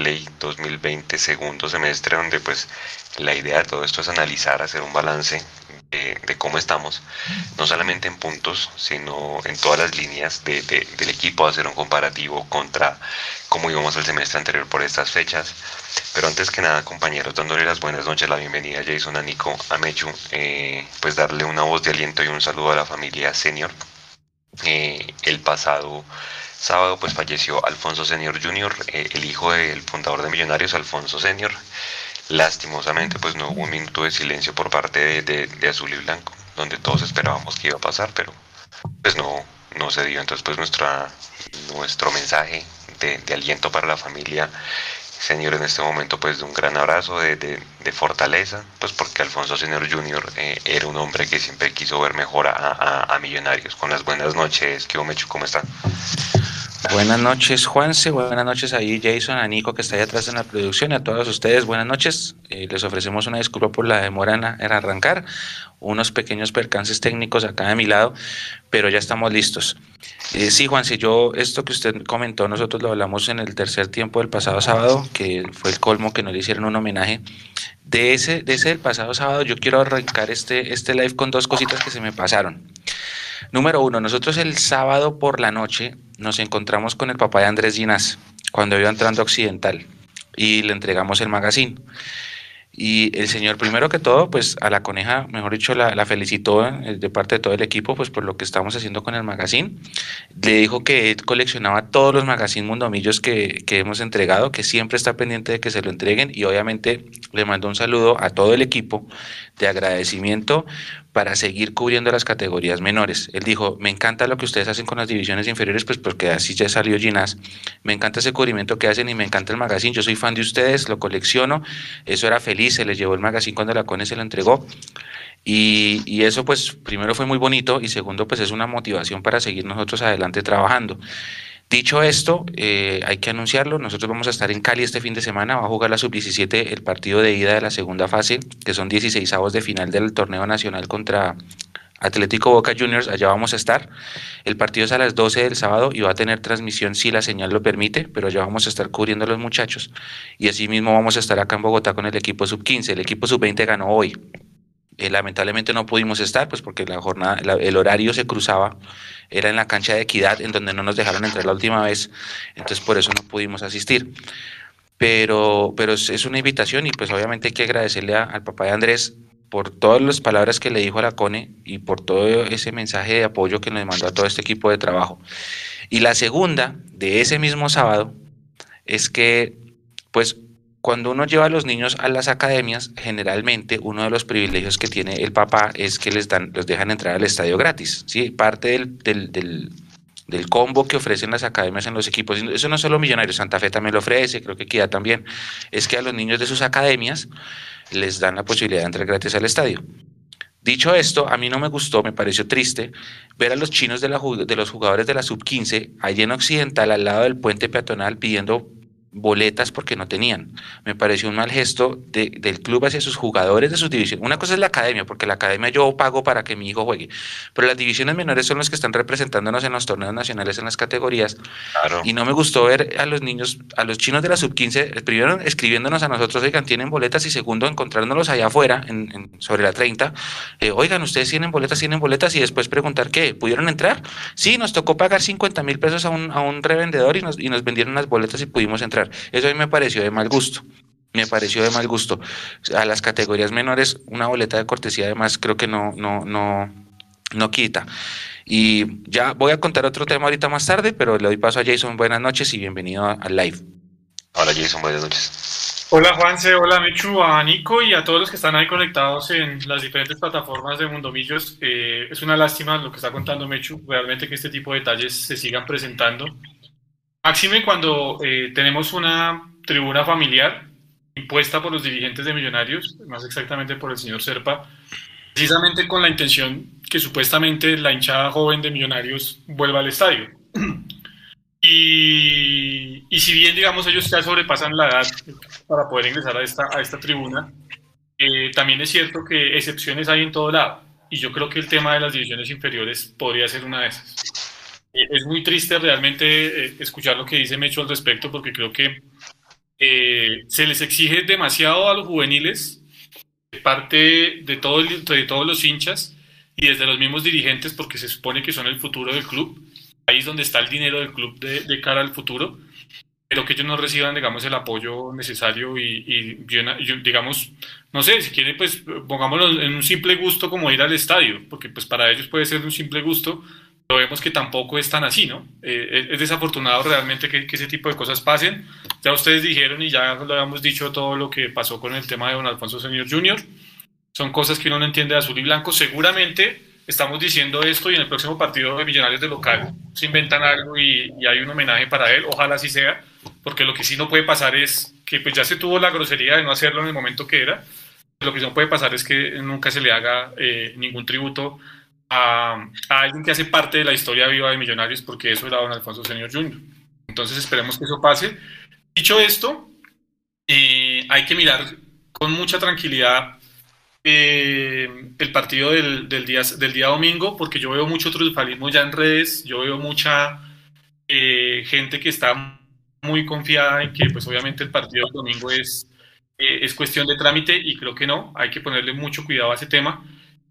Play 2020 segundo semestre, donde pues la idea de todo esto es analizar, hacer un balance de, cómo estamos, no solamente en puntos, sino en todas las líneas del equipo, hacer un comparativo contra cómo íbamos el semestre anterior por estas fechas. Pero antes que nada, compañeros, dándole las buenas noches, la bienvenida a Jason, a Nico, a Mechu, eh, pues darle una voz de aliento y un saludo a la familia Senior. Eh, el pasado sábado pues falleció Alfonso Senior Jr., eh, el hijo del fundador de Millonarios, Alfonso Senior. Lastimosamente, pues no hubo un minuto de silencio por parte de, Azul y Blanco, donde todos esperábamos que iba a pasar, pero pues no, no se dio. Entonces, pues nuestra, nuestro mensaje de, aliento para la familia, señor, en este momento, pues de un gran abrazo, de, fortaleza, pues porque Alfonso Señor Jr. Eh, era un hombre que siempre quiso ver mejor a, Millonarios. Con las buenas noches, ¿qué Mechu? ¿Cómo está? Buenas noches, Juanse. Buenas noches ahí, Jason, a Nico, que está ahí atrás en la producción, y a todos ustedes, buenas noches. Eh, les ofrecemos una disculpa por la demora en, arrancar, unos pequeños percances técnicos acá de mi lado, pero ya estamos listos. Eh, sí, Juanse, yo, esto que usted comentó, nosotros lo hablamos en el tercer tiempo del pasado sábado, que fue el colmo que nos le hicieron un homenaje. De ese, de ese del pasado sábado, yo quiero arrancar este, este live con dos cositas que se me pasaron. Número uno, nosotros el sábado por la noche nos encontramos con el papá de Andrés Ginás cuando iba entrando a Occidental y le entregamos el magazine. Y el señor, primero que todo, pues a la coneja, mejor dicho, la, felicitó eh, de parte de todo el equipo, pues por lo que estamos haciendo con el magazine. Le dijo que coleccionaba todos los magazines mundomillos que, que hemos entregado, que siempre está pendiente de que se lo entreguen y obviamente le mandó un saludo a todo el equipo de agradecimiento para seguir cubriendo las categorías menores. Él dijo, me encanta lo que ustedes hacen con las divisiones inferiores, pues porque así ya salió Ginás, me encanta ese cubrimiento que hacen y me encanta el magazine, yo soy fan de ustedes, lo colecciono, eso era feliz, se les llevó el magazine cuando la CONE se lo entregó. Y, y, eso pues primero fue muy bonito y segundo pues es una motivación para seguir nosotros adelante trabajando. Dicho esto, eh, hay que anunciarlo, nosotros vamos a estar en Cali este fin de semana, va a jugar la sub-17 el partido de ida de la segunda fase, que son 16 avos de final del torneo nacional contra Atlético Boca Juniors, allá vamos a estar. El partido es a las 12 del sábado y va a tener transmisión si la señal lo permite, pero allá vamos a estar cubriendo a los muchachos. Y así mismo vamos a estar acá en Bogotá con el equipo sub-15. El equipo sub-20 ganó hoy. Eh, lamentablemente no pudimos estar, pues porque la jornada, el horario se cruzaba, era en la cancha de Equidad, en donde no nos dejaron entrar la última vez, entonces por eso no pudimos asistir. Pero, pero es una invitación y pues obviamente hay que agradecerle al papá de Andrés por todas las palabras que le dijo a la CONE y por todo ese mensaje de apoyo que nos mandó a todo este equipo de trabajo. Y la segunda de ese mismo sábado es que, pues, cuando uno lleva a los niños a las academias, generalmente uno de los privilegios que tiene el papá es que les dan, los dejan entrar al estadio gratis. ¿sí? Parte del, del, del, combo que ofrecen las academias en los equipos, eso no solo Millonarios, Santa Fe también lo ofrece, creo que Equidad también, es que a los niños de sus academias les dan la posibilidad de entrar gratis al estadio. Dicho esto, a mí no me gustó, me pareció triste ver a los chinos de, la, de los jugadores de la sub-15 allí en Occidental, al lado del puente peatonal, pidiendo boletas porque no tenían. Me pareció un mal gesto del club hacia sus jugadores de sus divisiones. Una cosa es la academia, porque la academia yo pago para que mi hijo juegue, pero las divisiones menores son los que están representándonos en los torneos nacionales en las categorías. Y no me gustó ver a los niños, a los chinos de la sub-15, primero escribiéndonos a nosotros, oigan, tienen boletas, y segundo, encontrándolos allá afuera, en, sobre la 30, eh, oigan, ustedes tienen boletas, tienen boletas, y después preguntar, ¿qué? ¿Pudieron entrar? Sí, nos tocó pagar 50 mil pesos a un, a un revendedor y nos, y nos vendieron las boletas y pudimos entrar. Eso a mí me pareció de mal gusto. Me pareció de mal gusto. A las categorías menores, una boleta de cortesía además creo que no, no, no, no quita. Y ya voy a contar otro tema ahorita más tarde, pero le doy paso a Jason. Buenas noches y bienvenido al live. Hola Jason, buenas noches. Hola Juanse, hola Mechu, a Nico y a todos los que están ahí conectados en las diferentes plataformas de Mundomillos. Eh, es una lástima lo que está contando Mechu, realmente que este tipo de detalles se sigan presentando. Máxime cuando eh, tenemos una tribuna familiar impuesta por los dirigentes de Millonarios, más exactamente por el señor Serpa, precisamente con la intención que supuestamente la hinchada joven de Millonarios vuelva al estadio. Y, si bien, digamos, ellos ya sobrepasan la edad para poder ingresar a esta, a esta tribuna, eh, también es cierto que excepciones hay en todo lado. Y yo creo que el tema de las divisiones inferiores podría ser una de esas. Eh, es muy triste realmente eh, escuchar lo que dice Mecho al respecto, porque creo que eh, se les exige demasiado a los juveniles de parte de, todo de todos los hinchas y desde los mismos dirigentes porque se supone que son el futuro del club. Ahí es donde está el dinero del club de, de cara al futuro pero que ellos no reciban, digamos, el apoyo necesario y, y, digamos, no sé, si quieren, pues pongámoslo en un simple gusto como ir al estadio, porque pues para ellos puede ser un simple gusto, pero vemos que tampoco es tan así, ¿no? Eh, es desafortunado realmente que, ese tipo de cosas pasen. Ya ustedes dijeron y ya lo habíamos dicho todo lo que pasó con el tema de don Alfonso Señor Jr. Son cosas que uno no entiende de azul y blanco. Seguramente estamos diciendo esto y en el próximo partido de Millonarios de local se inventan algo y, y hay un homenaje para él, ojalá así sea porque lo que sí no puede pasar es que pues ya se tuvo la grosería de no hacerlo en el momento que era, lo que no puede pasar es que nunca se le haga eh, ningún tributo a, alguien que hace parte de la historia viva de Millonarios, porque eso era don Alfonso Señor Jr. Entonces esperemos que eso pase. Dicho esto, eh, hay que mirar con mucha tranquilidad eh, el partido del, del, día, del día domingo, porque yo veo mucho triunfalismo ya en redes, yo veo mucha gente que está muy confiada en que pues obviamente el partido del domingo es, eh, es cuestión de trámite y creo que no, hay que ponerle mucho cuidado a ese tema.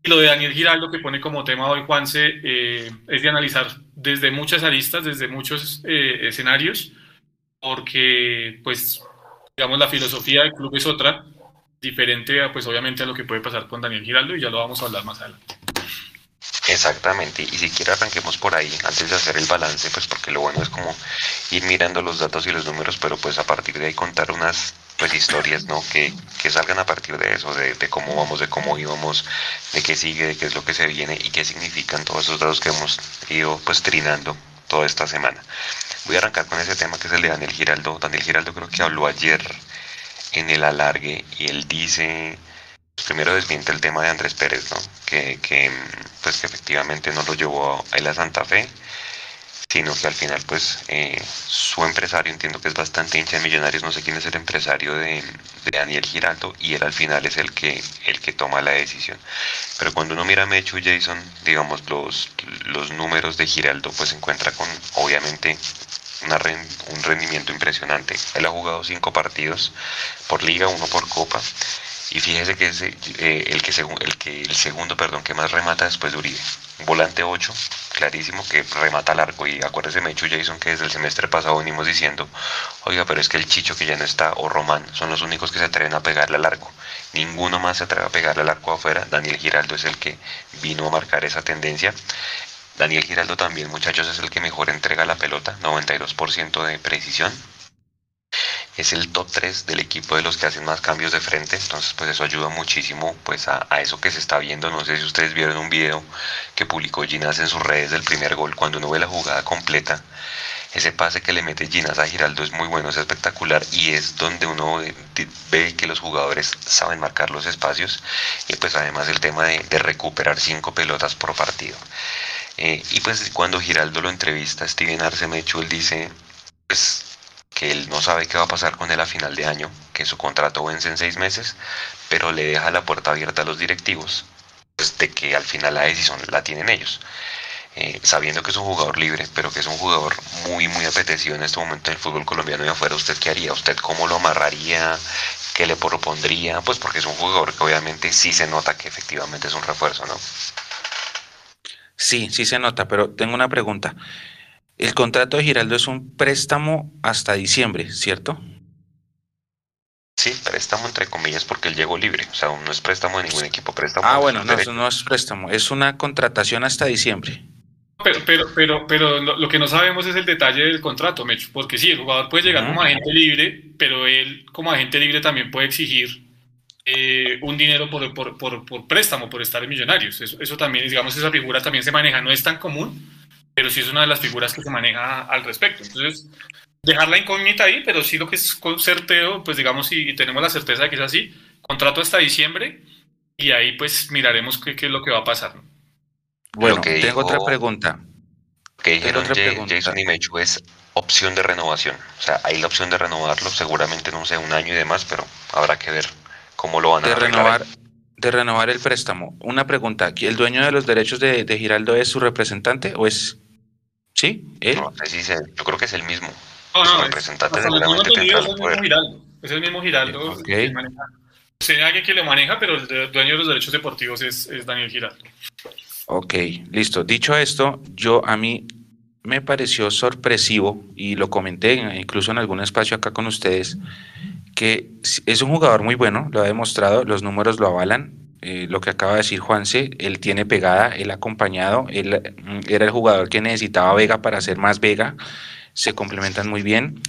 Lo de Daniel Giraldo que pone como tema hoy Juanse eh, es de analizar desde muchas aristas, desde muchos eh, escenarios, porque pues digamos la filosofía del club es otra, diferente a, pues obviamente a lo que puede pasar con Daniel Giraldo y ya lo vamos a hablar más adelante. Exactamente, y si quiere arranquemos por ahí antes de hacer el balance, pues porque lo bueno es como ir mirando los datos y los números, pero pues a partir de ahí contar unas pues historias, ¿no? Que, que salgan a partir de eso, de, cómo vamos, de cómo íbamos, de qué sigue, de qué es lo que se viene y qué significan todos esos datos que hemos ido pues trinando toda esta semana. Voy a arrancar con ese tema que es el de Daniel Giraldo. Daniel Giraldo creo que habló ayer en el alargue y él dice primero desmiente el tema de Andrés Pérez, ¿no? Que, que, pues que efectivamente no lo llevó a la Santa Fe, sino que al final pues eh, su empresario, entiendo que es bastante hincha de millonarios, no sé quién es el empresario de, Daniel Giraldo, y él al final es el que, el que toma la decisión. Pero cuando uno mira a Mechu Jason, digamos, los, los números de Giraldo, pues se encuentra con obviamente una, un rendimiento impresionante. Él ha jugado cinco partidos por liga, uno por copa y fíjese que es eh, el, que el que el segundo perdón que más remata después de Uribe. volante 8, clarísimo, que remata al arco. Y acuérdese, Mechu Jason, que desde el semestre pasado venimos diciendo, oiga, pero es que el Chicho que ya no está, o Román, son los únicos que se atreven a pegarle al arco. Ninguno más se atreve a pegarle al arco afuera. Daniel Giraldo es el que vino a marcar esa tendencia. Daniel Giraldo también, muchachos, es el que mejor entrega la pelota, 92% de precisión, es el top 3 del equipo de los que hacen más cambios de frente, entonces pues eso ayuda muchísimo pues a, eso que se está viendo, no sé si ustedes vieron un video que publicó Ginas en sus redes del primer gol, cuando uno ve la jugada completa, ese pase que le mete Ginas a Giraldo es muy bueno, es espectacular y es donde uno ve que los jugadores saben marcar los espacios y pues además el tema de, recuperar cinco pelotas por partido. Eh, y pues cuando Giraldo lo entrevista, Steven Arcemecho, él dice, pues que él no sabe qué va a pasar con él a final de año, que su contrato vence en seis meses, pero le deja la puerta abierta a los directivos, pues de que al final la decisión la tienen ellos. Eh, sabiendo que es un jugador libre, pero que es un jugador muy, muy apetecido en este momento en el fútbol colombiano y afuera, ¿usted qué haría? ¿Usted cómo lo amarraría? ¿Qué le propondría? Pues porque es un jugador que obviamente sí se nota que efectivamente es un refuerzo, ¿no? Sí, sí se nota, pero tengo una pregunta. El contrato de Giraldo es un préstamo hasta diciembre, ¿cierto? Sí, préstamo entre comillas porque él llegó libre, o sea, no es préstamo de ningún equipo, préstamo. Ah, bueno, no, no es préstamo, es una contratación hasta diciembre. Pero, pero, pero, pero lo, que no sabemos es el detalle del contrato, Mecho, porque sí, el jugador puede llegar como agente libre, pero él como agente libre también puede exigir eh, un dinero por, por, por, por, préstamo, por estar en Millonarios. Eso, eso también, digamos, esa figura también se maneja, no es tan común, pero sí es una de las figuras que se maneja al respecto. Entonces, dejar la incógnita ahí, pero sí lo que es certero, pues digamos, y, tenemos la certeza de que es así, contrato hasta diciembre y ahí pues miraremos qué, qué es lo que va a pasar. Bueno, tengo otra pregunta. Que dijeron otra pregunta. Jason y Mechu es opción de renovación. O sea, hay la opción de renovarlo, seguramente no sé, un año y demás, pero habrá que ver cómo lo van a de renovar. De renovar el préstamo. Una pregunta, ¿el dueño de los derechos de, de Giraldo es su representante o es ¿Sí? ¿Él? No, sí, yo creo que es el mismo. No, no, representante tendrá el poder. Giraldo, es el mismo Giraldo. Okay. Sería alguien que lo maneja, pero el dueño de los derechos deportivos es, es Daniel Giraldo. Ok, listo. Dicho esto, yo a mí me pareció sorpresivo, y lo comenté incluso en algún espacio acá con ustedes, que es un jugador muy bueno, lo ha demostrado, los números lo avalan. Eh, lo que acaba de decir Juanse, él tiene pegada, él ha acompañado, él mm, era el jugador que necesitaba Vega para ser más Vega, se complementan muy bien.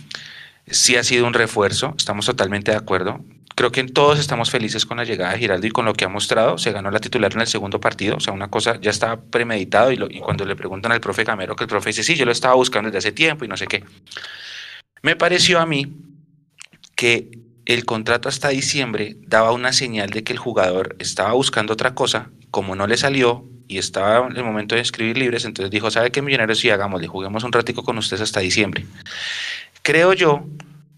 Sí ha sido un refuerzo, estamos totalmente de acuerdo. Creo que todos estamos felices con la llegada de Giraldo y con lo que ha mostrado. Se ganó la titular en el segundo partido, o sea, una cosa ya estaba premeditado y, y cuando le preguntan al profe Camero, que el profe dice, sí, yo lo estaba buscando desde hace tiempo y no sé qué. Me pareció a mí que el contrato hasta diciembre daba una señal de que el jugador estaba buscando otra cosa, como no le salió y estaba en el momento de escribir libres, entonces dijo, ¿sabe qué millonarios? Sí, hagámosle, juguemos un ratico con ustedes hasta diciembre. Creo yo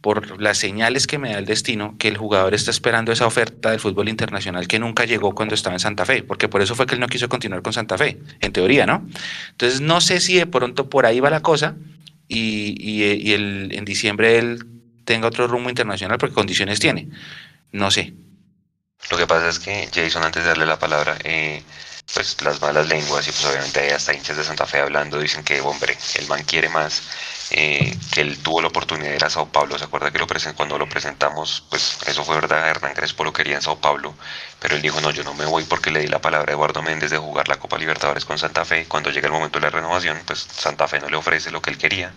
por las señales que me da el destino, que el jugador está esperando esa oferta del fútbol internacional que nunca llegó cuando estaba en Santa Fe, porque por eso fue que él no quiso continuar con Santa Fe, en teoría, ¿no? Entonces no sé si de pronto por ahí va la cosa y, en diciembre él tenga otro rumbo internacional porque condiciones tiene. No sé. Lo que pasa es que Jason, antes de darle la palabra, eh, pues las malas lenguas y pues obviamente hay hasta hinchas de Santa Fe hablando, dicen que, hombre, el man quiere más eh, que él tuvo la oportunidad de ir a Sao Paulo. ¿Se acuerda que lo cuando lo presentamos? Pues eso fue verdad, Hernán Crespo lo quería en Sao Paulo, pero él dijo, no, yo no me voy porque le di la palabra a Eduardo Méndez de jugar la Copa Libertadores con Santa Fe. Cuando llega el momento de la renovación, pues Santa Fe no le ofrece lo que él quería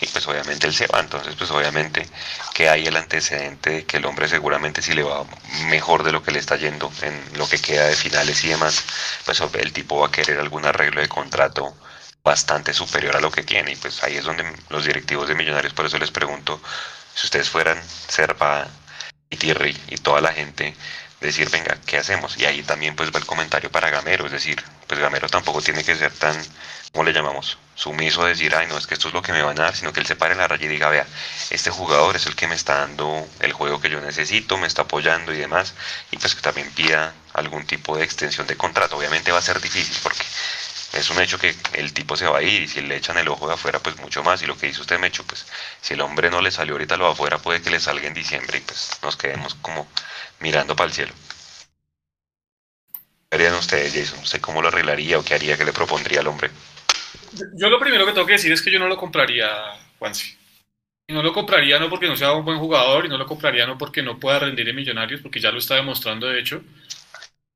y pues obviamente él se va. Entonces, pues obviamente que hay el antecedente de que el hombre seguramente si le va mejor de lo que le está yendo en lo que queda de finales y demás, pues el tipo va a querer algún arreglo de contrato bastante superior a lo que tiene. Y pues ahí es donde los directivos de Millonarios, por eso les pregunto, si ustedes fueran Serpa y Thierry y toda la gente, decir, venga, ¿qué hacemos? Y ahí también pues va el comentario para Gamero, es decir, pues Gamero tampoco tiene que ser tan, ¿cómo le llamamos? Sumiso, decir, ay, no, es que esto es lo que me van a dar, sino que él se pare en la raya y diga, vea, este jugador es el que me está dando el juego que yo necesito, me está apoyando y demás, y pues que también pida algún tipo de extensión de contrato. Obviamente va a ser difícil porque es un hecho que el tipo se va a ir y si le echan el ojo de afuera, pues mucho más. Y lo que dice usted, Mecho, pues si el hombre no le salió ahorita lo de afuera, puede que le salga en diciembre y pues nos quedemos como mirando para el cielo. ¿Qué harían ustedes, Jason? ¿Usted cómo lo arreglaría o qué haría, qué le propondría al hombre? Yo lo primero que tengo que decir es que yo no lo compraría, Juansi. Y no lo compraría no porque no sea un buen jugador y no lo compraría no porque no pueda rendir en Millonarios, porque ya lo está demostrando de hecho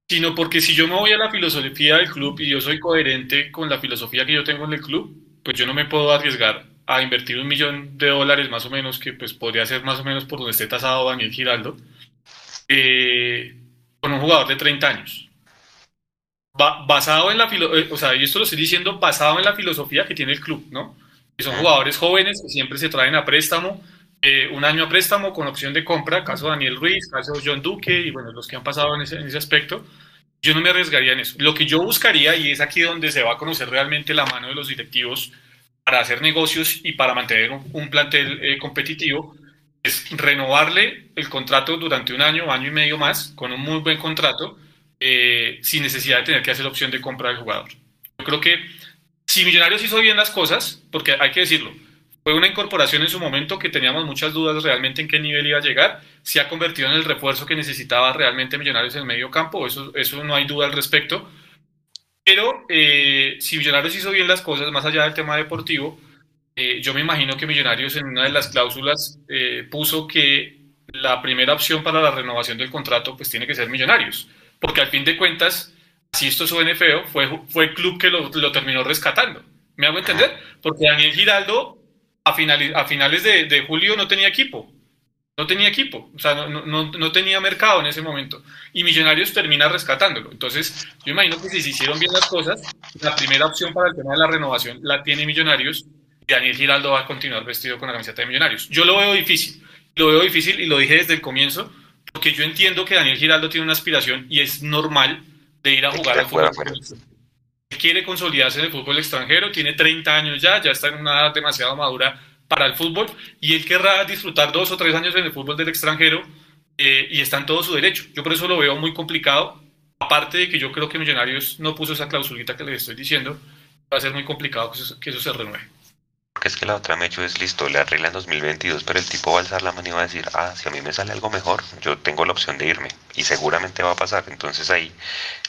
sino porque si yo me voy a la filosofía del club y yo soy coherente con la filosofía que yo tengo en el club, pues yo no me puedo arriesgar a invertir un millón de dólares más o menos, que pues podría ser más o menos por donde esté tasado Daniel Giraldo, eh, con un jugador de 30 años. basado en la filosofía, eh, o sea, y esto lo estoy diciendo basado en la filosofía que tiene el club, ¿no? Que son jugadores jóvenes que siempre se traen a préstamo, eh, un año a préstamo con opción de compra, caso Daniel Ruiz, caso John Duque y bueno, los que han pasado en ese, en ese aspecto. Yo no me arriesgaría en eso. Lo que yo buscaría, y es aquí donde se va a conocer realmente la mano de los directivos para hacer negocios y para mantener un, plantel eh, competitivo, es renovarle el contrato durante un año, año y medio más, con un muy buen contrato, eh, sin necesidad de tener que hacer opción de compra del jugador. Yo creo que si Millonarios hizo bien las cosas, porque hay que decirlo, fue una incorporación en su momento que teníamos muchas dudas realmente en qué nivel iba a llegar. Se ha convertido en el refuerzo que necesitaba realmente Millonarios en el medio campo, eso, eso no hay duda al respecto. Pero eh, si Millonarios hizo bien las cosas, más allá del tema deportivo, eh, yo me imagino que Millonarios en una de las cláusulas eh, puso que la primera opción para la renovación del contrato pues tiene que ser Millonarios, porque al fin de cuentas, si esto suene feo, fue, fue el club que lo, lo terminó rescatando. ¿Me hago entender? Porque Daniel Giraldo a, a finales de, julio no tenía equipo. No tenía equipo, o sea, no, tenía mercado en ese momento. Y Millonarios termina rescatándolo. Entonces, yo imagino que si se hicieron bien las cosas, la primera opción para el tema de la renovación la tiene Millonarios y Daniel Giraldo va a continuar vestido con la camiseta de Millonarios. Yo lo veo difícil, lo veo difícil y lo dije desde el comienzo, porque yo entiendo que Daniel Giraldo tiene una aspiración y es normal de ir a jugar al fútbol quiere consolidarse en el fútbol extranjero, tiene 30 años ya, ya está en una edad demasiado madura para el fútbol y él querrá disfrutar dos o tres años en el fútbol del extranjero eh, y está en todo su derecho. Yo por eso lo veo muy complicado, aparte de que yo creo que Millonarios no puso esa clausulita que les estoy diciendo, va a ser muy complicado que eso, se renueve. Porque es que la otra me hecho es listo, le arregla en 2022, pero el tipo va a alzar la mano y va a decir, ah, si a mí me sale algo mejor, yo tengo la opción de irme. Y seguramente va a pasar. Entonces ahí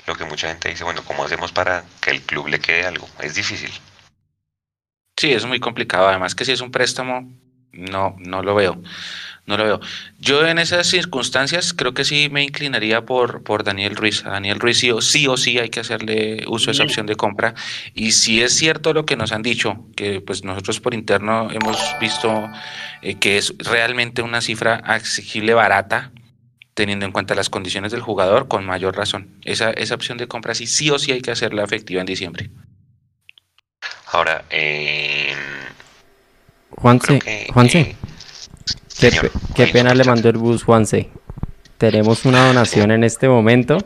lo que mucha gente dice, bueno, ¿cómo hacemos para que el club le quede algo? Es difícil. Sí, es muy complicado. Además que si es un préstamo, no, no lo veo. No lo veo. Yo en esas circunstancias creo que sí me inclinaría por, por Daniel Ruiz. A Daniel Ruiz sí o, sí o sí hay que hacerle uso de esa opción de compra. Y si es cierto lo que nos han dicho, que pues nosotros por interno hemos visto eh, que es realmente una cifra asequible barata, teniendo en cuenta las condiciones del jugador, con mayor razón. Esa, esa opción de compra sí, sí o sí hay que hacerla efectiva en diciembre. Ahora, eh, Juanse, Juanse. Qué, pena le mandó el bus, Juanse. Tenemos una donación en este momento.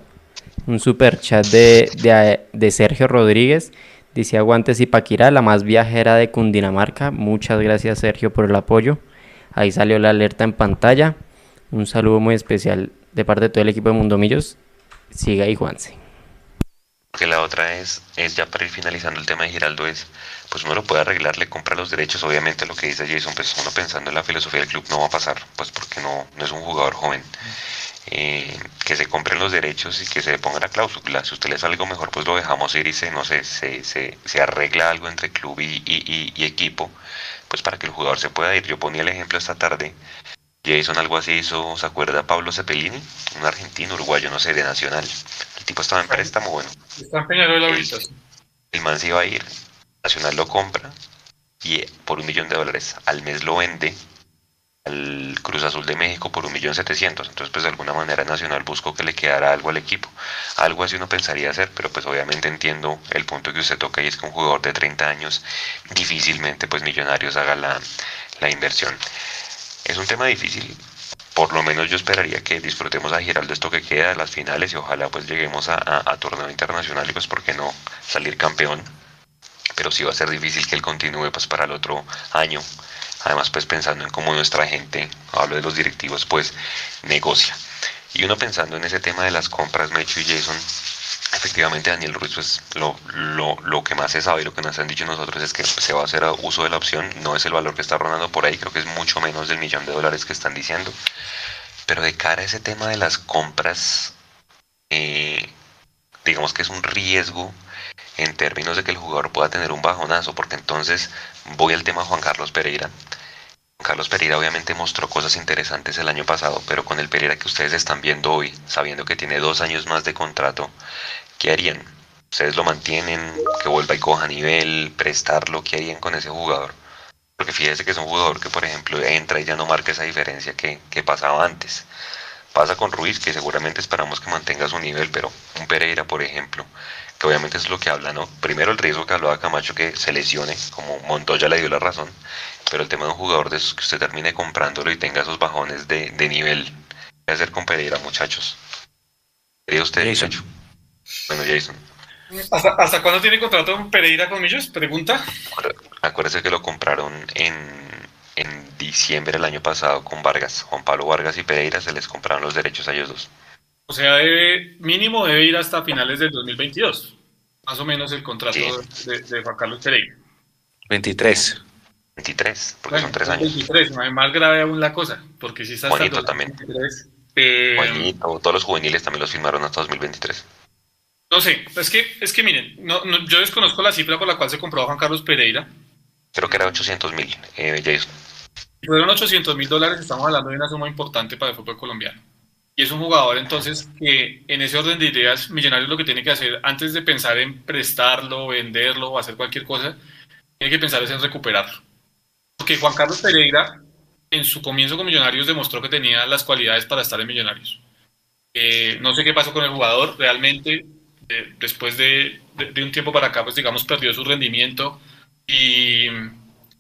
Un super chat de, de, Sergio Rodríguez. Dice Aguantes y Paquira, la más viajera de Cundinamarca. Muchas gracias, Sergio, por el apoyo. Ahí salió la alerta en pantalla. Un saludo muy especial de parte de todo el equipo de Mundomillos. Siga ahí, Juanse. Que la otra es, es ya para ir finalizando el tema de Giraldo, es pues uno lo puede arreglar, le compra los derechos. Obviamente lo que dice Jason, pues uno pensando en la filosofía del club no va a pasar, pues porque no, no es un jugador joven. Eh, que se compren los derechos y que se ponga la cláusula. Si usted le sale algo mejor, pues lo dejamos ir y se, no sé, se, se, se arregla algo entre club y, y, y, equipo, pues para que el jugador se pueda ir. Yo ponía el ejemplo esta tarde. Jason algo así hizo, ¿se acuerda Pablo Cepelini? Un argentino, uruguayo, no sé, de Nacional. El tipo estaba en préstamo, bueno. Está empeñado el, el man se iba a ir, Nacional lo compra y por un millón de dólares al mes lo vende al Cruz Azul de México por un millón setecientos. Entonces, pues de alguna manera Nacional buscó que le quedara algo al equipo. Algo así uno pensaría hacer, pero pues obviamente entiendo el punto que usted toca y es que un jugador de 30 años difícilmente pues Millonarios haga la, la inversión. Es un tema difícil. Por lo menos yo esperaría que disfrutemos a Giraldo esto que queda de las finales y ojalá pues lleguemos a, a, torneo internacional y pues por qué no salir campeón pero sí va a ser difícil que él continúe pues para el otro año. Además pues pensando en cómo nuestra gente, hablo de los directivos, pues negocia. Y uno pensando en ese tema de las compras, Mecho y Jason, efectivamente Daniel Ruiz pues lo, lo, lo, que más se sabe y lo que nos han dicho nosotros es que se va a hacer uso de la opción, no es el valor que está rondando por ahí, creo que es mucho menos del millón de dólares que están diciendo. Pero de cara a ese tema de las compras, eh, digamos que es un riesgo en términos de que el jugador pueda tener un bajonazo, porque entonces voy al tema Juan Carlos Pereira. Juan Carlos Pereira obviamente mostró cosas interesantes el año pasado, pero con el Pereira que ustedes están viendo hoy, sabiendo que tiene dos años más de contrato, ¿qué harían? ¿Ustedes lo mantienen, que vuelva y coja nivel, prestarlo? ¿Qué harían con ese jugador? Porque fíjese que es un jugador que, por ejemplo, entra y ya no marca esa diferencia que, que pasaba antes. Pasa con Ruiz, que seguramente esperamos que mantenga su nivel, pero un Pereira, por ejemplo, que obviamente es lo que habla, ¿no? Primero el riesgo que hablaba Camacho que se lesione, como Montoya le dio la razón, pero el tema de un jugador de esos que usted termine comprándolo y tenga esos bajones de, de nivel, ¿qué hacer con Pereira, muchachos? ¿Qué usted, Jason. Bueno, Jason. ¿Hasta, ¿Hasta cuándo tiene contrato con Pereira con ellos? Pregunta. Acuérdese que lo compraron en, en diciembre del año pasado con Vargas. Juan Pablo Vargas y Pereira se les compraron los derechos a ellos dos. O sea, debe, mínimo debe ir hasta finales del 2022. Más o menos el contrato de, de, Juan Carlos Pereira. 23. 23, porque son tres años. 23, no, es más grave aún la cosa, porque si está hasta Juanito también. Eh, Juanito, todos los juveniles también los firmaron hasta 2023. No sé, es que, es que miren, no, no, yo desconozco la cifra por la cual se compró a Juan Carlos Pereira. Creo que era 800 mil, eh, Jason. Fueron 800 mil dólares, estamos hablando de una suma importante para el fútbol colombiano. Y es un jugador entonces que en ese orden de ideas, Millonarios lo que tiene que hacer antes de pensar en prestarlo, venderlo o hacer cualquier cosa, tiene que pensar es en recuperarlo. Porque Juan Carlos Pereira en su comienzo con Millonarios demostró que tenía las cualidades para estar en Millonarios. Eh, no sé qué pasó con el jugador, realmente eh, después de, un tiempo para acá, pues digamos, perdió su rendimiento y,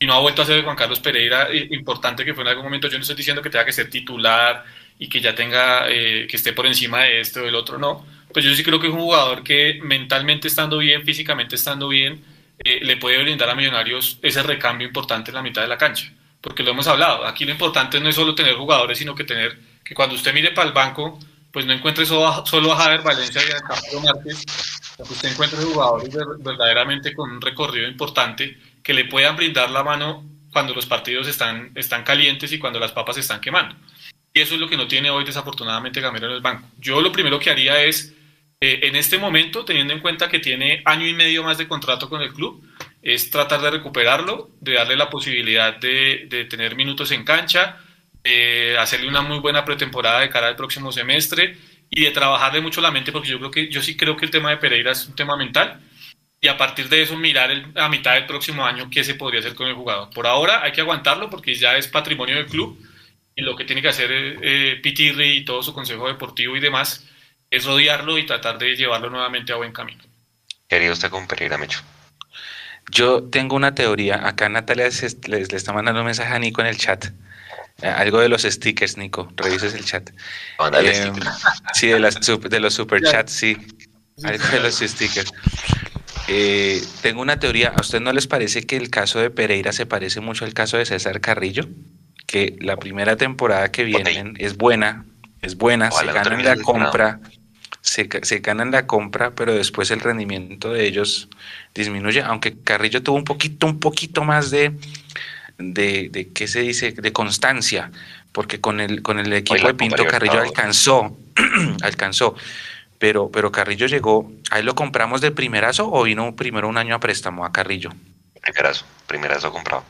no ha vuelto a ser Juan Carlos Pereira eh, importante que fue en algún momento. Yo no estoy diciendo que tenga que ser titular, y que ya tenga, eh, que esté por encima de este o del otro, no. Pues yo sí creo que es un jugador que mentalmente estando bien, físicamente estando bien, le puede brindar a Millonarios ese recambio importante en la mitad de la cancha. Porque lo hemos hablado, aquí lo importante no es solo tener jugadores, sino que tener, que cuando usted mire para el banco, pues no encuentre solo, solo a Javier Valencia y a Camilo Márquez, que usted encuentre jugadores verdaderamente con un recorrido importante que le puedan brindar la mano cuando los partidos están, están calientes y cuando las papas están quemando. Y eso es lo que no tiene hoy desafortunadamente Gamero en el banco. Yo lo primero que haría es, eh, en este momento, teniendo en cuenta que tiene año y medio más de contrato con el club, es tratar de recuperarlo, de darle la posibilidad de, de tener minutos en cancha, de hacerle una muy buena pretemporada de cara al próximo semestre y de trabajarle mucho la mente, porque yo creo que yo sí creo que el tema de Pereira es un tema mental y a partir de eso mirar a mitad del próximo año qué se podría hacer con el jugador. Por ahora hay que aguantarlo porque ya es patrimonio del club y lo que tiene que hacer eh, Pitirri y todo su consejo deportivo y demás es rodearlo y tratar de llevarlo nuevamente a buen camino. ¿Qué haría usted con Pereira, Mecho? Yo tengo una teoría. Acá Natalia le está mandando un mensaje a Nico en el chat. Eh, algo de los stickers, Nico. Revises el chat. Eh, sí, de, las, de los super chats, sí. Algo de los stickers. Eh, tengo una teoría. ¿A usted no les parece que el caso de Pereira se parece mucho al caso de César Carrillo? Que la primera temporada que vienen es buena, es buena, se ganan la compra, se, se ganan la compra, pero después el rendimiento de ellos disminuye, aunque Carrillo tuvo un poquito, un poquito más de, de, de ¿qué se dice?, de constancia, porque con el, con el equipo de Pinto Carrillo alcanzó, alcanzó, pero, pero Carrillo llegó, ahí lo compramos de primerazo o vino primero un año a préstamo a Carrillo. Primerazo, primerazo comprado.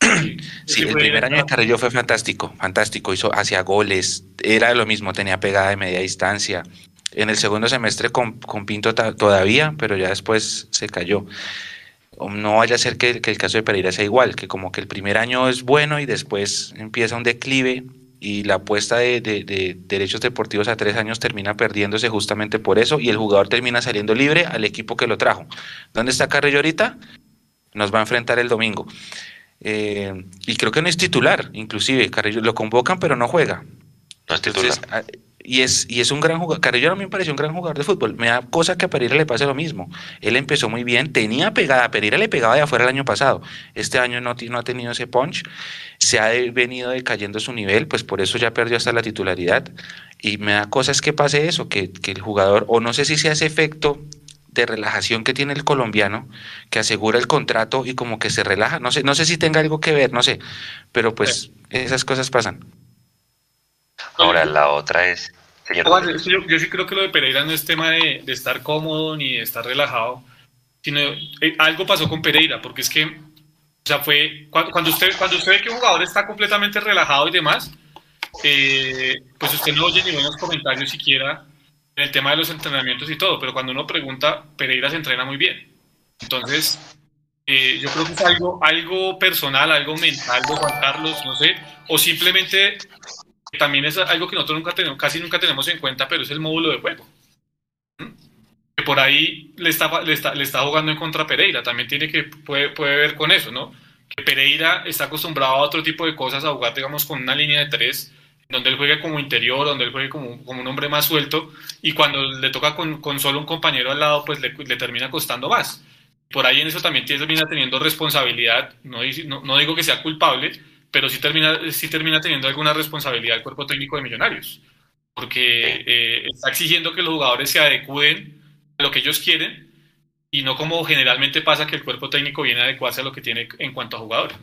Sí, el primer año de Carrillo fue fantástico, fantástico, hizo hacia goles, era lo mismo, tenía pegada de media distancia. En el segundo semestre con, con Pinto todavía, pero ya después se cayó. No vaya a ser que, que, el caso de Pereira sea igual, que como que el primer año es bueno y después empieza un declive y la apuesta de, de, derechos deportivos a tres años termina perdiéndose justamente por eso y el jugador termina saliendo libre al equipo que lo trajo. ¿Dónde está Carrillo ahorita? Nos va a enfrentar el domingo. Eh, y creo que no es titular, inclusive Carrillo lo convocan pero no juega. No es titular. Ah, y es, y es un gran jugador. Carrillo a mí me pareció un gran jugador de fútbol. Me da cosa que a Pereira le pase lo mismo. Él empezó muy bien, tenía pegada. Pereira le pegaba de afuera el año pasado. Este año no, no ha tenido ese punch. Se ha venido decayendo su nivel, pues por eso ya perdió hasta la titularidad. Y me da cosa es que pase eso, que, que el jugador, o no sé si sea ese efecto de relajación que tiene el colombiano, que asegura el contrato y como que se relaja. No sé, no sé si tenga algo que ver, no sé. Pero pues esas cosas pasan. Ahora la otra es... yo, sí creo que lo de Pereira no es tema de, estar cómodo ni de estar relajado, sino eh, algo pasó con Pereira, porque es que, o sea, fue cuando, usted, cuando usted ve que un jugador está completamente relajado y demás, eh, pues usted no oye ni buenos comentarios siquiera en el tema de los entrenamientos y todo, pero cuando uno pregunta, Pereira se entrena muy bien. Entonces, eh, yo creo que es algo, algo personal, algo mental de Juan Carlos, no sé, o simplemente también es algo que nosotros nunca tenemos, casi nunca tenemos en cuenta, pero es el módulo de juego. ¿Mm? Que por ahí le está, le está, le está jugando en contra Pereira, también tiene que, puede, puede ver con eso, ¿no? Que Pereira está acostumbrado a otro tipo de cosas, a jugar, digamos, con una línea de tres, donde él juegue como interior, donde él juegue como, como un hombre más suelto, y cuando le toca con, con solo un compañero al lado, pues le, le, termina costando más. Por ahí en eso también termina teniendo responsabilidad, no, no, no digo que sea culpable, pero sí termina, sí termina teniendo alguna responsabilidad el cuerpo técnico de Millonarios, porque eh, está exigiendo que los jugadores se adecúen a lo que ellos quieren y no como generalmente pasa que el cuerpo técnico viene a adecuarse a lo que tiene en cuanto a jugadores.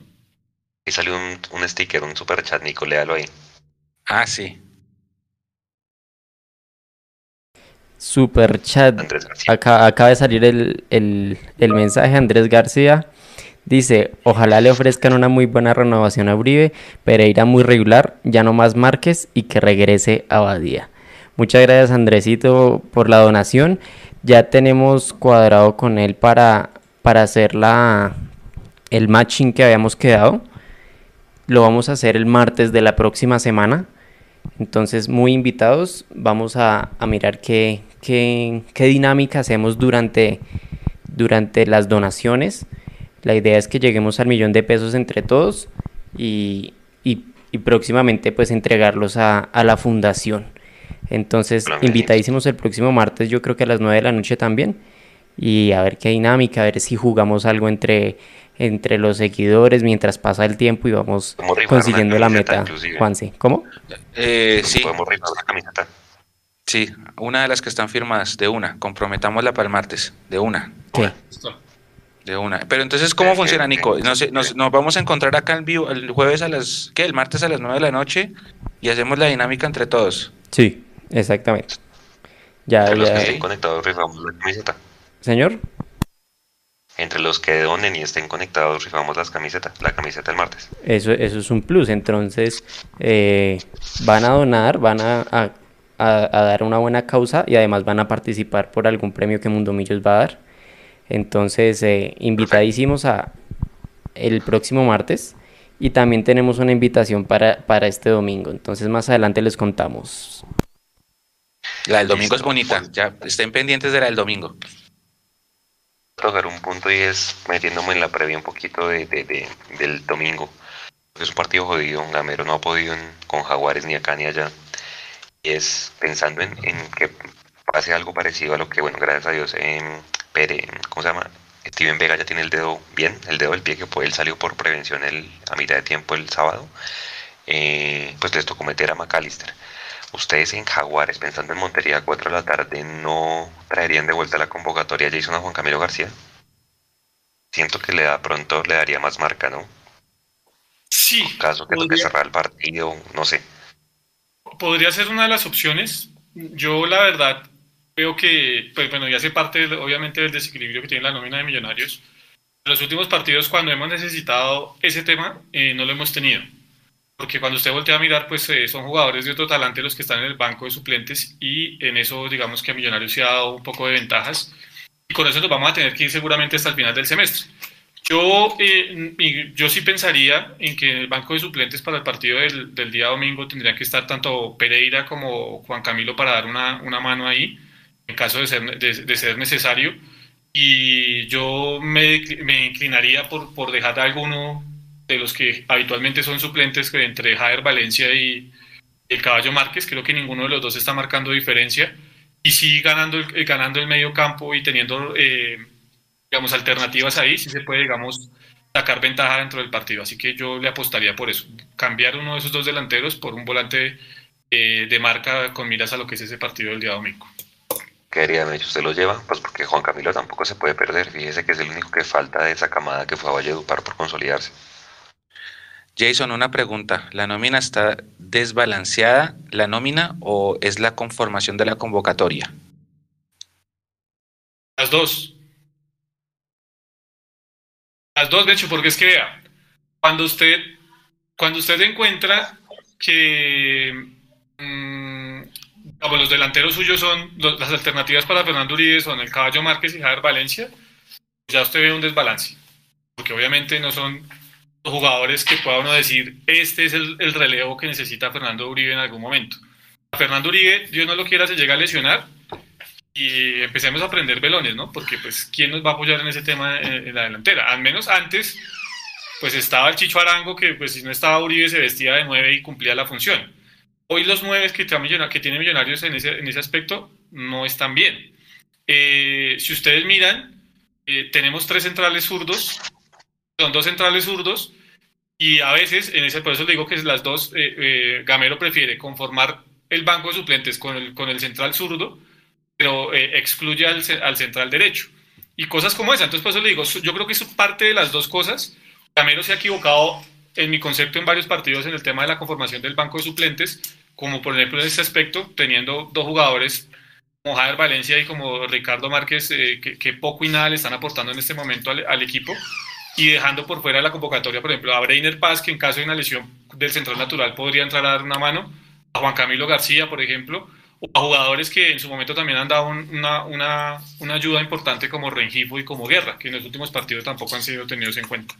Y salió un, un sticker, un super chat, Nico, léalo ahí. Ah, sí. Super chat. Acá, acaba de salir el, el, el mensaje Andrés García. Dice, ojalá le ofrezcan una muy buena renovación a Uribe, Pereira muy regular, ya no más Márquez y que regrese a Badía. Muchas gracias Andresito por la donación. Ya tenemos cuadrado con él para, para hacer la, el matching que habíamos quedado. Lo vamos a hacer el martes de la próxima semana. Entonces, muy invitados. Vamos a, a mirar qué, qué, qué, dinámica hacemos durante, durante las donaciones. La idea es que lleguemos al millón de pesos entre todos y, próximamente pues entregarlos a, la fundación. Entonces, invitadísimos el próximo martes, yo creo que a las 9 de la noche también. Y a ver qué dinámica, a ver si jugamos algo entre, entre los seguidores mientras pasa el tiempo y vamos consiguiendo la meta. Juanse, ¿cómo? Eh, sí. Podemos la camiseta. Sí, una de las que están firmadas, de una. Comprometámosla para el martes, de una. ¿Qué? De una. Pero entonces, ¿cómo funciona, Nico? Nos, nos, nos, vamos a encontrar acá el, vivo, el jueves a las, ¿qué? El martes a las 9 de la noche y hacemos la dinámica entre todos. Sí, exactamente. Ya, entre ya. los que estén conectados rifamos la camiseta. Señor. Entre los que donen y estén conectados rifamos las camisetas, la camiseta el martes. Eso, eso es un plus. Entonces, eh, van a donar, van a, a, a, dar una buena causa y además van a participar por algún premio que Mundo Millos va a dar. Entonces, eh, invitadísimos a el próximo martes y también tenemos una invitación para, para este domingo. Entonces, más adelante les contamos. La del domingo es bonita, ya estén pendientes de la del domingo. Tocar un punto y es metiéndome en la previa un poquito de, de, de, del domingo. Es un partido jodido, Gamero no ha podido en, con Jaguares ni acá ni allá. Y es pensando en, en que pase algo parecido a lo que, bueno, gracias a Dios, eh, Pere, ¿cómo se llama? Steven Vega ya tiene el dedo bien, el dedo del pie que fue, él salió por prevención el, a mitad de tiempo el sábado. Eh, pues les tocó meter a McAllister. Ustedes en Jaguares, pensando en Montería a 4 de la tarde, ¿no traerían de vuelta la convocatoria a Jason a Juan Camilo García? Siento que le da pronto, le daría más marca, ¿no? Sí. En caso que toque cerrar el partido, no sé. Podría ser una de las opciones. Yo, la verdad, creo que, pues bueno, ya hace parte, obviamente, del desequilibrio que tiene la nómina de Millonarios. En los últimos partidos, cuando hemos necesitado ese tema, eh, no lo hemos tenido. Porque cuando usted voltea a mirar, pues eh, son jugadores de otro talante los que están en el banco de suplentes y en eso, digamos que a Millonarios se ha dado un poco de ventajas. Y con eso nos vamos a tener que ir seguramente hasta el final del semestre. Yo, eh, yo sí pensaría en que en el banco de suplentes para el partido del, del día domingo tendrían que estar tanto Pereira como Juan Camilo para dar una, una mano ahí en caso de ser, de, de ser necesario. Y yo me, me inclinaría por, por, dejar a alguno de los que habitualmente son suplentes entre Javier Valencia y el Caballo Márquez. Creo que ninguno de los dos está marcando diferencia. Y sí ganando el, ganando el medio campo y teniendo, eh, digamos, alternativas ahí, sí se puede, digamos, sacar ventaja dentro del partido. Así que yo le apostaría por eso. Cambiar uno de esos dos delanteros por un volante eh, de marca con miras a lo que es ese partido del día domingo. ¿Qué haría ¿Usted lo lleva? Pues porque Juan Camilo tampoco se puede perder. Fíjese que es el único que falta de esa camada que fue a Valledupar por consolidarse. Jason, una pregunta. ¿La nómina está desbalanceada, la nómina, o es la conformación de la convocatoria? Las dos. Las dos, de hecho, porque es que vea, cuando usted, cuando usted encuentra que mmm, los delanteros suyos son, los, las alternativas para Fernando Uribe son el Caballo Márquez y Javier Valencia, ya usted ve un desbalance, porque obviamente no son jugadores que pueda uno decir, este es el, el, relevo que necesita Fernando Uribe en algún momento. A Fernando Uribe, Dios no lo quiera, se llega a lesionar y empecemos a aprender velones, ¿no? Porque, pues, ¿quién nos va a apoyar en ese tema en, en la delantera? Al menos antes, pues estaba el Chicho Arango, que, pues, si no estaba Uribe, se vestía de nueve y cumplía la función. Hoy los nueve que, que tiene Millonarios en ese, en ese aspecto no están bien. Eh, si ustedes miran, eh, tenemos tres centrales zurdos, son dos centrales zurdos y a veces, en ese, por eso le digo que las dos, eh, eh, Gamero prefiere conformar el banco de suplentes con el, con el central zurdo, pero eh, excluye al, al, central derecho. Y cosas como esa. Entonces, por eso le digo, yo creo que es parte de las dos cosas. Gamero se ha equivocado en mi concepto en varios partidos en el tema de la conformación del banco de suplentes, como por ejemplo en este aspecto, teniendo dos jugadores como Javier Valencia y como Ricardo Márquez, que, que, poco y nada le están aportando en este momento al, al equipo y dejando por fuera la convocatoria, por ejemplo, a Breiner Paz, que en caso de una lesión del central natural podría entrar a dar una mano, a Juan Camilo García, por ejemplo, o a jugadores que en su momento también han dado una, una, una ayuda importante como Rengifo y como Guerra, que en los últimos partidos tampoco han sido tenidos en cuenta.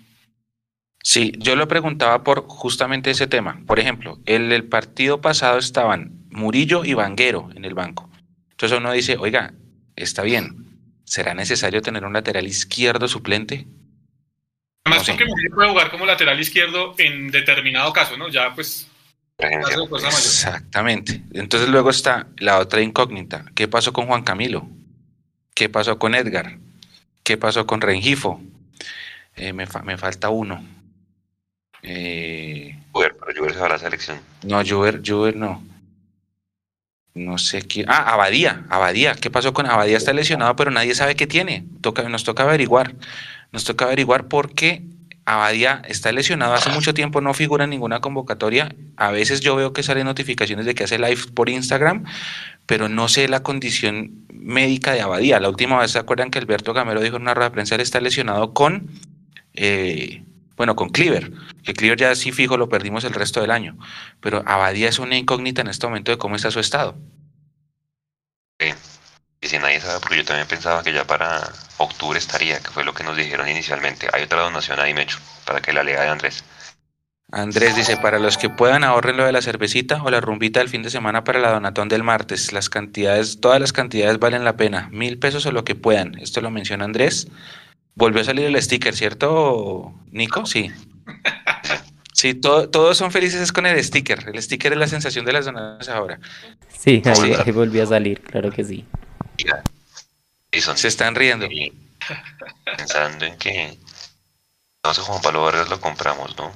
Sí, yo lo preguntaba por justamente ese tema. Por ejemplo, el, el partido pasado estaban Murillo y Vanguero en el banco. Entonces uno dice, oiga, está bien, ¿será necesario tener un lateral izquierdo suplente? Además, no, porque sí. puede jugar como lateral izquierdo en determinado caso, ¿no? Ya, pues. Exactamente. Entonces, luego está la otra incógnita. ¿Qué pasó con Juan Camilo? ¿Qué pasó con Edgar? ¿Qué pasó con Rengifo? Eh, me, fa me, falta uno. Eh... Juber, pero Juber se va a la selección. No, Juber, Juber no. No sé quién. Ah, Abadía, Abadía. ¿Qué pasó con Abadía? Está lesionado, pero nadie sabe qué tiene. Toca, nos toca averiguar. nos toca averiguar por qué Abadía está lesionado hace mucho tiempo, no figura en ninguna convocatoria. A veces yo veo que salen notificaciones de que hace live por Instagram, pero no sé la condición médica de Abadía. La última vez se acuerdan que Alberto Gamero dijo en una rueda de prensa, él está lesionado con, eh, bueno, con Cleaver, que Cleaver ya sí fijo lo perdimos el resto del año, pero Abadía es una incógnita en este momento de cómo está su estado. Sí. Y si nadie sabe, porque yo también pensaba que ya para octubre estaría, que fue lo que nos dijeron inicialmente. Hay otra donación ahí, Mecho, para que la lea de Andrés. Andrés dice, para los que puedan ahorren lo de la cervecita o la rumbita del fin de semana para la donatón del martes. Las cantidades, todas las cantidades valen la pena. Mil pesos o lo que puedan. Esto lo menciona Andrés. Volvió a salir el sticker, ¿cierto, Nico? Sí. Sí, todos son felices con el sticker. El sticker es la sensación de las donaciones ahora. Sí, ahí volvió a salir, claro que sí. Se están riendo. Pensando en que no sé, Juan Pablo Vargas lo compramos, ¿no?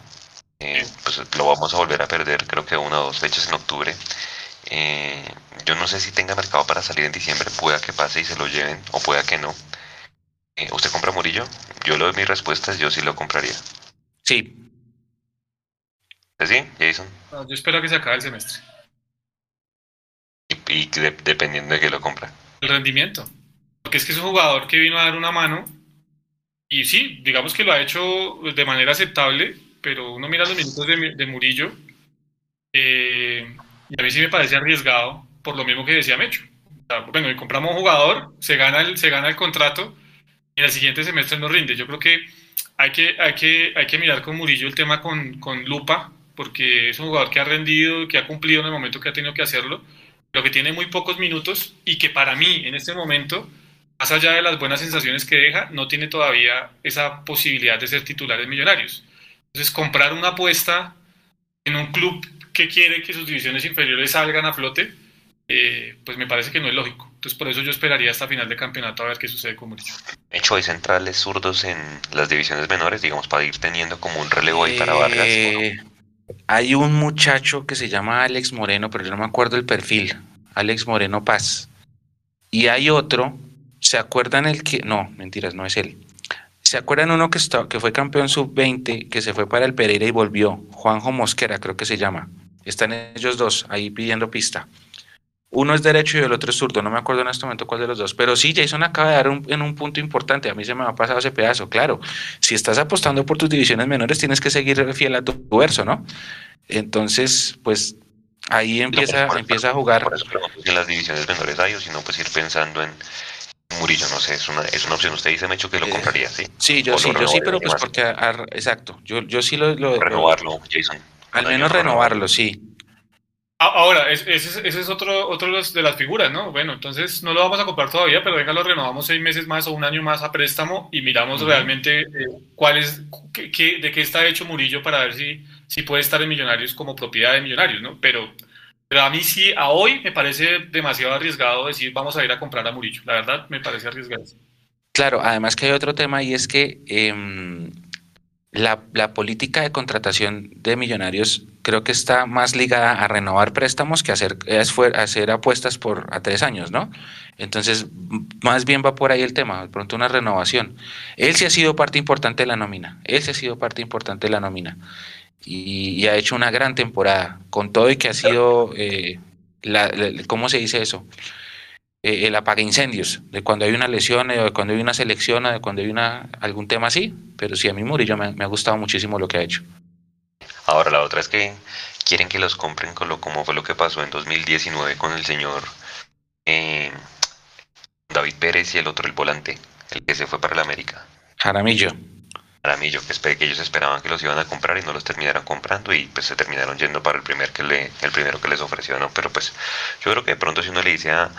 Eh, pues lo vamos a volver a perder, creo que una o dos fechas en octubre. Eh, yo no sé si tenga mercado para salir en diciembre, pueda que pase y se lo lleven, o pueda que no. Eh, ¿Usted compra Murillo? Yo lo doy mis respuestas, yo sí lo compraría. Sí. ¿Sí, Jason? yo espero que se acabe el semestre. Y, dependiendo de que lo compra el rendimiento. Porque es que es un jugador que vino a dar una mano y sí, digamos que lo ha hecho de manera aceptable, pero uno mira los minutos de, Murillo eh, y a mí sí me parece arriesgado por lo mismo que decía Mecho. bueno, y compramos un jugador, se gana el, se gana el contrato y el siguiente semestre no rinde. Yo creo que hay que, hay que, hay que mirar con Murillo el tema con, con lupa, porque es un jugador que ha rendido, que ha cumplido en el momento que ha tenido que hacerlo lo que tiene muy pocos minutos y que para mí en este momento, más allá de las buenas sensaciones que deja, no tiene todavía esa posibilidad de ser titular en Millonarios. Entonces, comprar una apuesta en un club que quiere que sus divisiones inferiores salgan a flote, eh, pues me parece que no es lógico. Entonces, por eso yo esperaría hasta final de campeonato a ver qué sucede con Murillo. hecho, hay centrales zurdos en las divisiones menores, digamos, para ir teniendo como un relevo ahí para Vargas. Eh, hay un muchacho que se llama Alex Moreno, pero yo no me acuerdo el perfil. Alex Moreno Paz. Y hay otro, ¿se acuerdan el que.? No, mentiras, no es él. ¿Se acuerdan uno que, está, que fue campeón sub-20, que se fue para el Pereira y volvió? Juanjo Mosquera, creo que se llama. Están ellos dos ahí pidiendo pista. Uno es derecho y el otro es zurdo, no me acuerdo en este momento cuál de los dos. Pero sí, Jason acaba de dar en un punto importante. A mí se me ha pasado ese pedazo. Claro, si estás apostando por tus divisiones menores, tienes que seguir fiel a tu, verso, ¿no? Entonces, pues ahí empieza, empieza a jugar. Por eso en las divisiones menores hay, o si no, pues ir pensando en Murillo, no sé, es una, es una opción. Usted dice, Mecho, que lo eh, compraría, ¿sí? Sí, yo sí, yo sí, pero pues porque, exacto, yo, yo sí lo... lo renovarlo, Jason. Al menos renovarlo, sí. Ahora, ese es, otro, otro de las figuras, ¿no? Bueno, entonces no lo vamos a comprar todavía, pero venga, lo renovamos seis meses más o un año más a préstamo y miramos realmente eh, cuál es, qué, de qué está hecho Murillo para ver si, si puede estar en Millonarios como propiedad de Millonarios, ¿no? Pero, pero a mí sí, a hoy me parece demasiado arriesgado decir vamos a ir a comprar a Murillo. La verdad, me parece arriesgado. Claro, además que hay otro tema y es que em, la, política de contratación de millonarios creo que está más ligada a renovar préstamos que a hacer, hacer apuestas por a tres años, ¿no? Entonces, más bien va por ahí el tema, de pronto una renovación. Él sí ha sido parte importante de la nómina, él sí ha sido parte importante de la nómina y, ha hecho una gran temporada, con todo y que ha sido, eh, ¿cómo se dice eso? Eh, el apaga incendios, de cuando hay una lesión, de cuando hay una selección, de cuando hay una, algún tema así, pero sí a mí Murillo me, me, ha gustado muchísimo lo que ha hecho. Ahora la otra es que quieren que los compren con lo, como fue lo que pasó en 2019 con el señor eh, David Pérez y el otro el volante, el que se fue para la América. Jaramillo. Jaramillo, que, que ellos esperaban que los iban a comprar y no los terminaran comprando y pues se terminaron yendo para el primer que le, el primero que les ofreció, ¿no? Pero pues yo creo que de pronto si uno le dice a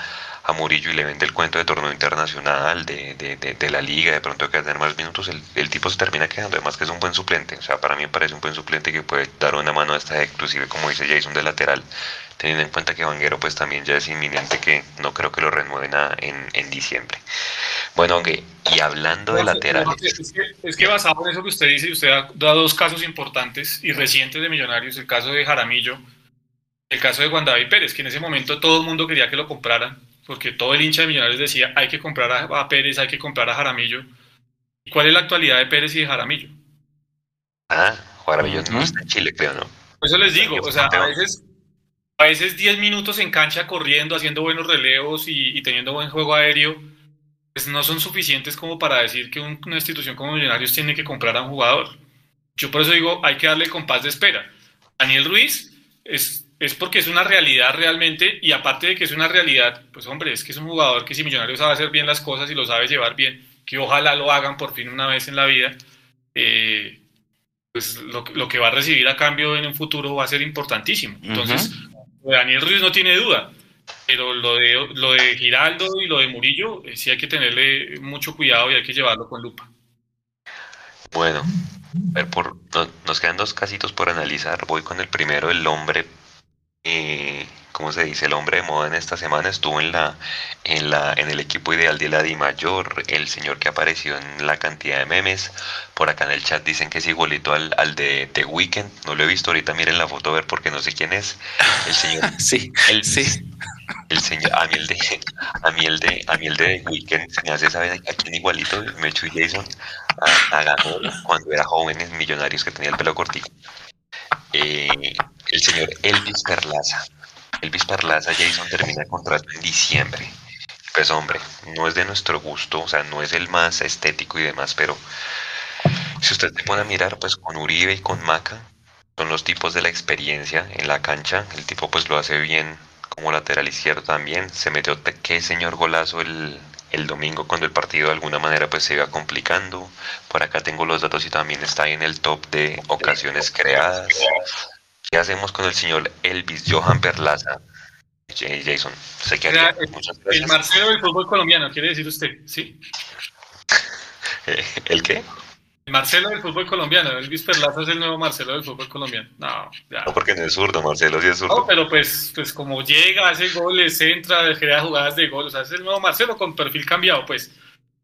a Murillo y le vende el cuento de torneo internacional, de, de, de, la liga, de pronto que tener más minutos, el, el, tipo se termina quedando. Además que es un buen suplente. O sea, para mí me parece un buen suplente que puede dar una mano a esta, inclusive como dice Jason, de lateral. Teniendo en cuenta que Vanguero pues también ya es inminente que no creo que lo renueven en, en diciembre. Bueno, aunque, y hablando de laterales... Es que, es que basado en eso que usted dice, usted ha dado dos casos importantes y recientes de Millonarios, el caso de Jaramillo, el caso de Juan David Pérez, que en ese momento todo el mundo quería que lo compraran porque todo el hincha de Millonarios decía hay que comprar a, Pérez, hay que comprar a Jaramillo. ¿Y cuál es la actualidad de Pérez y de Jaramillo? Ah, Jaramillo no está en Chile, creo, ¿no? Por eso les digo, o sea, a veces, a veces 10 minutos en cancha corriendo, haciendo buenos relevos y, teniendo buen juego aéreo, pues no son suficientes como para decir que una institución como Millonarios tiene que comprar a un jugador. Yo por eso digo, hay que darle compás de espera. Daniel Ruiz es, es porque es una realidad realmente y aparte de que es una realidad, pues hombre, es que es un jugador que si Millonarios sabe hacer bien las cosas y lo sabe llevar bien, que ojalá lo hagan por fin una vez en la vida, eh, pues lo, lo, que va a recibir a cambio en un futuro va a ser importantísimo. Entonces, Daniel Ruiz no tiene duda, pero lo de, lo de Giraldo y lo de Murillo eh, sí hay que tenerle mucho cuidado y hay que llevarlo con lupa. Bueno, ver, por, nos quedan dos casitos por analizar. Voy con el primero, el hombre, eh, ¿cómo se dice? El hombre de moda en esta semana estuvo en la, en la, en el equipo ideal de la Di Mayor, el señor que apareció en la cantidad de memes. Por acá en el chat dicen que es igualito al, al de The Weeknd. No lo he visto ahorita, miren la foto a ver porque no sé quién es. El señor. sí, el, sí. El señor, a mí el de, a mí el de, a mí el de The Weeknd se me hace saber a quién igualito, Mechu y Jason a, cuando era joven en Millonarios que tenía el pelo cortito. Eh, el señor Elvis Perlaza. Elvis Perlaza, Jason termina el contrato en diciembre. Pues hombre, no es de nuestro gusto, o sea, no es el más estético y demás, pero si usted se pone a mirar, pues con Uribe y con Maca, son los tipos de la experiencia en la cancha. El tipo pues lo hace bien como lateral izquierdo también. Se metió, qué señor golazo el, el domingo cuando el partido de alguna manera pues se iba complicando. Por acá tengo los datos y también está ahí en el top de ocasiones creadas. ¿Qué hacemos con el señor Elvis Johan Perlaza? Jason, sé que El Marcelo del fútbol colombiano, quiere decir usted, ¿sí? ¿El qué? Marcelo del fútbol colombiano, Elvis Perlaza es el nuevo Marcelo del fútbol colombiano. No, ya. No, porque no es zurdo, Marcelo sí es zurdo. No, pero pues, pues como llega, hace goles, entra, crea jugadas de gol, o sea, es el nuevo Marcelo con perfil cambiado, pues.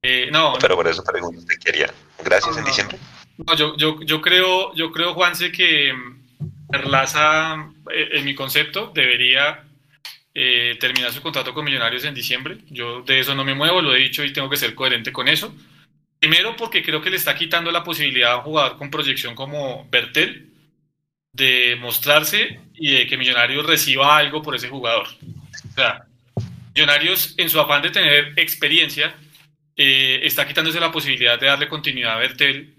Eh, no, Pero por eso pregunto, ¿usted quería? Gracias en diciembre. No, yo, yo, yo creo, yo creo, Juanse, que Perlaza, eh, en mi concepto, debería eh, terminar su contrato con Millonarios en diciembre. Yo de eso no me muevo, lo he dicho y tengo que ser coherente con eso. Primero porque creo que le está quitando la posibilidad a un jugador con proyección como Bertel de mostrarse y de que Millonarios reciba algo por ese jugador. O sea, Millonarios en su afán de tener experiencia eh, está quitándose la posibilidad de darle continuidad a Bertel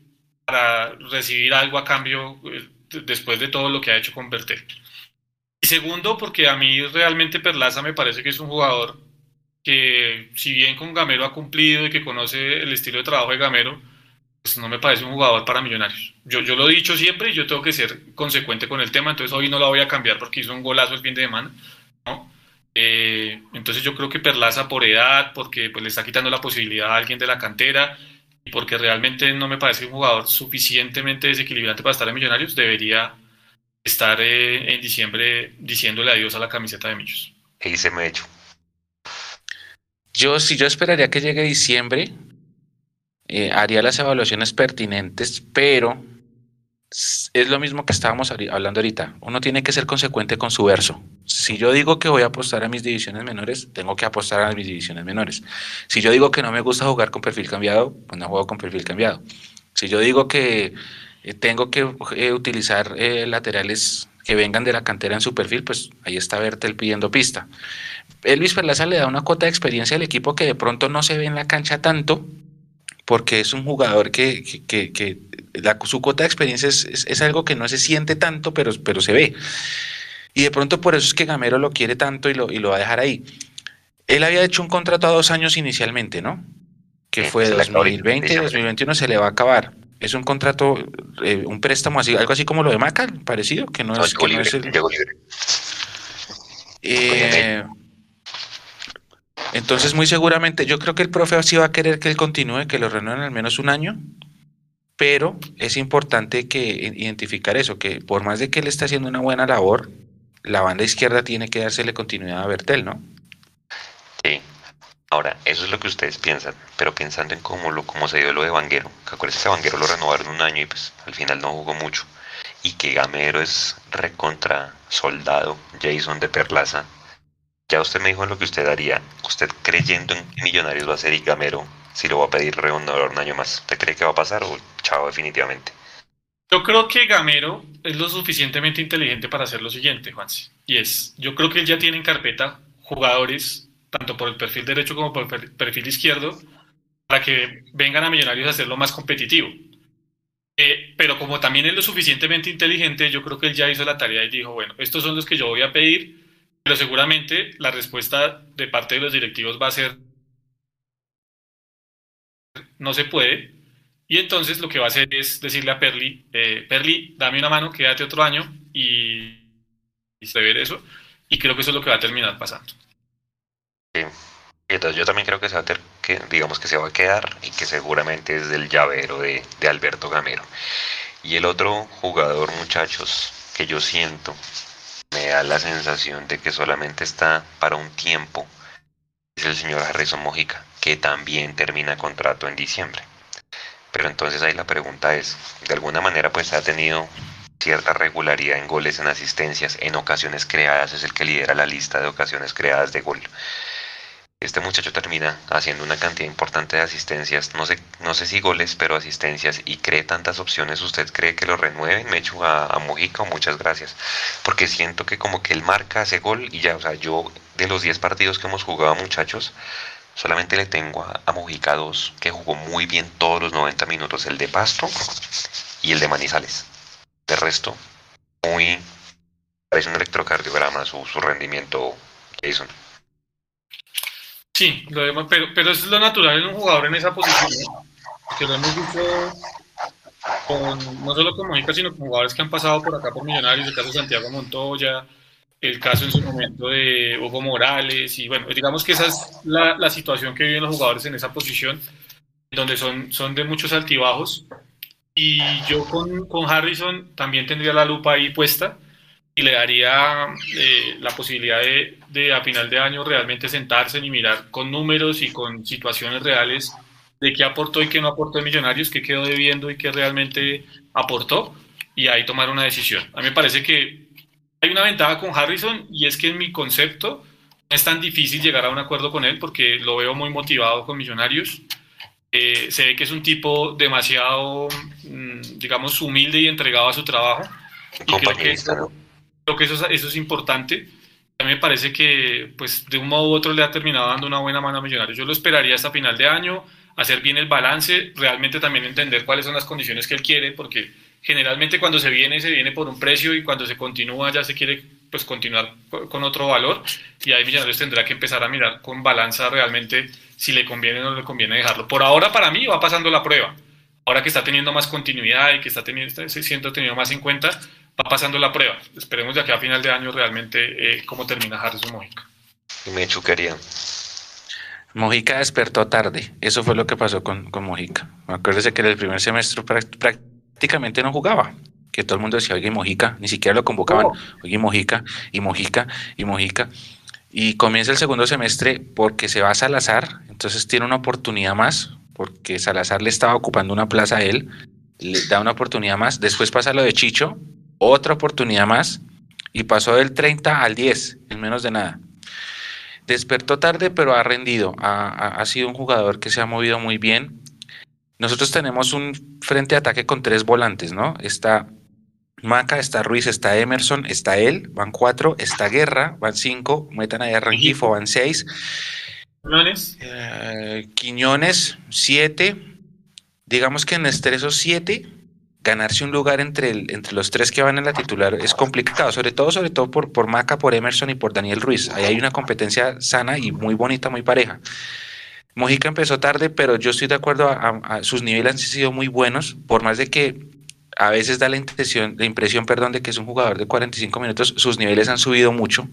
para recibir algo a cambio después de todo lo que ha hecho con Bertel. Y segundo, porque a mí realmente Perlaza me parece que es un jugador que si bien con Gamero ha cumplido y que conoce el estilo de trabajo de Gamero, pues no me parece un jugador para millonarios. Yo, yo lo he dicho siempre y yo tengo que ser consecuente con el tema, entonces hoy no lo voy a cambiar porque hizo un golazo el fin de semana. ¿no? Eh, entonces yo creo que Perlaza por edad, porque pues, le está quitando la posibilidad a alguien de la cantera porque realmente no me parece un jugador suficientemente desequilibrante para estar en Millonarios, debería estar eh, en diciembre diciéndole adiós a la camiseta de Millos. Y se me hecho. Yo, si yo esperaría que llegue diciembre, eh, haría las evaluaciones pertinentes, pero es lo mismo que estábamos hablando ahorita. Uno tiene que ser consecuente con su verso. Si yo digo que voy a apostar a mis divisiones menores, tengo que apostar a mis divisiones menores. Si yo digo que no me gusta jugar con perfil cambiado, pues no juego con perfil cambiado. Si yo digo que eh, tengo que eh, utilizar laterales que vengan de la cantera en su perfil, pues ahí está Bertel pidiendo pista. Elvis Perlaza le da una cuota de experiencia al equipo que de pronto no se ve en la cancha tanto, porque es un jugador que, su cuota de experiencia es, algo que no se siente tanto, pero, pero se ve. Y de pronto por eso es que Gamero lo quiere tanto y lo, y lo va a dejar ahí. Él había hecho un contrato a dos años inicialmente, ¿no? Que fue de 2020 y 2021 se le va a acabar. Es un contrato, eh, un préstamo así, algo así como lo de Maca, parecido, que no, es, que no es el... Eh, entonces, muy seguramente, yo creo que el profe sí va a querer que él continúe, que lo renueven al menos un año, pero es importante que identificar eso, que por más de que él esté haciendo una buena labor, la banda izquierda tiene que dársele continuidad a Bertel, ¿no? Sí. Ahora, eso es lo que ustedes piensan, pero pensando en cómo, lo, cómo se dio lo de Vanguero, que acuérdense que Vanguero lo renovaron un año y pues al final no jugó mucho, y que Gamero es recontra soldado, Jason de Perlaza, ya usted me dijo lo que usted haría. Usted creyendo en que Millonarios va a ser y Gamero si lo va a pedir renovar un año más. ¿Usted cree que va a pasar o chao definitivamente? Yo creo que Gamero es lo suficientemente inteligente para hacer lo siguiente, Juansi. Y es, yo creo que él ya tiene en carpeta jugadores, tanto por el perfil derecho como por el perfil izquierdo, para que vengan a Millonarios a hacerlo más competitivo. Eh, pero como también es lo suficientemente inteligente, yo creo que él ya hizo la tarea y dijo, bueno, estos son los que yo voy a pedir, pero seguramente la respuesta de parte de los directivos va a ser, no se puede, y entonces lo que va a hacer es decirle a Perli, eh, Perli, dame una mano, quédate otro año y, y ver eso. Y creo que eso es lo que va a terminar pasando. Sí. Entonces yo también creo que se va a que, digamos que se va a quedar y que seguramente es del llavero de, de Alberto Gamero. Y el otro jugador, muchachos, que yo siento, me da la sensación de que solamente está para un tiempo, es el señor Harrison Mojica, que también termina contrato en diciembre. Pero entonces ahí la pregunta es, de alguna manera pues ha tenido cierta regularidad en goles, en asistencias, en ocasiones creadas, es el que lidera la lista de ocasiones creadas de gol. Este muchacho termina haciendo una cantidad importante de asistencias, no sé, no sé si goles, pero asistencias, y cree tantas opciones, ¿usted cree que lo renueven? Me echo a, a Mojica, muchas gracias, porque siento que como que él marca, hace gol, y ya, o sea, yo de los 10 partidos que hemos jugado, muchachos, Solamente le tengo a, Mojica 2, que jugó muy bien todos los 90 minutos, el de Pasto y el de Manizales. De resto, muy... Parece un electrocardiograma su, su rendimiento, Jason. Sí, lo pero, pero eso es lo natural en un jugador en esa posición, que lo hemos visto con, no solo con Mojica, sino con jugadores que han pasado por acá por Millonarios, el caso de Santiago Montoya, el caso en su momento de Hugo Morales, y bueno, digamos que esa es la, situación que viven los jugadores en esa posición, donde son, son de muchos altibajos. Y yo con, con Harrison también tendría la lupa ahí puesta y le daría eh, la posibilidad de, de, a final de año realmente sentarse y mirar con números y con situaciones reales de qué aportó y qué no aportó en Millonarios, qué quedó debiendo y qué realmente aportó, y ahí tomar una decisión. A mí me parece que hay una ventaja con Harrison y es que en mi concepto no es tan difícil llegar a un acuerdo con él porque lo veo muy motivado con Millonarios. Eh, se ve que es un tipo demasiado, mm, digamos, humilde y entregado a su trabajo. Y creo que, eso, creo que eso, eso, es importante. A mí me parece que, pues, de un modo u otro le ha terminado dando una buena mano a Millonarios. Yo lo esperaría hasta final de año, hacer bien el balance, realmente también entender cuáles son las condiciones que él quiere, porque generalmente cuando se viene, se viene por un precio y cuando se continúa ya se quiere pues continuar con otro valor y ahí Millonarios tendrá que empezar a mirar con balanza realmente si le conviene o no le conviene dejarlo. Por ahora para mí va pasando la prueba. Ahora que está teniendo más continuidad y que está, teniendo, está siendo tenido más en cuenta, va pasando la prueba. Esperemos de aquí a final de año realmente eh, cómo termina Harrison Mojica. Y me chuquería. Mojica despertó tarde. Eso fue lo que pasó con, con Mojica. Acuérdese que en el primer semestre prácticamente prácticamente no jugaba. Que todo el mundo decía, oye, Mojica, ni siquiera lo convocaban, oye, Mojica, y Mojica, y Mojica. Y comienza el segundo semestre porque se va a Salazar, entonces tiene una oportunidad más, porque Salazar le estaba ocupando una plaza a él, le da una oportunidad más. Después pasa lo de Chicho, otra oportunidad más, y pasó del 30 al 10, en menos de nada. Despertó tarde, pero ha rendido. ha sido un jugador que se ha movido muy bien nosotros tenemos un frente de ataque con tres volantes, ¿no? Está Maca, está Ruiz, está Emerson, está él, van cuatro, está Guerra, van cinco, metan ahí a Rangifo, van seis. Quiñones. Eh, Quiñones, siete. Digamos que en entre esos siete, ganarse un lugar entre, entre los tres que van en la titular es complicado, sobre todo, sobre todo por, por Maca, por Emerson y por Daniel Ruiz. Ahí hay una competencia sana y muy bonita, muy pareja. Mojica empezó tarde, pero yo estoy de acuerdo, sus niveles han sido muy buenos, por más de que a veces da la impresión, la impresión perdón, de que es un jugador de 45 minutos, sus niveles han subido mucho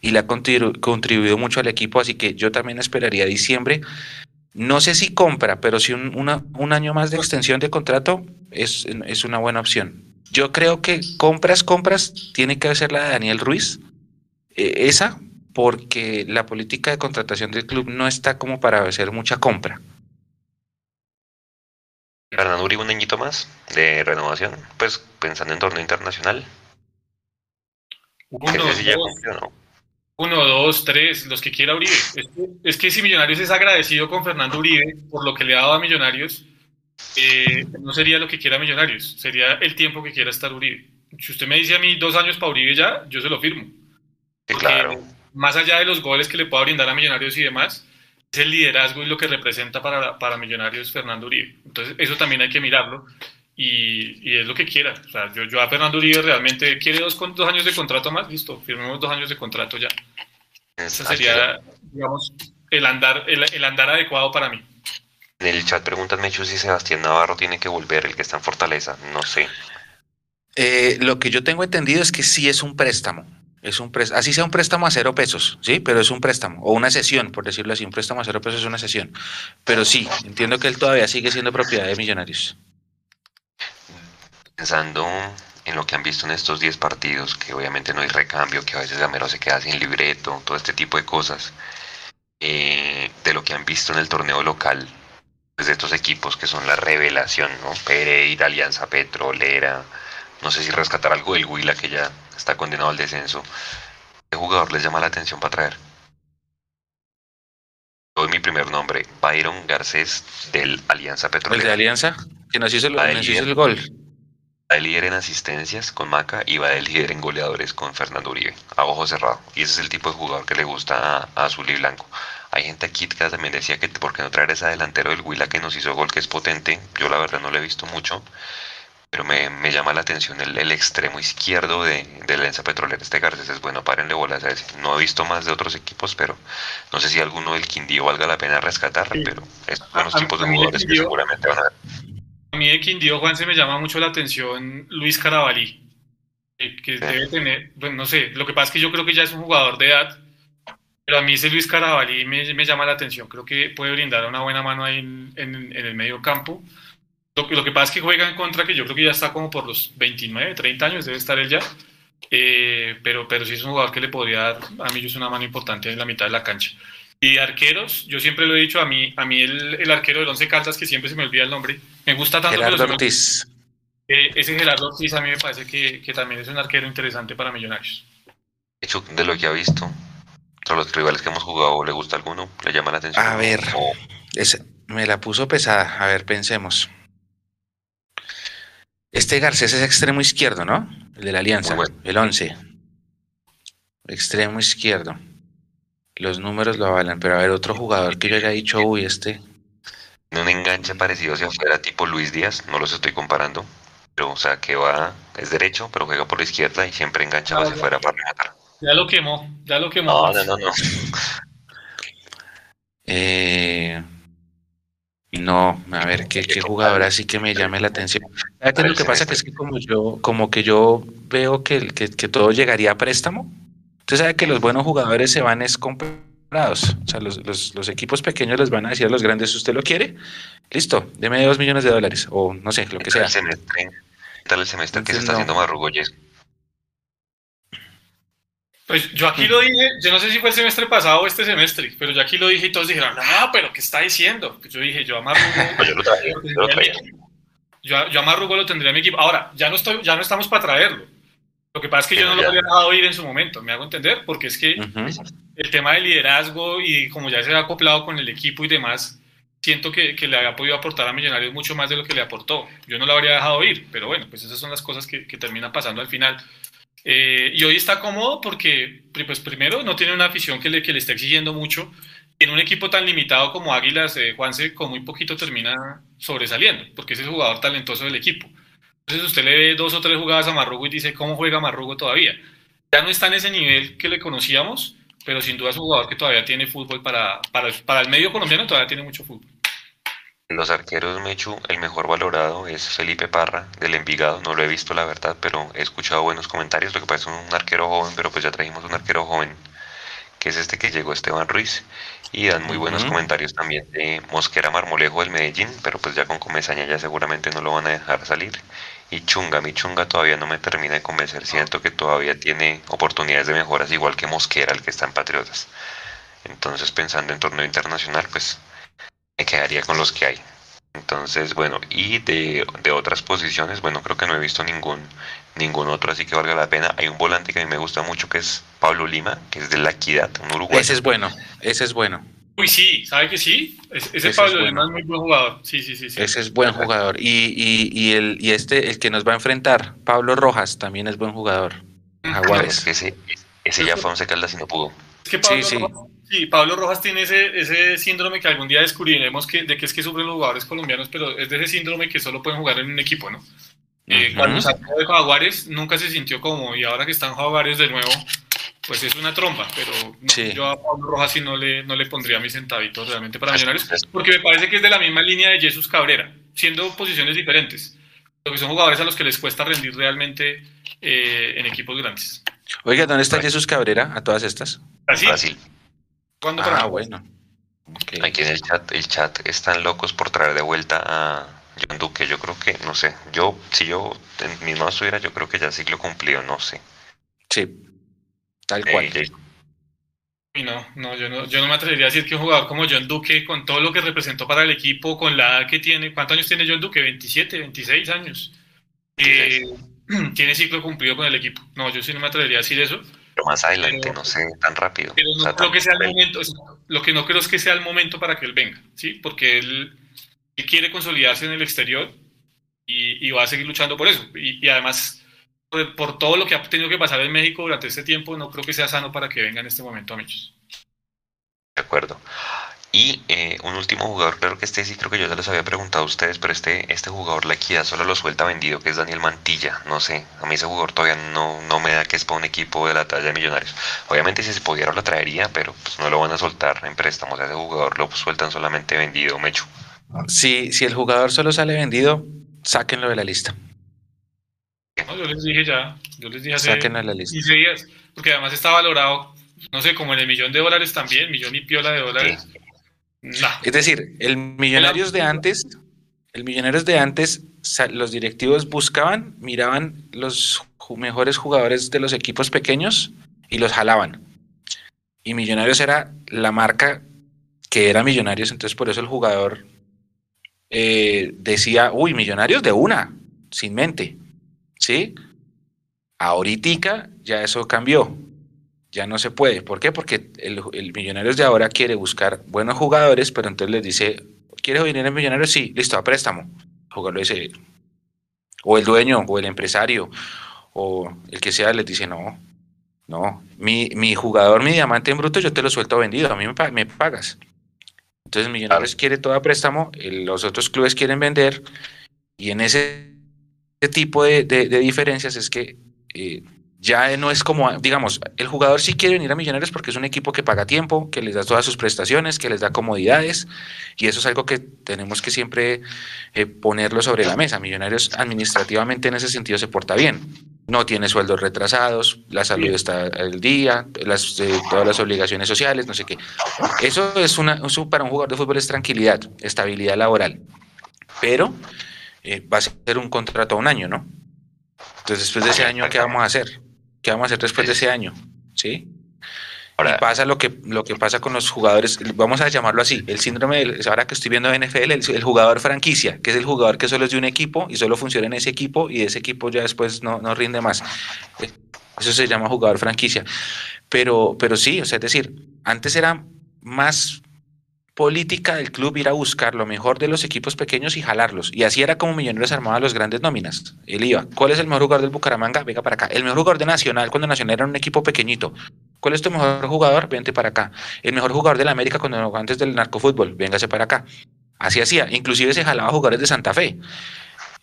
y le ha contribuido mucho al equipo, así que yo también esperaría diciembre. No sé si compra, pero si un, año más de extensión de contrato es, es una buena opción. Yo creo que compras, compras, tiene que ser la de Daniel Ruiz. E, esa, porque la política de contratación del club no está como para hacer mucha compra. Fernando Uribe un añito más de renovación, pues pensando en torneo internacional. Uno, dos, Uno, dos, tres, los que quiera Uribe. Es que, si Millonarios es agradecido con Fernando Uribe por lo que le ha dado a Millonarios, eh, no sería lo que quiera Millonarios, sería el tiempo que quiera estar Uribe. Si usted me dice a mí dos años para Uribe ya, yo se lo firmo. claro. Más allá de los goles que le pueda brindar a Millonarios y demás, es el liderazgo y lo que representa para, para Millonarios Fernando Uribe. Entonces, eso también hay que mirarlo y, es lo que quiera. O sea, yo, yo a Fernando Uribe realmente quiere dos, dos años de contrato más, listo, firmemos dos años de contrato ya. Ese sería, digamos, el andar, el, andar adecuado para mí. En el chat preguntan, Mechu, si Sebastián Navarro tiene que volver, el que está en Fortaleza. No sé. Eh, lo que yo tengo entendido es que sí es un préstamo. Es un así sea un préstamo a cero pesos, ¿sí? Pero es un préstamo, o una sesión, por decirlo así. Un préstamo a cero pesos es una sesión. Pero sí, entiendo que él todavía sigue siendo propiedad de millonarios pensando en lo que han visto en estos 10 partidos, que obviamente no hay recambio, que a veces Gamero se queda sin libreto, todo este tipo de cosas, eh, de lo que han visto en el torneo local, pues de estos equipos que son la revelación, ¿no? Pereira, Alianza Petrolera, no sé si rescatar algo del Huila que ya está condenado al descenso. ¿Qué jugador les llama la atención para traer? Doy mi primer nombre, Byron Garcés del Alianza Petrolera. ¿El de Alianza? Que nos hizo el, nos hizo el gol va de líder en asistencias con Maca y va de líder en goleadores con Fernando Uribe, a ojo cerrado. Y ese es el tipo de jugador que le gusta a, Azul y Blanco. Hay gente aquí que también decía que por qué no traer ese delantero del Huila que nos hizo gol, que es potente. Yo la verdad no lo he visto mucho, pero me, llama la atención el, extremo izquierdo de, de Lenza Petrolera. Este Garcés es bueno, párenle bolas a ese. No he visto más de otros equipos, pero no sé si alguno del Quindío valga la pena rescatar, pero es buenos tipos de jugadores que seguramente van a ver. A mí de Quindío, Juan, se me llama mucho la atención Luis Carabalí, que debe tener, bueno, no sé, lo que pasa es que yo creo que ya es un jugador de edad, pero a mí ese Luis Carabalí me, me llama la atención, creo que puede brindar una buena mano ahí en, en, el medio campo. Lo, lo, que pasa es que juega en contra, que yo creo que ya está como por los 29, 30 años, debe estar él ya, eh, pero, pero sí es un jugador que le podría dar a mí es una mano importante en la mitad de la cancha. Y arqueros, yo siempre lo he dicho, a mí, a mí el, el arquero del Once Caldas, que siempre se me olvida el nombre, me gusta tanto. Gerardo Ortiz. Eh, ese Gerardo Ortiz a mí me parece que, que, también es un arquero interesante para Millonarios. De hecho, de lo que ha visto, todos los rivales que hemos jugado, ¿le gusta alguno? ¿Le llama la atención? A ver, me la puso pesada. A ver, pensemos. Este Garcés es extremo izquierdo, ¿no? El de la Alianza, el 11. Extremo izquierdo. Los números lo avalan, pero a ver, otro jugador que yo haya dicho, uy, este. Un enganche parecido hacia afuera, tipo Luis Díaz, no los estoy comparando, pero o sea, que va, es derecho, pero juega por la izquierda y siempre engancha hacia afuera para rematar. Ya lo quemó, ya lo quemó. No, no, no, no. eh, no, a ver, ¿qué, qué jugador así que me llame la atención? lo que pasa? Que es que como yo, como que yo veo que, que, que todo llegaría a préstamo, Usted sabe que los buenos jugadores se van es comprados. O sea, los, equipos pequeños les van a decir a los grandes, si usted lo quiere, listo, deme dos millones de dólares. O no sé, lo que sea. ¿Qué tal el semestre que se está haciendo Marrugoyes? Pues yo aquí lo dije, yo no sé si fue el semestre pasado o este semestre, pero yo aquí lo dije y todos dijeron, no, pero ¿qué está diciendo? Pues yo dije, yo a Marrugo... Pues yo lo traía, yo lo traía. Yo, yo lo tendría en mi equipo. Ahora, ya no, estoy, ya no estamos para traerlo lo que pasa es que yo no lo había dejado ir en su momento, me hago entender, porque es que el tema de liderazgo y como ya se ha acoplado con el equipo y demás, siento que, que, le había podido aportar a Millonarios mucho más de lo que le aportó. Yo no lo habría dejado ir, pero bueno, pues esas son las cosas que, que terminan pasando al final. Eh, y hoy está cómodo porque, pues primero, no tiene una afición que le, que le esté exigiendo mucho. En un equipo tan limitado como Águilas, eh, Juanse, con muy poquito termina sobresaliendo, porque es el jugador talentoso del equipo. Entonces usted le ve dos o tres jugadas a Marrugo y dice, ¿cómo juega Marrugo todavía? Ya no está en ese nivel que le conocíamos, pero sin duda es un jugador que todavía tiene fútbol para, para, para el medio colombiano, todavía tiene mucho fútbol. Los arqueros, Mechu, el mejor valorado es Felipe Parra, del Envigado. No lo he visto, la verdad, pero he escuchado buenos comentarios. Lo que pasa es un arquero joven, pero pues ya trajimos un arquero joven, que es este que llegó, Esteban Ruiz. Y dan muy buenos comentarios también de Mosquera Marmolejo del Medellín, pero pues ya con Comesaña ya seguramente no lo van a dejar salir. Y Chunga, mi Chunga todavía no me termina de convencer. Siento que todavía tiene oportunidades de mejoras, igual que Mosquera, el que está en Patriotas. Entonces, pensando en torneo internacional, pues me quedaría con los que hay. Entonces, bueno, y de, de, otras posiciones, bueno, creo que no he visto ningún, ningún otro, así que valga la pena. Hay un volante que a mí me gusta mucho que es Pablo Lima, que es de la Equidad, un uruguayo. Ese es bueno, ese es bueno. Uy, sí, ¿sabe que sí? ese, Pablo Lima es muy buen jugador. Sí, sí, sí. sí. Ese es buen jugador. Y, y, y, el, y este, el que nos va a enfrentar, Pablo Rojas, también es buen jugador. Jaguares. ese, ese ya fue un Caldas y no pudo. Es que Pablo, sí, Rojas, sí. Pablo Rojas tiene ese, ese síndrome que algún día descubriremos que, de que es que sufren los jugadores colombianos, pero es de ese síndrome que solo pueden jugar en un equipo, ¿no? Eh, cuando salió de Jaguares nunca se sintió como y ahora que están Jaguares de nuevo, pues es una trompa, pero yo a Pablo Rojas sí no le, no le pondría mis centavitos realmente para Millonarios, porque me parece que es de la misma línea de Jesús Cabrera, siendo posiciones diferentes, porque son jugadores a los que les cuesta rendir realmente eh, en equipos grandes. Oiga, ¿dónde está Jesús Cabrera a todas estas? Brasil. Brasil. ¿Cuándo ah, bueno. Aquí en el chat, el chat están locos por traer de vuelta a John Duque. Yo creo que, no sé, yo, si yo en mi mano estuviera, yo creo que ya ciclo cumplido, no sé. Sí, tal cual. y no, no yo, no, yo no me atrevería a decir que un jugador como John Duque, con todo lo que representó para el equipo, con la edad que tiene, ¿cuántos años tiene John Duque? 27, 26 años. Eh, tiene ciclo cumplido con el equipo. No, yo sí no me atrevería a decir eso. Pero más adelante, no sé, tan rápido. Pero no creo que sea el momento, lo que no creo es que sea el momento para que él venga, ¿sí? Porque él, quiere consolidarse en el exterior y, va a seguir luchando por eso. Y, además, por, todo lo que ha tenido que pasar en México durante este tiempo, no creo que sea sano para que venga en este momento, amigos. De acuerdo. Y eh, un último jugador, creo que este sí creo que yo ya les había preguntado a ustedes, pero este, este jugador la equidad solo lo suelta vendido, que es Daniel Mantilla. No sé, a mí ese jugador todavía no, no me da que es para un equipo de la talla de Millonarios. Obviamente si se pudiera lo traería, pero pues no lo van a soltar en préstamos. ese jugador lo sueltan solamente vendido, Mecho. Si, si el jugador solo sale vendido, sáquenlo de la lista. No, yo les dije ya, yo les dije hace sáquenlo de la lista. días, porque además está valorado, no sé, como en el millón de dólares también, millón y piola de dólares. Es decir, el Millonarios de antes, el Millonarios de antes, los directivos buscaban, miraban los mejores jugadores de los equipos pequeños y los jalaban. Y Millonarios era la marca que era Millonarios, entonces por eso el jugador eh, decía, uy, Millonarios de una, sin mente, ¿sí? Ahorita ya eso cambió ya no se puede. ¿Por qué? Porque el, el Millonarios de ahora quiere buscar buenos jugadores, pero entonces les dice, ¿quieres venir en Millonarios? Sí, listo, a préstamo. Jugador dice, o el dueño, o el empresario, o el que sea, les dice, no, no, mi, mi jugador, mi diamante en bruto, yo te lo suelto vendido, a mí me, me pagas. Entonces Millonarios quiere todo a préstamo, los otros clubes quieren vender, y en ese, tipo de, de, diferencias es que eh, ya no es como, digamos, el jugador sí quiere venir a Millonarios porque es un equipo que paga tiempo, que les da todas sus prestaciones, que les da comodidades, y eso es algo que tenemos que siempre eh, ponerlo sobre la mesa. Millonarios administrativamente en ese sentido se porta bien. No tiene sueldos retrasados, la salud está al día, las, eh, todas las obligaciones sociales, no sé qué. Eso es una, para un jugador de fútbol es tranquilidad, estabilidad laboral. Pero eh, va a ser un contrato a un año, ¿no? Entonces, después de ese año, ¿qué vamos a hacer? ¿Qué vamos a hacer después de ese año? ¿Sí? Ahora, pasa lo que, lo que pasa con los jugadores, vamos a llamarlo así, el síndrome, del, ahora que estoy viendo en NFL, el, jugador franquicia, que es el jugador que solo es de un equipo y solo funciona en ese equipo y ese equipo ya después no, no rinde más. Eso se llama jugador franquicia. Pero, pero sí, o sea, es decir, antes era más política del club ir a buscar lo mejor de los equipos pequeños y jalarlos. Y así era como Millonarios armaba los grandes nóminas. Él iba, ¿cuál es el mejor jugador del Bucaramanga? Venga para acá. El mejor jugador de Nacional, cuando Nacional era un equipo pequeñito. ¿Cuál es tu mejor jugador? Vente para acá. El mejor jugador de la América cuando antes del narcofútbol, véngase para acá. Así hacía. Inclusive se jalaba jugadores de Santa Fe.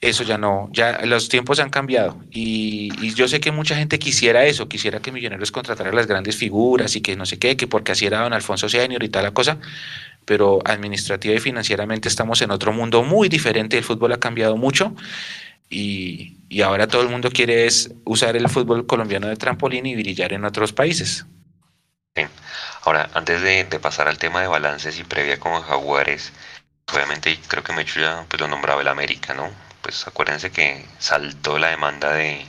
Eso ya no, ya los tiempos han cambiado y, y, yo sé que mucha gente quisiera eso, quisiera que Millonarios contratara las grandes figuras y que no sé qué, que porque así era don Alfonso Senior y tal la cosa, pero administrativa y financieramente estamos en otro mundo muy diferente, el fútbol ha cambiado mucho y, ahora todo el mundo quiere es usar el fútbol colombiano de trampolín y brillar en otros países. Ahora, antes de, pasar al tema de balances y previa con Jaguares, obviamente creo que Mecho ya pues, lo nombraba el América, ¿no? Pues acuérdense que saltó la demanda de,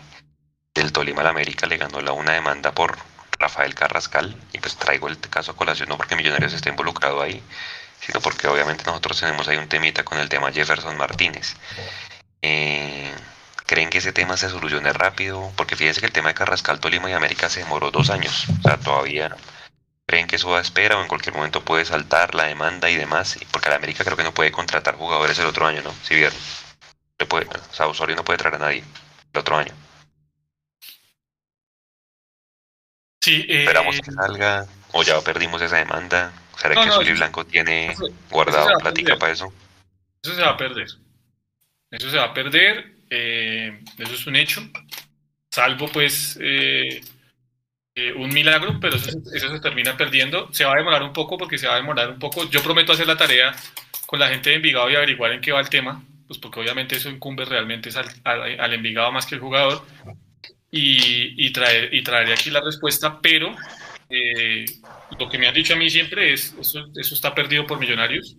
del Tolima al América, le ganó la una demanda por Rafael Carrascal, y pues traigo el caso a colación, no porque Millonarios esté involucrado ahí, sino porque obviamente nosotros tenemos ahí un temita con el tema Jefferson Martínez. Eh, ¿Creen que ese tema se solucione rápido? Porque fíjense que el tema de Carrascal, Tolima y América se demoró dos años. O sea, todavía creen que eso va a espera o en cualquier momento puede saltar la demanda y demás. Porque la América creo que no puede contratar jugadores el otro año, ¿no? Si vieron. puede, o sea, Osorio no puede traer a nadie el otro año. Sí, eh, Esperamos que salga o ya perdimos esa demanda. ¿Será que no, Blanco tiene guardado plática para eso? Eso se va a perder. Eso se va a perder. Eh, eso es un hecho. Salvo pues eh, eh, un milagro, pero eso, se termina perdiendo. Se va a demorar un poco porque se va a demorar un poco. Yo prometo hacer la tarea con la gente de Envigado y averiguar en qué va el tema, pues porque obviamente eso incumbe realmente al, al, Envigado más que el jugador. Y, y, traer, y traeré aquí la respuesta, pero lo que me han dicho a mí siempre es, eso, eso está perdido por millonarios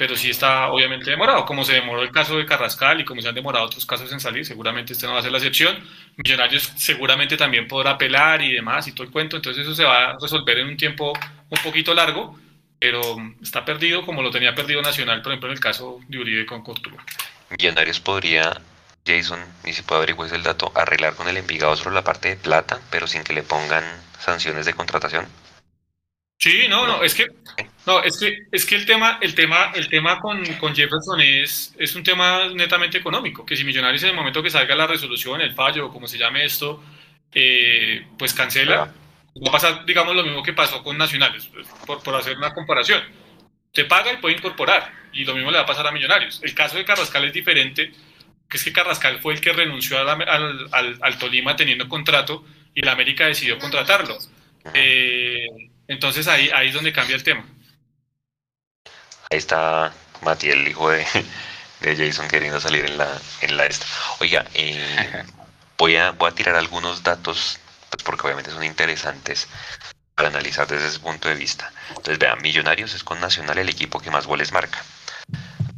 pero sí está obviamente demorado, como se demoró el caso de Carrascal y como se han demorado otros casos en salir, seguramente este no va a ser la excepción. Millonarios seguramente también podrá apelar y demás y todo el cuento, entonces eso se va a resolver en un tiempo un poquito largo, pero está perdido como lo tenía perdido Nacional, por ejemplo, en el caso de Uribe con Cortuluá. Millonarios podría, Jason, ni si puede averiguar el dato, arreglar con el Envigado sobre la parte de plata, pero sin que le pongan sanciones de contratación. Sí, no, no, es que no, es que es que el tema, el tema, el tema con, con Jefferson es, es un tema netamente económico, que si Millonarios en el momento que salga la resolución, el fallo, o como se llame esto, eh, pues cancela, va a pasar, digamos, lo mismo que pasó con Nacionales, pues, por, por hacer una comparación. Te paga y puede incorporar, y lo mismo le va a pasar a Millonarios. El caso de Carrascal es diferente, que es que Carrascal fue el que renunció al, al, al, Tolima teniendo contrato y la América decidió contratarlo. Eh, entonces ahí, ahí es donde cambia el tema. Ahí está Mati, el hijo de, Jason, queriendo salir en la, en la esta. Oiga, eh, voy, a, voy a tirar algunos datos, pues porque obviamente son interesantes para analizar desde ese punto de vista. Entonces, vean, Millonarios es con Nacional el equipo que más goles marca.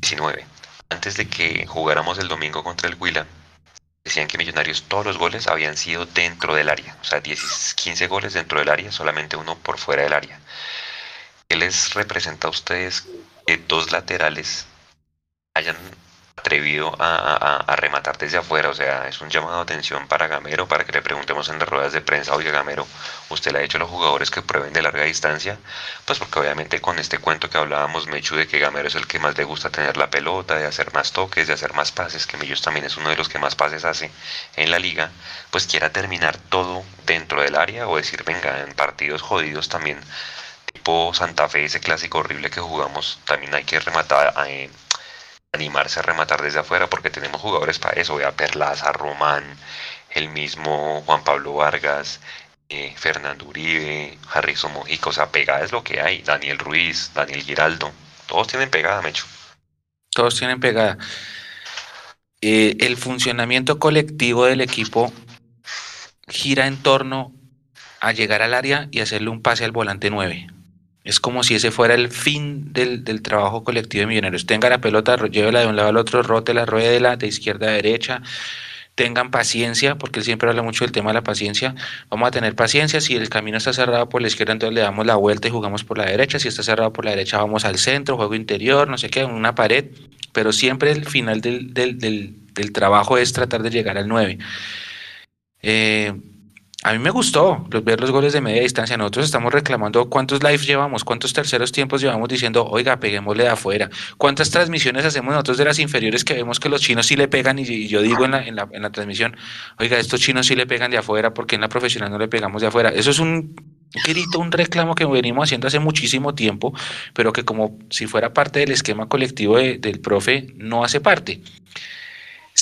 19. Antes de que jugáramos el domingo contra el Huila, decían que Millonarios todos los goles habían sido dentro del área, o sea, 10, 15 goles dentro del área, solamente uno por fuera del área. ¿Qué les representa a ustedes que dos laterales hayan atrevido a, rematar desde afuera, o sea, es un llamado de atención para Gamero, para que le preguntemos en las ruedas de prensa, oye Gamero, ¿usted le ha hecho a los jugadores que prueben de larga distancia? Pues porque obviamente con este cuento que hablábamos, Mechu, de que Gamero es el que más le gusta tener la pelota, de hacer más toques, de hacer más pases, que Millos también es uno de los que más pases hace en la liga, pues quiera terminar todo dentro del área o decir, venga, en partidos jodidos también tipo Santa Fe, ese clásico horrible que jugamos, también hay que rematar, eh, animarse a rematar desde afuera porque tenemos jugadores para eso, vea Perlaza, Román, el mismo Juan Pablo Vargas, eh, Fernando Uribe, Harrison Mojica, o sea, pegada es lo que hay, Daniel Ruiz, Daniel Giraldo, todos tienen pegada, Mecho. Todos tienen pegada. Eh, el funcionamiento colectivo del equipo gira en torno a llegar al área y hacerle un pase al volante 9. Es como si ese fuera el fin del, trabajo colectivo de millonarios. Tenga la pelota, llévela de un lado al otro, rote la rueda de izquierda a derecha. Tengan paciencia, porque él siempre habla mucho del tema de la paciencia. Vamos a tener paciencia. Si el camino está cerrado por la izquierda, entonces le damos la vuelta y jugamos por la derecha. Si está cerrado por la derecha, vamos al centro, juego interior, no sé qué, una pared. Pero siempre el final del, del, del, trabajo es tratar de llegar al 9. Eh, a mí me gustó ver los goles de media distancia. Nosotros estamos reclamando cuántos lives llevamos, cuántos terceros tiempos llevamos diciendo, oiga, peguémosle de afuera. ¿Cuántas transmisiones hacemos nosotros de las inferiores que vemos que los chinos sí le pegan? Y, yo digo en la, en, la, en la transmisión, oiga, estos chinos sí le pegan de afuera, porque en la profesional no le pegamos de afuera? Eso es un grito, un reclamo que venimos haciendo hace muchísimo tiempo, pero que como si fuera parte del esquema colectivo del profe, no hace parte.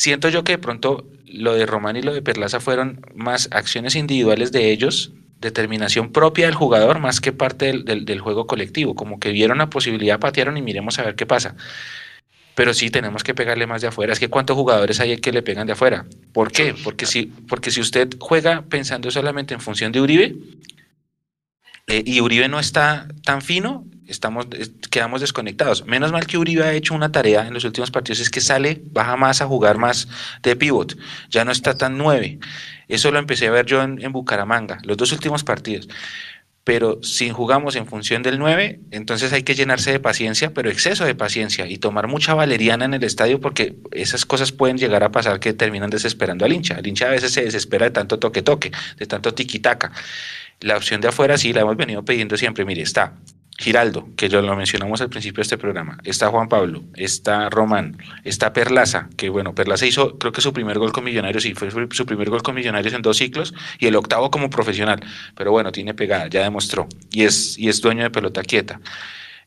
Siento yo que de pronto lo de Román y lo de Perlaza fueron más acciones individuales de ellos, determinación propia del jugador más que parte del, juego colectivo, como que vieron la posibilidad, patearon y miremos a ver qué pasa. Pero sí tenemos que pegarle más de afuera. Es que cuántos jugadores hay que le pegan de afuera. ¿Por qué? Porque si, porque si usted juega pensando solamente en función de Uribe, eh, y Uribe no está tan fino, estamos, quedamos desconectados. Menos mal que Uribe ha hecho una tarea en los últimos partidos, es que sale, baja más a jugar más de pivot, ya no está tan nueve. Eso lo empecé a ver yo en, Bucaramanga, los dos últimos partidos. pero si jugamos en función del 9, entonces hay que llenarse de paciencia, pero exceso de paciencia y tomar mucha valeriana en el estadio porque esas cosas pueden llegar a pasar que terminan desesperando al hincha. El hincha a veces se desespera de tanto toque-toque, de tanto tiki-taka. La opción de afuera sí la hemos venido pidiendo siempre. Mire, está Giraldo, que yo lo mencionamos al principio de este programa, está Juan Pablo, está Román, está Perlaza, que bueno, Perlaza hizo creo que su primer gol con Millonarios, y fue su primer gol con Millonarios en dos ciclos, y el octavo como profesional, pero bueno, tiene pegada, ya demostró, y es, y es dueño de pelota quieta.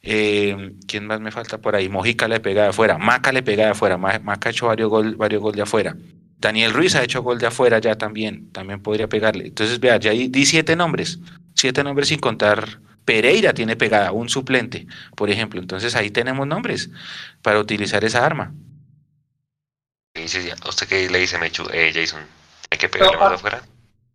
Eh, ¿Quién más me falta por ahí? Mojica le pega de afuera, Maca le pega de afuera, Maca ha hecho varios goles varios gol de afuera. Daniel Ruiz ha hecho gol de afuera ya también, también podría pegarle. Entonces, vea, ya di siete nombres, siete nombres sin contar Pereira tiene pegada un suplente, por ejemplo. Entonces ahí tenemos nombres para utilizar esa arma. ¿Usted qué le dice, Mechu, eh, Jason? ¿Hay que pegarle más afuera?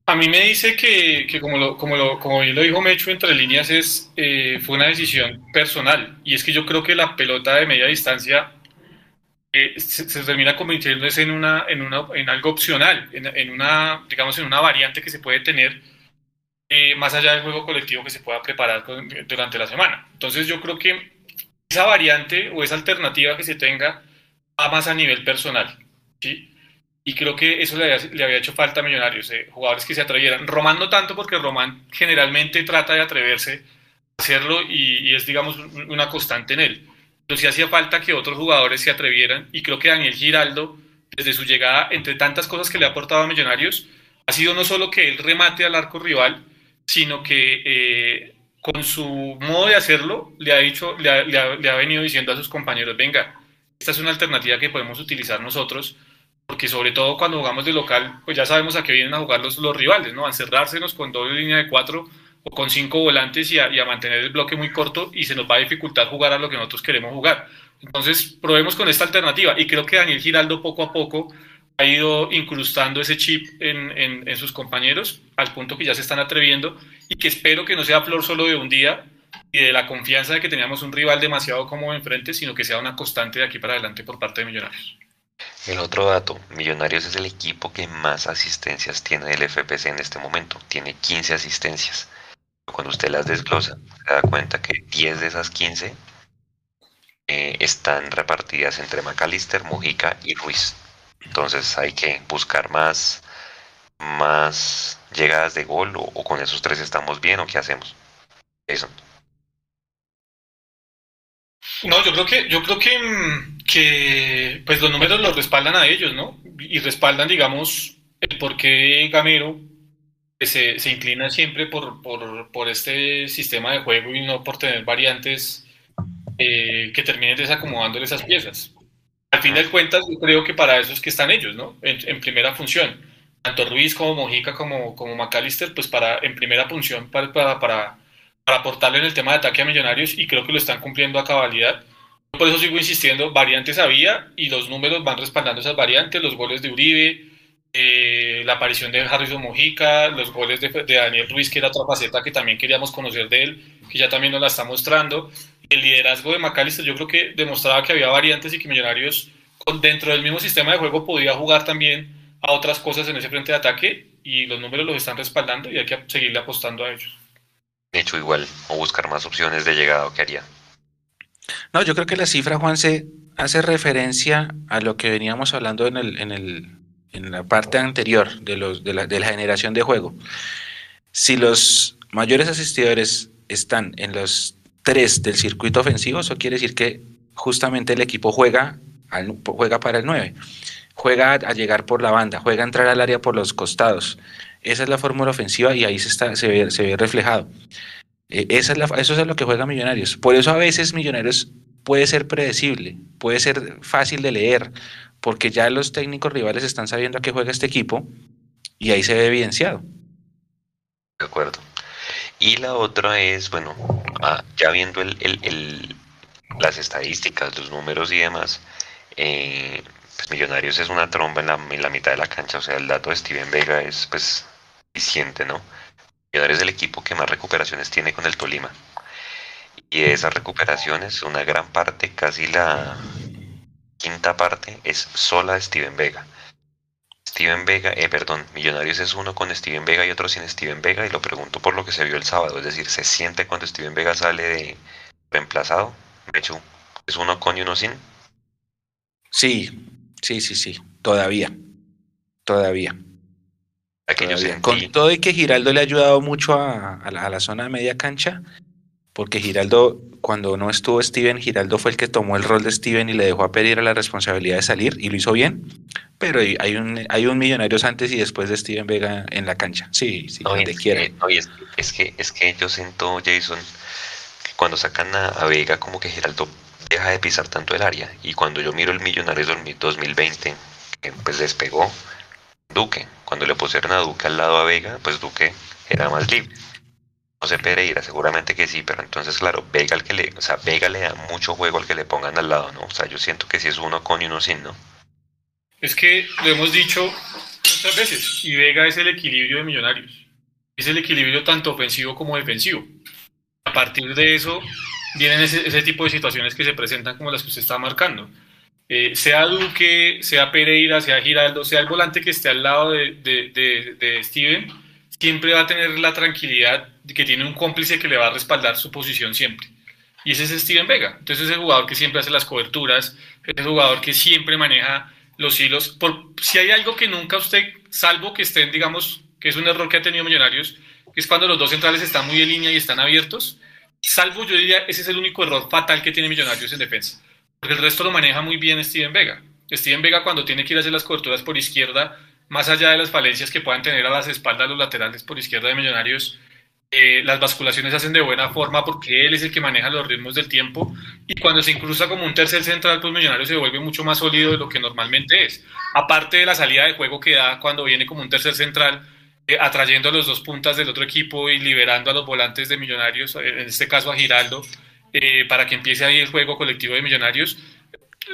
A mí me dice que, como, lo, como, lo, como bien lo dijo Mechu entre líneas, es, eh, fue una decisión personal. Y es que yo creo que la pelota de media distancia eh, se, termina convirtiéndose en, una, en, una, en algo opcional, en, en, una, digamos, en una variante que se puede tener eh, más allá del juego colectivo que se pueda preparar durante la semana. Entonces yo creo que esa variante o esa alternativa que se tenga va más a nivel personal. ¿sí? Y creo que eso le había, hecho falta a Millonarios, eh, jugadores que se atrevieran. Román no tanto porque Román generalmente trata de atreverse a hacerlo y, es, digamos, una constante en él. Pero sí hacía falta que otros jugadores se atrevieran y creo que Daniel Giraldo, desde su llegada, entre tantas cosas que le ha aportado a Millonarios, ha sido no solo que él remate al arco rival, sino que eh, con su modo de hacerlo le ha, dicho, le ha, venido diciendo a sus compañeros, venga, esta es una alternativa que podemos utilizar nosotros, porque sobre todo cuando jugamos de local, pues ya sabemos a qué vienen a jugar los, los rivales, ¿no? A encerrársenos con doble línea de cuatro o con cinco volantes y a, y a, mantener el bloque muy corto y se nos va a dificultar jugar a lo que nosotros queremos jugar. Entonces, probemos con esta alternativa y creo que Daniel Giraldo poco a poco ha ido incrustando ese chip en, sus compañeros al punto que ya se están atreviendo y que espero que no sea flor solo de un día y de la confianza de que teníamos un rival demasiado cómodo enfrente, sino que sea una constante de aquí para adelante por parte de Millonarios. El otro dato, Millonarios es el equipo que más asistencias tiene del FPC en este momento, tiene 15 asistencias. Cuando usted las desglosa, se da cuenta que 10 de esas 15 eh, están repartidas entre Macalister, Mujica y Ruiz. Entonces hay que buscar más, más llegadas de gol o, con esos tres estamos bien o qué hacemos. Eso. No, yo creo que, yo creo que, mm, que pues los números los respaldan a ellos, ¿no? Y respaldan, digamos, el por qué Gamero se, se inclina siempre por, por, por, este sistema de juego y no por tener variantes eh, que terminen desacomodándole esas piezas al fin de cuentas, yo creo que para eso es que están ellos, ¿no? En, primera función. Tanto Ruiz como Mojica como, como McAllister, pues para, en primera función para, para, para, aportarle en el tema de ataque a Millonarios y creo que lo están cumpliendo a cabalidad. Por eso sigo insistiendo, variantes había y los números van respaldando esas variantes, los goles de Uribe, eh, la aparición de Harrison Mojica, los goles de, de, Daniel Ruiz, que era otra faceta que también queríamos conocer de él, que ya también nos la está mostrando, el liderazgo de McAllister yo creo que demostraba que había variantes y que Millonarios dentro del mismo sistema de juego podía jugar también a otras cosas en ese frente de ataque y los números los están respaldando y hay que seguirle apostando a ellos. De hecho, igual, o buscar más opciones de llegada, ¿qué haría? No, yo creo que la cifra, Juan, se hace referencia a lo que veníamos hablando en, el, en, el, en la parte anterior de, los, de, la, de la generación de juego. Si los mayores asistidores están en los tres del circuito ofensivo, eso quiere decir que justamente el equipo juega, juega para el 9, juega a, llegar por la banda, juega a entrar al área por los costados. Esa es la fórmula ofensiva y ahí se, está, se, ve, reflejado. Eh, esa es eso es lo que juega Millonarios. Por eso a veces Millonarios puede ser predecible, puede ser fácil de leer, porque ya los técnicos rivales están sabiendo a qué juega este equipo y ahí se ve evidenciado. De acuerdo. Y la otra es, bueno, ah, ya viendo el, el, las estadísticas, los números y demás, eh, pues Millonarios es una tromba en la, en la, mitad de la cancha, o sea, el dato de Steven Vega es pues eficiente, ¿no? Millonarios es el equipo que más recuperaciones tiene con el Tolima. Y de esas recuperaciones, una gran parte, casi la quinta parte, es sola de Steven Vega. Steven Vega, eh, perdón, Millonarios es uno con Steven Vega y otro sin Steven Vega y lo pregunto por lo que se vio el sábado, es decir, ¿se siente cuando Steven Vega sale de reemplazado? Mechu, ¿es uno con y uno sin? Sí, sí, sí, sí, todavía, todavía. Con todo y que Giraldo le ha ayudado mucho a, la, zona de media cancha, porque Giraldo, cuando no estuvo Steven, Giraldo fue el que tomó el rol de Steven y le dejó a pedir a la responsabilidad de salir y lo hizo bien. Pero hay un, hay un Millonarios antes y después de Steven Vega en la cancha. Sí, sí, donde quiera. es, que, es que yo siento, Jason, que cuando sacan a, a Vega, como que Giraldo deja de pisar tanto el área. Y cuando yo miro el Millonarios 2020, que pues despegó, Duque. Cuando le pusieron a Duque al lado a Vega, pues Duque era más libre. No sé Pereira, seguramente que sí, pero entonces claro, Vega al que le, o sea, Vega le da mucho juego al que le pongan al lado, ¿no? O sea, yo siento que si es uno con y uno sin, ¿no? Es que lo hemos dicho muchas veces, y Vega es el equilibrio de Millonarios. Es el equilibrio tanto ofensivo como defensivo. A partir de eso vienen ese, ese tipo de situaciones que se presentan como las que usted está marcando. Eh, sea Duque, sea Pereira, sea Giraldo, sea el volante que esté al lado de, Steven, siempre va a tener la tranquilidad de que tiene un cómplice que le va a respaldar su posición siempre. Y ese es Steven Vega. Entonces es el jugador que siempre hace las coberturas, es el jugador que siempre maneja los hilos. Por, si hay algo que nunca usted, salvo que estén, digamos, que es un error que ha tenido Millonarios, es cuando los dos centrales están muy en línea y están abiertos, salvo yo diría, ese es el único error fatal que tiene Millonarios en defensa porque el resto lo maneja muy bien Steven Vega. Steven Vega cuando tiene que ir a hacer las coberturas por izquierda, más allá de las falencias que puedan tener a las espaldas los laterales por izquierda de Millonarios, eh, las basculaciones se hacen de buena forma porque él es el que maneja los ritmos del tiempo y cuando se incruza como un tercer central, pues Millonarios se vuelve mucho más sólido de lo que normalmente es. Aparte de la salida de juego que da cuando viene como un tercer central, eh, atrayendo a los dos puntas del otro equipo y liberando a los volantes de Millonarios, en este caso a Giraldo, eh, para que empiece ahí el juego colectivo de Millonarios.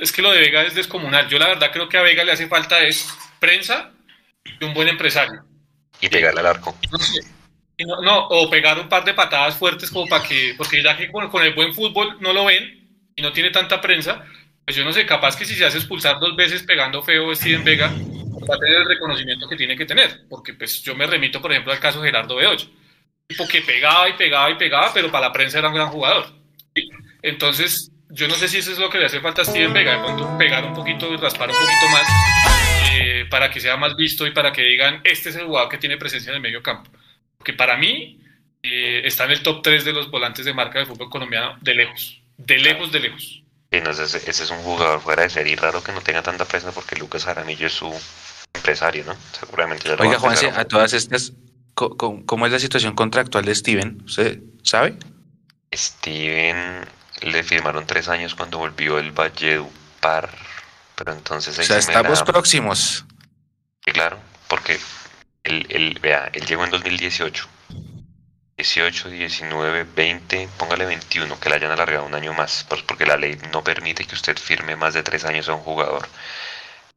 Es que lo de Vega es descomunal. Yo la verdad creo que a Vega le hace falta es prensa y un buen empresario. Y pegarle al arco. No, o pegar un par de patadas fuertes como para que, porque ya que con, el buen fútbol no lo ven y no tiene tanta prensa, pues yo no sé, capaz que si se hace expulsar dos veces pegando feo Steven Vega, va a tener el reconocimiento que tiene que tener, porque pues yo me remito, por ejemplo, al caso de Gerardo Beocho, tipo que pegaba y pegaba y pegaba, pero para la prensa era un gran jugador. Entonces, yo no sé si eso es lo que le hace falta a Steven Vega, de pronto pegar un poquito y raspar un poquito más eh, para que sea más visto y para que digan, este es el jugador que tiene presencia en el medio campo. Porque para mí eh, está en el top 3 de los volantes de marca del fútbol colombiano de lejos, de lejos, de lejos. ese, es un jugador fuera de serie raro que no tenga tanta presencia porque Lucas Jaramillo es su empresario, ¿no? Seguramente ya Oiga, Juanse, a todas estas, ¿cómo, es la situación contractual de Steven? ¿Usted sabe? Steven le firmaron tres años cuando volvió el Valledupar, pero entonces... o sea, estamos próximos. Claro, porque él, vea, él llegó en 2018. 18, 19, 20, póngale 21, que le hayan alargado un año más, pues porque la ley no permite que usted firme más de tres años a un jugador.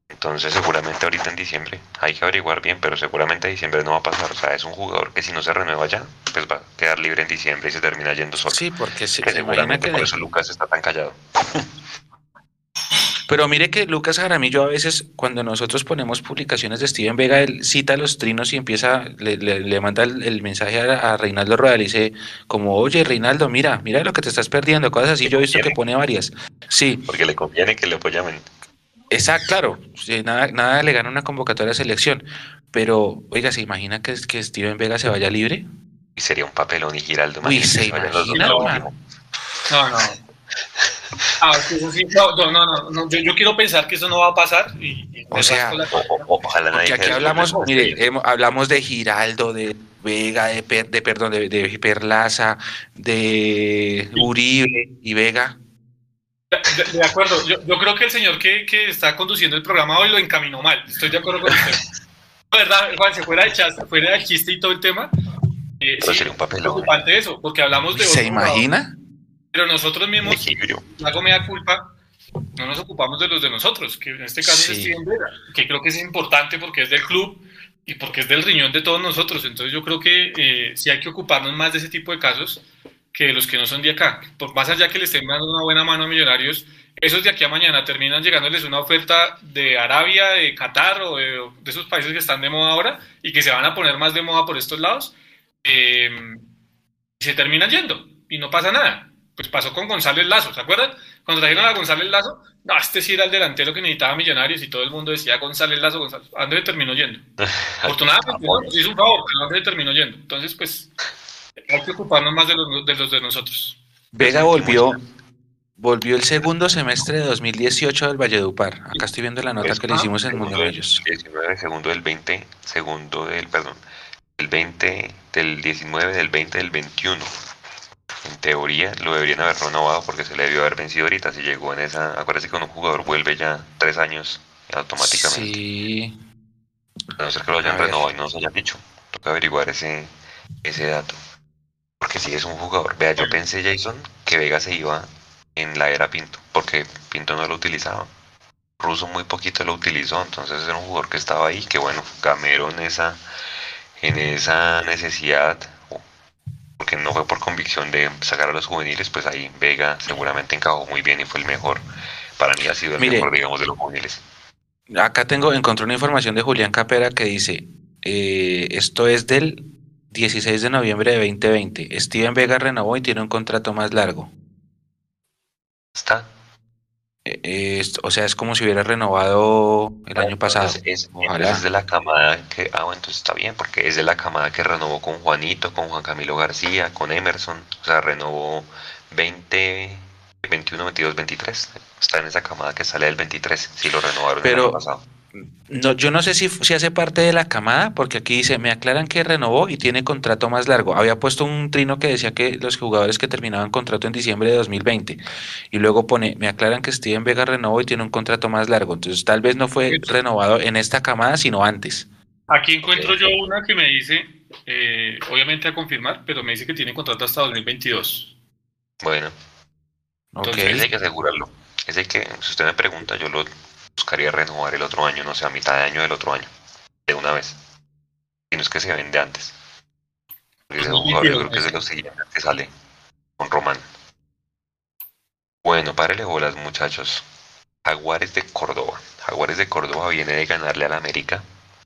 Entonces seguramente ahorita en diciembre hay que averiguar bien, pero seguramente en diciembre no va a pasar. O sea, es un jugador que si no se renueva ya, pues va a quedar libre en diciembre y se termina yendo solo. Sí, porque se, seguramente por eso Lucas está tan callado. Pero mire que Lucas Jaramillo a veces, cuando nosotros ponemos publicaciones de Steven Vega, él cita los trinos y empieza, le, manda el, mensaje a, Reinaldo Rueda, le dice como, oye Reinaldo, mira, mira lo que te estás perdiendo, cosas así, yo he visto que pone varias. Sí. Porque le conviene que le apoyen. Exacto, claro, nada, nada le gana una convocatoria de selección, pero oiga, ¿se imagina que, que Steven Vega se vaya libre? Y sería un papelón y Giraldo. Uy, se imagina, no, no, no. Ah, no, no, no, Yo, quiero pensar que eso no va a pasar. Y, o sea, ojalá nadie aquí hablamos, mire, hablamos de Giraldo, de Vega, de, de perdón, de, de Perlaza, de Uribe y Vega. De, acuerdo, yo, yo, creo que el señor que, que, está conduciendo el programa hoy lo encaminó mal. Estoy de acuerdo con usted. ¿Verdad, Juan? Se fuera de chasta, fuera de chiste y todo el tema. Eh, sí, sería un papel. preocupante eso, porque hablamos de. ¿Se imagina? Pero nosotros mismos, hago media culpa, no nos ocupamos de los de nosotros, que en este caso es Steven Vera, que creo que es importante porque es del club y porque es del riñón de todos nosotros. Entonces, yo creo que eh, sí hay que ocuparnos más de ese tipo de casos que los que no son de acá. Por más allá que le estén dando una buena mano a Millonarios, esos de aquí a mañana terminan llegándoles una oferta de Arabia, de Qatar o de, esos países que están de moda ahora y que se van a poner más de moda por estos lados, eh, y se terminan yendo y no pasa nada. Pues pasó con González Lazo, ¿se acuerdan? Cuando trajeron a González Lazo, no, este sí era el delantero que necesitaba Millonarios y todo el mundo decía González Lazo, González. ¿A dónde terminó yendo? Afortunadamente, nos hizo un favor, pero ¿a dónde terminó yendo? Entonces, pues, hay que ocuparnos más de los de, los de nosotros. Vega volvió, volvió el segundo semestre de 2018 del Valledupar. Acá estoy viendo la nota que le hicimos en Mundo Ellos. 19, segundo del 20, segundo del, perdón, del 20, del 19, del 20, del 21. En teoría lo deberían haber renovado porque se le debió haber vencido ahorita. Si llegó en esa. Acuérdate que cuando un jugador vuelve ya tres años automáticamente. Sí. A no ser que lo hayan renovado y no nos hayan dicho. Toca averiguar ese, ese dato. Porque si es un jugador. Vea, yo pensé, Jason, que Vega se iba en la era Pinto. Porque Pinto no lo utilizaba. Russo muy poquito lo utilizó. Entonces era un jugador que estaba ahí. Que bueno, Gamero en esa, en esa necesidad porque no fue por convicción de sacar a los juveniles, pues ahí Vega seguramente encajó muy bien y fue el mejor. Para mí ha sido el mejor, digamos, de los juveniles. Acá tengo, encontré una información de Julián Capera que dice, eh, esto es del 16 de noviembre de 2020. Steven Vega renovó y tiene un contrato más largo. ¿Está? Eh, o sea, es como si hubiera renovado el año pasado. Es, es, de la camada que, ah, bueno, entonces está bien, porque es de la camada que renovó con Juanito, con Juan Camilo García, con Emerson, o sea, renovó 20, 21, 22, 23. Está en esa camada que sale del 23, si lo renovaron el año pasado. No, yo no sé si, si hace parte de la camada, porque aquí dice, me aclaran que renovó y tiene contrato más largo. Había puesto un trino que decía que los jugadores que terminaban contrato en diciembre de 2020. Y luego pone, me aclaran que Steven Vega renovó y tiene un contrato más largo. Entonces tal vez no fue renovado en esta camada, sino antes. Aquí encuentro yo una que me dice, eh, obviamente a confirmar, pero me dice que tiene contrato hasta 2022. Bueno. Entonces, hay que asegurarlo. Es que, si usted me pregunta, yo lo buscaría renovar el otro año, no sé, a mitad de año del otro año, de una vez. Y no es que se vende antes. Porque ese jugador yo creo que es de los siguientes que sale con Román. Bueno, párele bolas, muchachos. Jaguares de Córdoba. Jaguares de Córdoba viene de ganarle al América.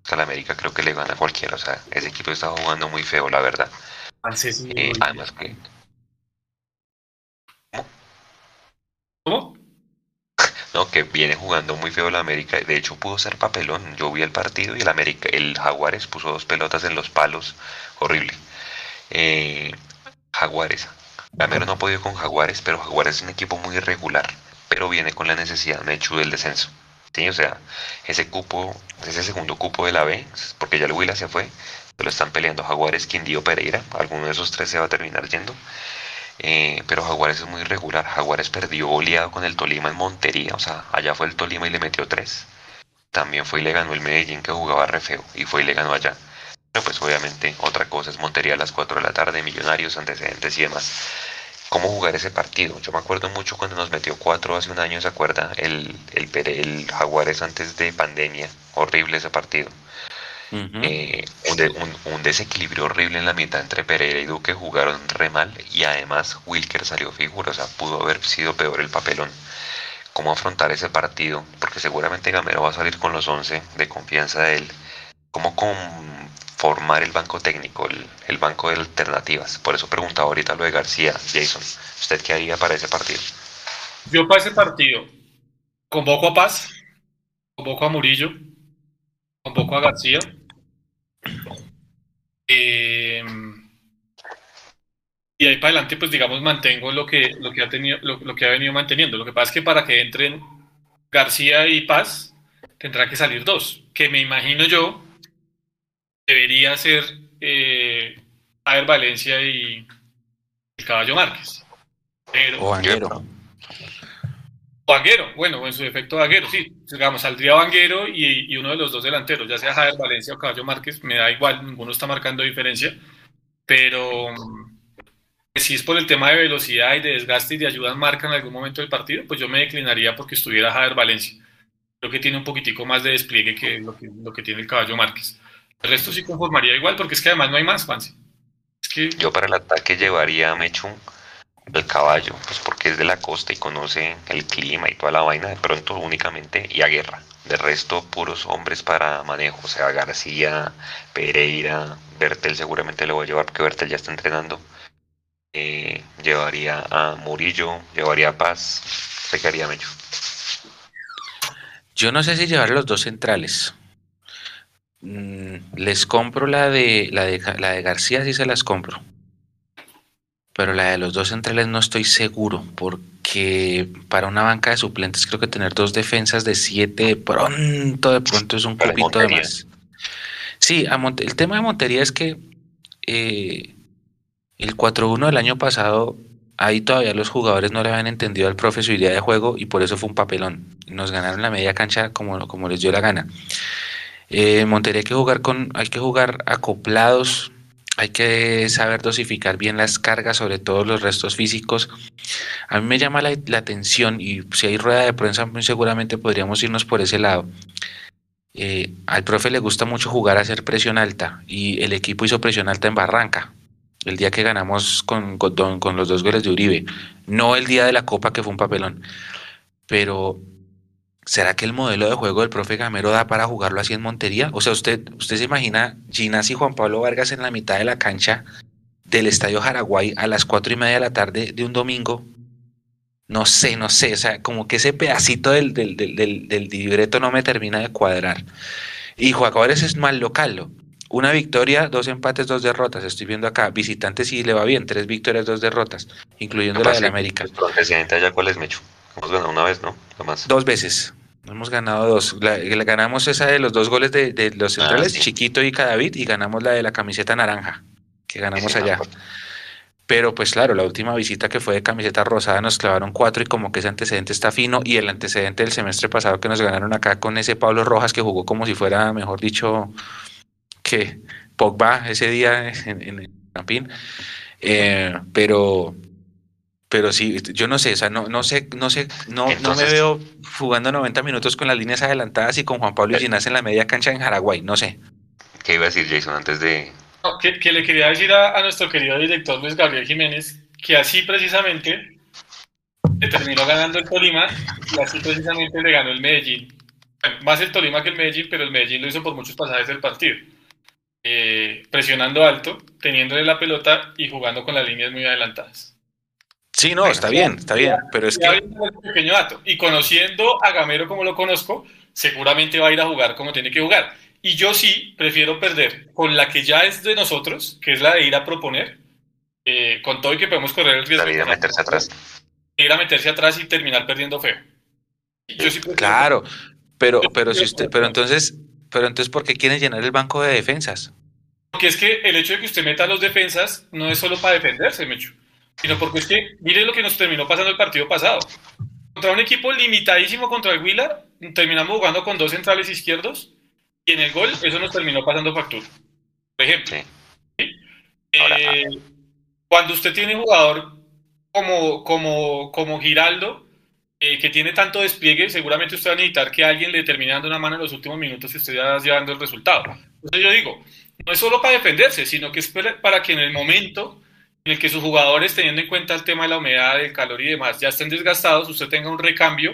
Al América creo que le gana a cualquiera. O sea, ese equipo está jugando muy feo, la verdad. Eh, además que. ¿Cómo? ¿Cómo? No, que viene jugando muy feo la América. De hecho, pudo ser papelón. Yo vi el partido y el América, el Jaguares puso dos pelotas en los palos. Horrible. Eh, Jaguares. Gamero no ha podido con Jaguares, pero Jaguares es un equipo muy irregular. Pero viene con la necesidad, de hecho, del descenso. Sí, o sea, ese cupo, ese segundo cupo de la B, porque ya el Huila se fue, lo están peleando Jaguares, Quindío, Pereira. Alguno de esos tres se va a terminar yendo. Eh, pero Jaguares es muy irregular. Jaguares perdió oleado con el Tolima en Montería, o sea, allá fue el Tolima y le metió tres. También fue y le ganó el Medellín que jugaba re feo y fue y le ganó allá. Pero pues obviamente otra cosa es Montería a las 4 de la tarde, Millonarios, antecedentes y demás. ¿Cómo jugar ese partido? Yo me acuerdo mucho cuando nos metió 4 hace un año, ¿se acuerda? El, el, el Jaguares antes de pandemia. Horrible ese partido. Eh, un, desequilibrio horrible en la mitad entre Pereira y Duque jugaron re mal y además Wilker salió figura, o sea, pudo haber sido peor el papelón. ¿Cómo afrontar ese partido? Porque seguramente Gamero va a salir con los 11 de confianza de él. ¿Cómo conformar el banco técnico, el, banco de alternativas? Por eso preguntaba ahorita lo de García, Jason. ¿Usted qué haría para ese partido? Yo para ese partido convoco a Paz, convoco a Murillo, convoco a García, eh, y ahí para adelante, pues digamos, mantengo lo que, lo que, ha, tenido, lo, que ha venido manteniendo. Lo que pasa es que para que entren García y Paz, tendrá que salir dos, que me imagino yo debería ser eh, Valencia y el Caballo Márquez. O bueno, en su defecto Vanguero, sí. Digamos, saldría Vanguero y, uno de los dos delanteros, ya sea Javier Valencia o Caballo Márquez, me da igual, ninguno está marcando diferencia. Pero si es por el tema de velocidad y de desgaste y de ayuda en marca en algún momento del partido, pues yo me declinaría porque estuviera Javier Valencia. Creo que tiene un poquitico más de despliegue que lo que, tiene el Caballo Márquez. El resto sí conformaría igual, porque es que además no hay más, Fancy. Yo para el ataque llevaría a Mechun el caballo, pues porque es de la costa y conoce el clima y toda la vaina, de pronto únicamente y a guerra. De resto, puros hombres para manejo, o sea, García, Pereira, Bertel seguramente lo voy a llevar porque Bertel ya está entrenando. Eh, llevaría a Murillo, llevaría a Paz, se quedaría Mecho. Yo no sé si llevar los dos centrales. Mm, les compro la de, la de la de García, sí se las compro pero la de los dos centrales no estoy seguro, porque para una banca de suplentes creo que tener dos defensas de siete de pronto, de pronto es un poquito de más. Sí, el tema de Montería es que eh, el 4-1 del año pasado, ahí todavía los jugadores no le habían entendido al profe su idea de juego y por eso fue un papelón. Nos ganaron la media cancha como, como les dio la gana. Eh, Montería hay que jugar con, hay que jugar acoplados hay que saber dosificar bien las cargas, sobre todo los restos físicos. A mí me llama la, atención y si hay rueda de prensa, muy seguramente podríamos irnos por ese lado. Eh, al profe le gusta mucho jugar a hacer presión alta y el equipo hizo presión alta en Barranca, el día que ganamos con, con, con los dos goles de Uribe, no el día de la Copa que fue un papelón, pero ¿Será que el modelo de juego del profe Gamero da para jugarlo así en Montería? O sea, usted, usted se imagina Ginas y Juan Pablo Vargas en la mitad de la cancha del Estadio Jaraguay a las cuatro y media de la tarde de un domingo. No sé, no sé, o sea, como que ese pedacito del, del, del, libreto no me termina de cuadrar. Y Jugadores es mal local. Una victoria, dos empates, dos derrotas. Estoy viendo acá. Visitantes sí le va bien, tres victorias, dos derrotas, incluyendo la del América. presidente allá cuál es, Mecho? Hemos ganado una vez, ¿no? Dos veces. Hemos ganado dos. La, ganamos esa de los dos goles de, los ah, centrales, Chiquito y Cadavid, y ganamos la de la camiseta naranja, que ganamos allá. Pero pues claro, la última visita que fue de camiseta rosada nos clavaron cuatro y como que ese antecedente está fino y el antecedente del semestre pasado que nos ganaron acá con ese Pablo Rojas que jugó como si fuera, mejor dicho, que Pogba ese día en, el Campín. Eh, pero pero sí, yo no sé, o sea, no, no sé, no sé, no, no me veo jugando 90 minutos con las líneas adelantadas y con Juan Pablo Ginás en la media cancha en Jaraguay, no sé. ¿Qué iba a decir Jason antes de...? que, le quería decir a, nuestro querido director Luis Gabriel Jiménez que así precisamente le terminó ganando el Tolima y así precisamente le ganó el Medellín. más el Tolima que el Medellín, pero el Medellín lo hizo por muchos pasajes del partido. Eh, presionando alto, teniéndole la pelota y jugando con las líneas muy adelantadas. Sí, no, está bien, está bien, pero es que... pequeño dato. Y conociendo a Gamero como lo conozco, seguramente va a ir a jugar como tiene que jugar. Y yo sí prefiero perder con la que ya es de nosotros, que es la de ir a proponer, eh, con todo y que podemos correr el riesgo. de ir a meterse atrás. Ir a meterse atrás y terminar perdiendo feo. Yo sí claro, pero, pero si usted, pero entonces, pero entonces, ¿por qué quieren llenar el banco de defensas? Porque es que el hecho de que usted meta a los defensas no es solo para defenderse, Mecho sino porque es que, mire lo que nos terminó pasando el partido pasado. Contra un equipo limitadísimo contra el Huila, terminamos jugando con dos centrales izquierdos y en el gol eso nos terminó pasando factura. Por ejemplo, eh, cuando usted tiene un jugador como, como, como Giraldo, eh, que tiene tanto despliegue, seguramente usted va a necesitar que alguien le termine dando una mano en los últimos minutos y usted ya llevando el resultado. Entonces yo digo, no es solo para defenderse, sino que es para que en el momento en el que sus jugadores, teniendo en cuenta el tema de la humedad, el calor y demás, ya estén desgastados, usted tenga un recambio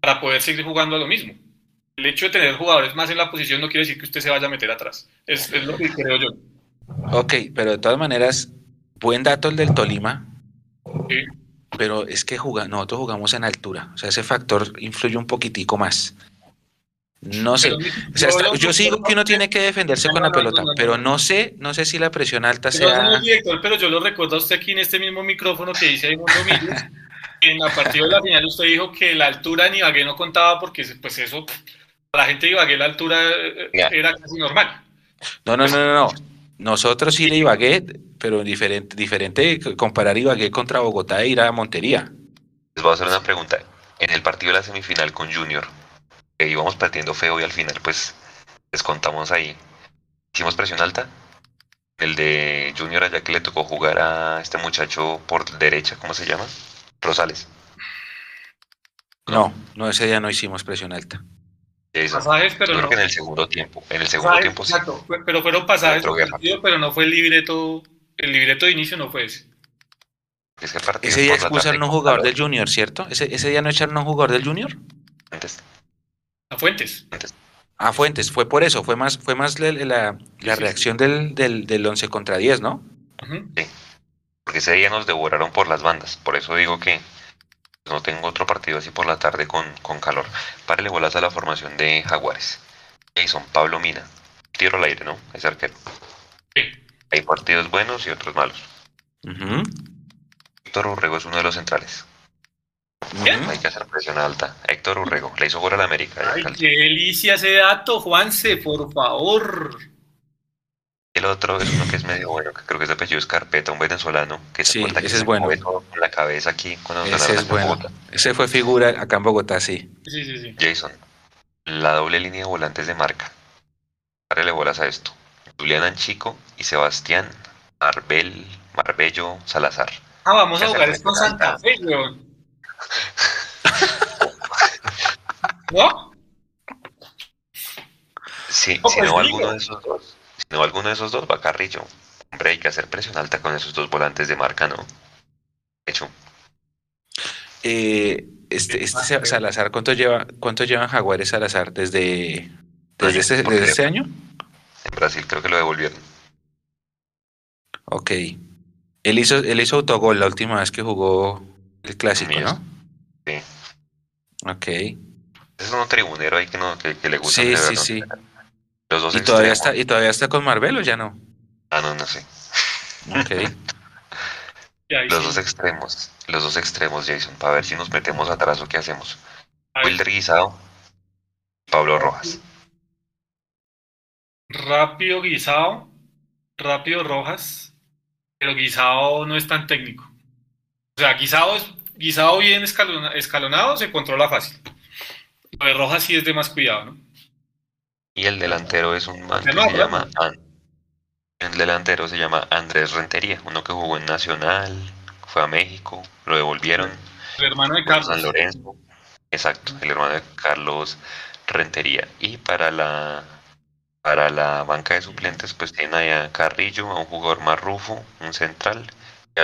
para poder seguir jugando a lo mismo. El hecho de tener jugadores más en la posición no quiere decir que usted se vaya a meter atrás. Es, lo que creo yo. Ok, pero de todas maneras, buen dato el del Tolima. Sí. Pero es que nosotros jugamos en altura. O sea, ese factor influye un poquitico más. No sé. yo sigo que uno tiene que defenderse con la pelota, pero no sé, no sé si la presión alta sea. pero yo lo recuerdo a usted aquí en este mismo micrófono que dice Mundo en la partida de la final usted dijo que la altura en Ibagué no contaba porque pues eso, para la gente de Ibagué la altura eh, era casi normal. No, no, no, no, no. Nosotros sí de Ibagué, pero diferente, diferente comparar Ibagué contra Bogotá e ir a Montería. Les voy a hacer una pregunta. En el partido de la semifinal con Junior, que íbamos partiendo feo y al final pues descontamos ahí. Hicimos presión alta. El de Junior allá que le tocó jugar a este muchacho por derecha, ¿cómo se llama? Rosales. No, no, ese día no hicimos presión alta. pasajes, pero creo que en el segundo tiempo. En el segundo tiempo exacto, pero fueron pasajes, pero no fue el libreto, el libreto de inicio no fue ese. ese día expulsaron a un jugador del Junior, ¿cierto? ¿Ese, ese día no echaron a un jugador del Junior? Antes. A Fuentes. A Fuentes, fue por eso, fue más, fue más la, la, reacción del, del, del 11 contra 10, ¿no? Sí, porque ese día nos devoraron por las bandas, por eso digo que no tengo otro partido así por la tarde con, con calor. Párele bolas a la formación de Jaguares. Jason, Pablo Mina, tiro al aire, ¿no? Es arquero. Sí. Hay partidos buenos y otros malos. Héctor Urrego es uno de los centrales. Hay que hacer presión alta. Héctor Urrego le hizo gol al América. Ay, qué delicia ese dato, Juanse, por favor. El otro es uno que es medio bueno, que creo que es de apellido Escarpeta, un venezolano. Que sí, ese que es bueno. Con la cabeza aquí. ese es bueno. Ese fue figura acá en Bogotá, sí. Sí, sí, sí. Jason, la doble línea de volantes de marca. Párele bolas a esto. Julián Anchico y Sebastián Marbel, Marbello Salazar. Ah, vamos a jugar con Santa Fe, weón. ¿No? Sí, si no pues alguno de esos dos, si no alguno de esos dos va Carrillo. Hombre, hay que hacer presión alta con esos dos volantes de marca, ¿no? Hecho. Eh, este, este Salazar, ¿cuánto lleva, cuánto llevan Jaguares Salazar desde, desde, este, desde este año? En Brasil creo que lo devolvieron. Ok. Él hizo, él hizo autogol la última vez que jugó el clásico, ¿no? Sí. Ok. Es un tribunero ahí que, no, que, le gusta. Sí, sí, sí. Los dos ¿Y, todavía está, ¿Y todavía está con Marvel o ya no? Ah, no, no sé. Ok. los dos extremos, los dos extremos, Jason, para ver si nos metemos atrás o qué hacemos. Wilder Guisado, Pablo Rojas. Rápido Guisado, rápido Rojas, pero Guisado no es tan técnico. O sea, Guisado, es, guisado bien escalonado se controla fácil. Lo de Rojas sí es de más cuidado, ¿no? Y el delantero es un man que se llama... El delantero se llama Andrés Rentería, uno que jugó en Nacional, fue a México, lo devolvieron. El hermano de Carlos. San Lorenzo. Exacto, el hermano de Carlos Rentería. Y para la para la banca de suplentes, pues tiene a Carrillo, a un jugador más rufo, un central,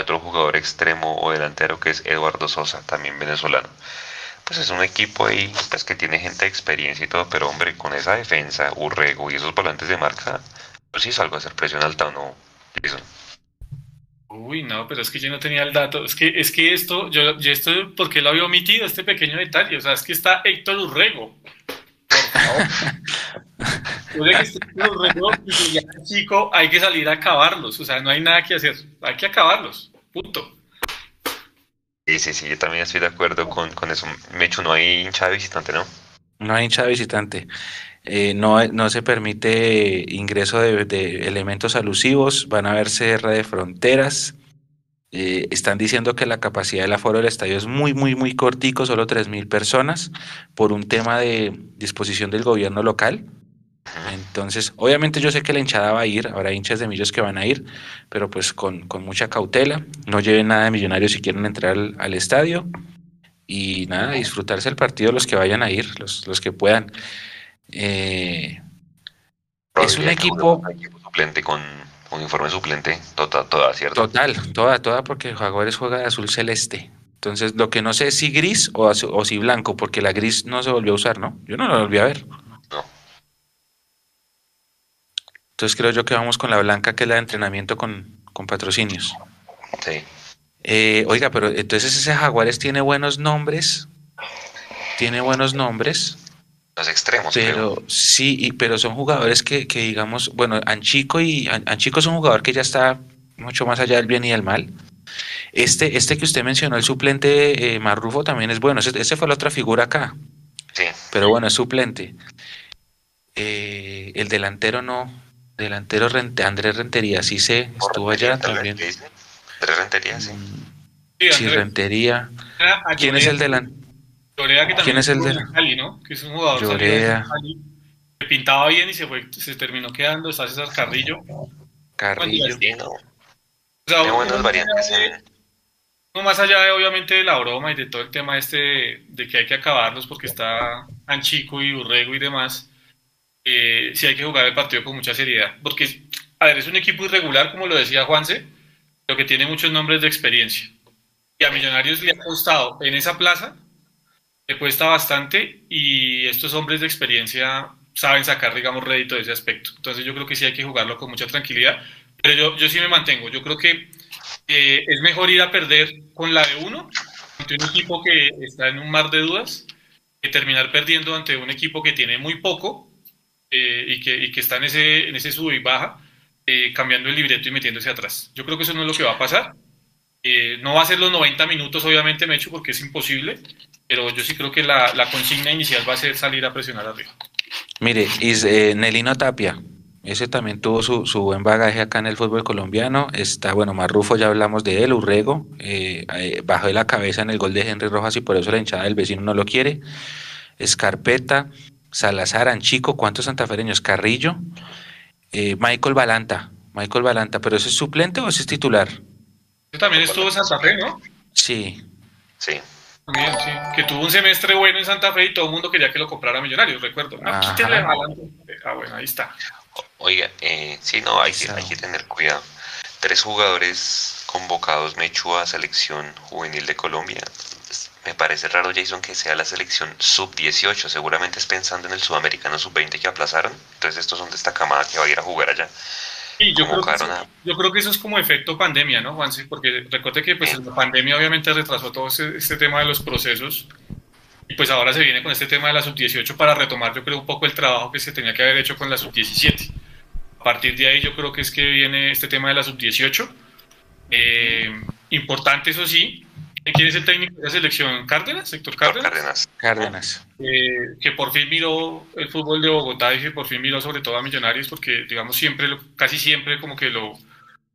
otro jugador extremo o delantero que es Eduardo Sosa, también venezolano. Pues es un equipo ahí pues que tiene gente de experiencia y todo, pero hombre, con esa defensa, Urrego y esos volantes de marca, pues sí salgo a hacer presión alta o no, Uy, no, pero es que yo no tenía el dato. Es que, es que esto, yo, yo esto, ¿por qué lo había omitido, este pequeño detalle? O sea, es que está Héctor Urrego. Por favor. que este ya chico, hay que salir a acabarlos. O sea, no hay nada que hacer. Hay que acabarlos. Punto. Sí, sí, sí, yo también estoy de acuerdo con, con eso. Mecho, no hay hincha de visitante, ¿no? No hay hincha de visitante. Eh, no, no se permite ingreso de, elementos alusivos, van a haber CR de fronteras. Eh, están diciendo que la capacidad del aforo del estadio es muy, muy, muy cortico, solo 3.000 personas, por un tema de disposición del gobierno local. Entonces, obviamente yo sé que la hinchada va a ir, habrá hinchas de millos que van a ir, pero pues con, mucha cautela, no lleven nada de millonarios si quieren entrar al, estadio y nada, disfrutarse el partido los que vayan a ir, los, los que puedan. Eh, es un equipo... suplente con un informe suplente, toda, toda, ¿cierto? Total, toda, toda, porque Jaguares juega de azul celeste. Entonces, lo que no sé es si gris o, o si blanco, porque la gris no se volvió a usar, ¿no? Yo no la volví a ver. No. Entonces creo yo que vamos con la blanca, que es la de entrenamiento con, con patrocinios. Sí. Eh, oiga, pero entonces ese Jaguares tiene buenos nombres. Tiene buenos nombres. Los extremos. Pero sí, pero son jugadores que, que, digamos, bueno, Anchico y Anchico es un jugador que ya está mucho más allá del bien y del mal. Este, este que usted mencionó, el suplente eh, Marrufo, también es bueno. Ese, fue la otra figura acá. Sí. Pero bueno, es suplente. Eh, el delantero no. Delantero Andrés Rentería, sí sé, estuvo allá también. Andrés Rentería, sí. Sí, Rentería. Ah, ¿Quién es el delantero? ¿Quién es el de Cali, ¿no? Que es un jugador que pintaba bien y se fue, se terminó quedando, está César Carrillo. Carrillo. O sea, buenas variantes. No más allá de obviamente de la broma y de todo el tema este de, que hay que acabarlos porque está Anchico y Urrego y demás, eh, sí hay que jugar el partido con mucha seriedad. Porque, a ver, es un equipo irregular, como lo decía Juanse, pero que tiene muchos nombres de experiencia. y a Millonarios le ha costado en esa plaza, le cuesta bastante y estos hombres de experiencia saben sacar, digamos, rédito de ese aspecto. Entonces yo creo que sí hay que jugarlo con mucha tranquilidad, pero yo, yo sí me mantengo. Yo creo que eh, es mejor ir a perder con la de uno ante un equipo que está en un mar de dudas que terminar perdiendo ante un equipo que tiene muy poco eh, y, que, y, que, está en ese, en ese sube y baja, eh, cambiando el libreto y metiéndose atrás. Yo creo que eso no es lo que va a pasar. no va a ser los 90 minutos, obviamente, Mecho, porque es imposible, pero yo sí creo que la, la consigna inicial va a ser salir a presionar arriba. Mire, is, Nelino Tapia, ese también tuvo su, su, buen bagaje acá en el fútbol colombiano. Está, bueno, Marrufo, ya hablamos de él, Urrego, eh, eh, bajó de la cabeza en el gol de Henry Rojas y por eso la hinchada del vecino no lo quiere. Escarpeta, Salazar, Anchico, ¿cuántos santafereños? Carrillo, eh, Michael Balanta, Michael Balanta, ¿pero ese es suplente o ese es titular? También estuvo en Santa Fe, ¿no? Sí. Sí. También, sí. Que tuvo un semestre bueno en Santa Fe y todo el mundo quería que lo comprara Millonarios, recuerdo. No, ah, bueno, ahí está. Oiga, eh, sí, no, hay, hay que tener cuidado. Tres jugadores convocados Mechu a selección juvenil de Colombia. Me parece raro, Jason, que sea la selección sub-18. Seguramente es pensando en el sudamericano sub-20 que aplazaron. Entonces, estos son de esta camada que va a ir a jugar allá. Sí, yo, creo que, eso, yo creo que eso es como efecto pandemia, ¿no, Juanse? Porque recuerde que pues, la pandemia obviamente retrasó todo este, este tema de los procesos y pues ahora se viene con este tema de la sub-18 para retomar, yo creo, un poco el trabajo que se tenía que haber hecho con la sub-17. A partir de ahí yo creo que es que viene este tema de la sub-18. Eh, importante, eso sí. ¿Quién es el técnico de la selección? ¿Cárdenas? ¿Héctor Cárdenas? Cárdenas. Cárdenas. Eh, que por fin miró el fútbol de Bogotá y que por fin miró sobre todo a Millonarios porque, digamos, siempre, casi siempre como que lo,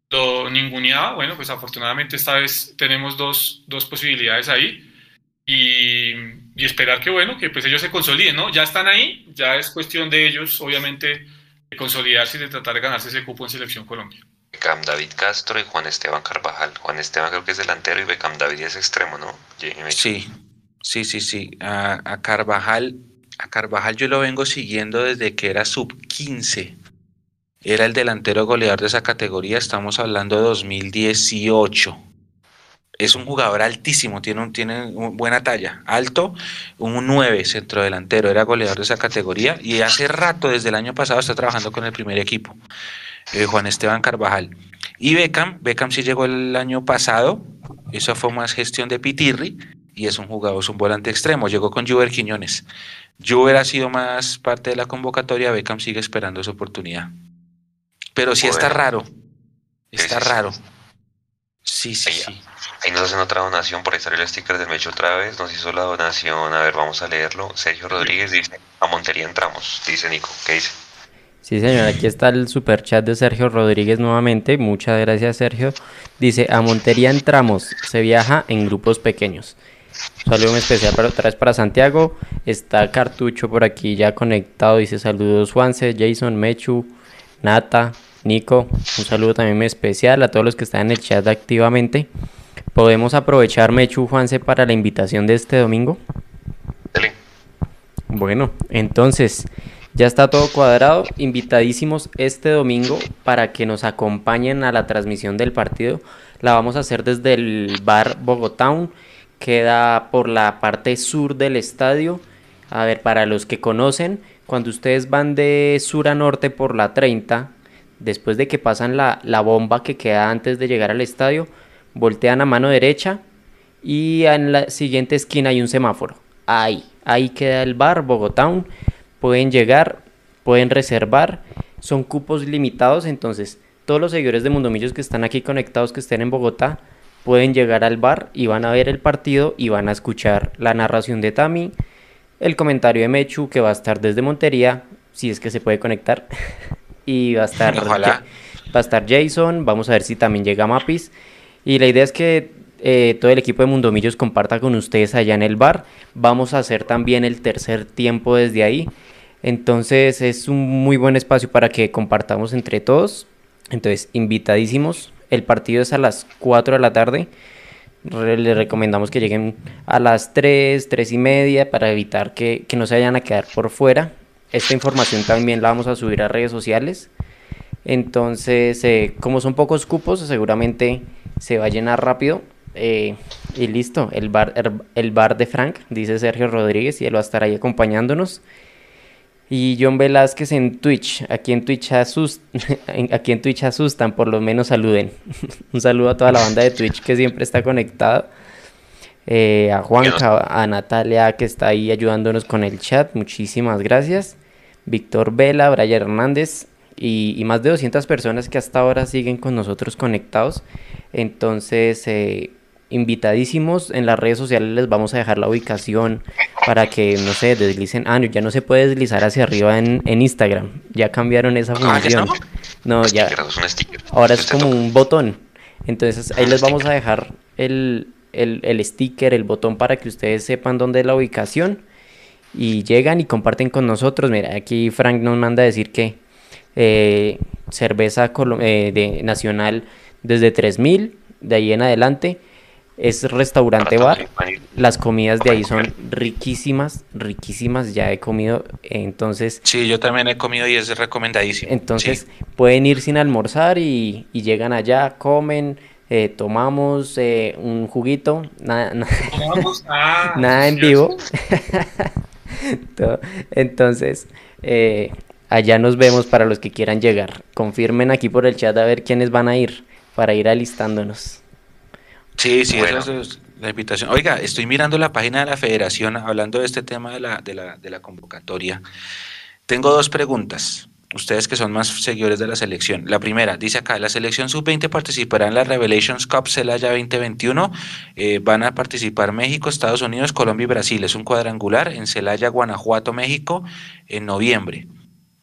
lo ninguneaba. Bueno, pues afortunadamente esta vez tenemos dos, dos posibilidades ahí. Y, y, esperar que bueno, que pues ellos se consoliden, ¿no? Ya están ahí, ya es cuestión de ellos, obviamente, de consolidarse y de tratar de ganarse ese cupo en Selección Colombia. Beckham David Castro y Juan Esteban Carvajal. Juan Esteban creo que es delantero y Beckham David es extremo, ¿no? Sí, sí, sí, sí. A, a, Carvajal, a Carvajal yo lo vengo siguiendo desde que era sub 15. Era el delantero goleador de esa categoría, estamos hablando de 2018 es un jugador altísimo, tiene, un, tiene buena talla, alto, un 9 centrodelantero, era goleador de esa categoría y hace rato, desde el año pasado, está trabajando con el primer equipo, eh, Juan Esteban Carvajal. Y Beckham, Beckham sí llegó el año pasado, eso fue más gestión de Pitirri y es un jugador, es un volante extremo, llegó con Juber Quiñones. Juber ha sido más parte de la convocatoria, Beckham sigue esperando su oportunidad. Pero sí está raro, está raro. Sí, sí, sí. Ahí nos hacen otra donación, por ahí salió el sticker del Mecho otra vez, nos hizo la donación, a ver, vamos a leerlo. Sergio Rodríguez dice, a Montería entramos, dice Nico, ¿qué dice? Sí, señor, aquí está el super chat de Sergio Rodríguez nuevamente, muchas gracias Sergio. Dice, a Montería entramos, se viaja en grupos pequeños. Saludo especial para otra vez para Santiago. Está Cartucho por aquí ya conectado. Dice saludos Juanse, Jason, Mechu, Nata, Nico. Un saludo también muy especial a todos los que están en el chat activamente. ¿Podemos aprovechar, Mechu Juanse, para la invitación de este domingo? Bueno, entonces ya está todo cuadrado. Invitadísimos este domingo para que nos acompañen a la transmisión del partido. La vamos a hacer desde el bar Bogotown. Queda por la parte sur del estadio. A ver, para los que conocen, cuando ustedes van de sur a norte por la 30, después de que pasan la, la bomba que queda antes de llegar al estadio, voltean a mano derecha y en la siguiente esquina hay un semáforo. Ahí, ahí queda el bar Bogotown. Pueden llegar, pueden reservar. Son cupos limitados, entonces todos los seguidores de Mundomillos que están aquí conectados, que estén en Bogotá, pueden llegar al bar y van a ver el partido y van a escuchar la narración de Tami, el comentario de Mechu que va a estar desde Montería, si es que se puede conectar, y va a estar, va a estar Jason, vamos a ver si también llega Mapis y la idea es que eh, todo el equipo de Mundomillos comparta con ustedes allá en el bar. Vamos a hacer también el tercer tiempo desde ahí. Entonces es un muy buen espacio para que compartamos entre todos. Entonces, invitadísimos. El partido es a las 4 de la tarde. Les recomendamos que lleguen a las 3, 3 y media para evitar que, que no se vayan a quedar por fuera. Esta información también la vamos a subir a redes sociales. Entonces, eh, como son pocos cupos, seguramente se va a llenar rápido. Eh, y listo. El bar, el bar de Frank, dice Sergio Rodríguez, y él va a estar ahí acompañándonos. Y John Velázquez en Twitch. Aquí en Twitch, aquí en Twitch asustan, por lo menos saluden. Un saludo a toda la banda de Twitch que siempre está conectada. Eh, a Juanca, a Natalia que está ahí ayudándonos con el chat. Muchísimas gracias. Víctor Vela, Brian Hernández y, más de 200 personas que hasta ahora siguen con nosotros conectados. Entonces, eh, invitadísimos en las redes sociales les vamos a dejar la ubicación para que no se deslicen. Ah ya no se puede deslizar hacia arriba en, Instagram. Ya cambiaron esa ah, función. no, ya. ahora es como un botón. Entonces ahí les vamos a dejar el, el, sticker el botón para que ustedes sepan dónde es la ubicación. Y llegan y comparten con nosotros. Mira aquí Frank nos manda a decir que eh, cerveza eh, de nacional desde 3000 de ahí en adelante es restaurante bar. Las comidas de ahí son riquísimas, riquísimas. Ya he comido, entonces. Sí, yo también he comido y es recomendadísimo. Entonces pueden ir sin almorzar y, llegan allá, comen, eh, tomamos eh, un juguito, nada, ah, nada en vivo. entonces, eh, allá nos vemos para los que quieran llegar. Confirmen aquí por el chat a ver quiénes van a ir para ir alistándonos. Sí, sí, esa es la invitación. Oiga, estoy mirando la página de la federación hablando de este tema de la, de la, de la convocatoria. Tengo dos preguntas. Ustedes que son más seguidores de la selección. La primera, dice acá, la selección sub-20 participará en la Revelations Cup Celaya 2021. Eh, van a participar México, Estados Unidos, Colombia y Brasil. Es un cuadrangular en Celaya, Guanajuato, México, en noviembre.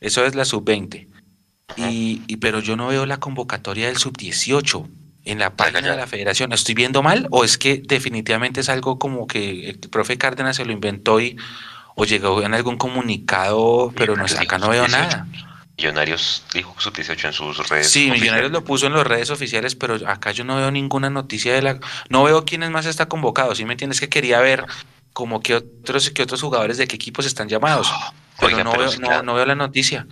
Eso es la sub-20. Y, y, pero yo no veo la convocatoria del sub-18 en la página de la federación. ¿Estoy viendo mal o es que definitivamente es algo como que el profe Cárdenas se lo inventó y o llegó en algún comunicado, pero no, acá no veo nada? Millonarios dijo sub 18 en sus redes. Sí, Millonarios lo puso en las redes oficiales, pero acá yo no veo ninguna noticia de la. No veo quiénes más está convocado. ¿Sí me entiendes? Que quería ver como que otros, que otros jugadores de qué equipos están llamados. Pero, no, veo, no, no, veo la noticia.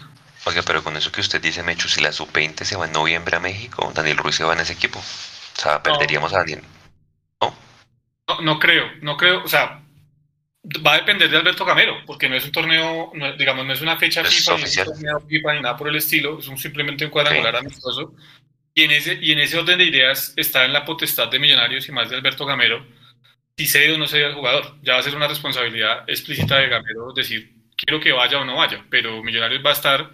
Oiga, pero con eso que usted dice, Mechu, si la sub-20 se va en noviembre a México, Daniel Ruiz se va en ese equipo. O sea, perderíamos a Daniel. ¿No? ¿No? creo, no creo. O sea, va a depender de Alberto Camero, porque no es un torneo, digamos, no es una fecha FIFA, no es un torneo FIFA ni nada por el estilo, es un, simplemente un cuadrangular amistoso. Y en, ese, y en ese orden de ideas está en la potestad de Millonarios y más de Alberto Gamero si cede o no cede al jugador. Ya va a ser una responsabilidad explícita de Gamero decir, quiero que vaya o no vaya, pero Millonarios va a estar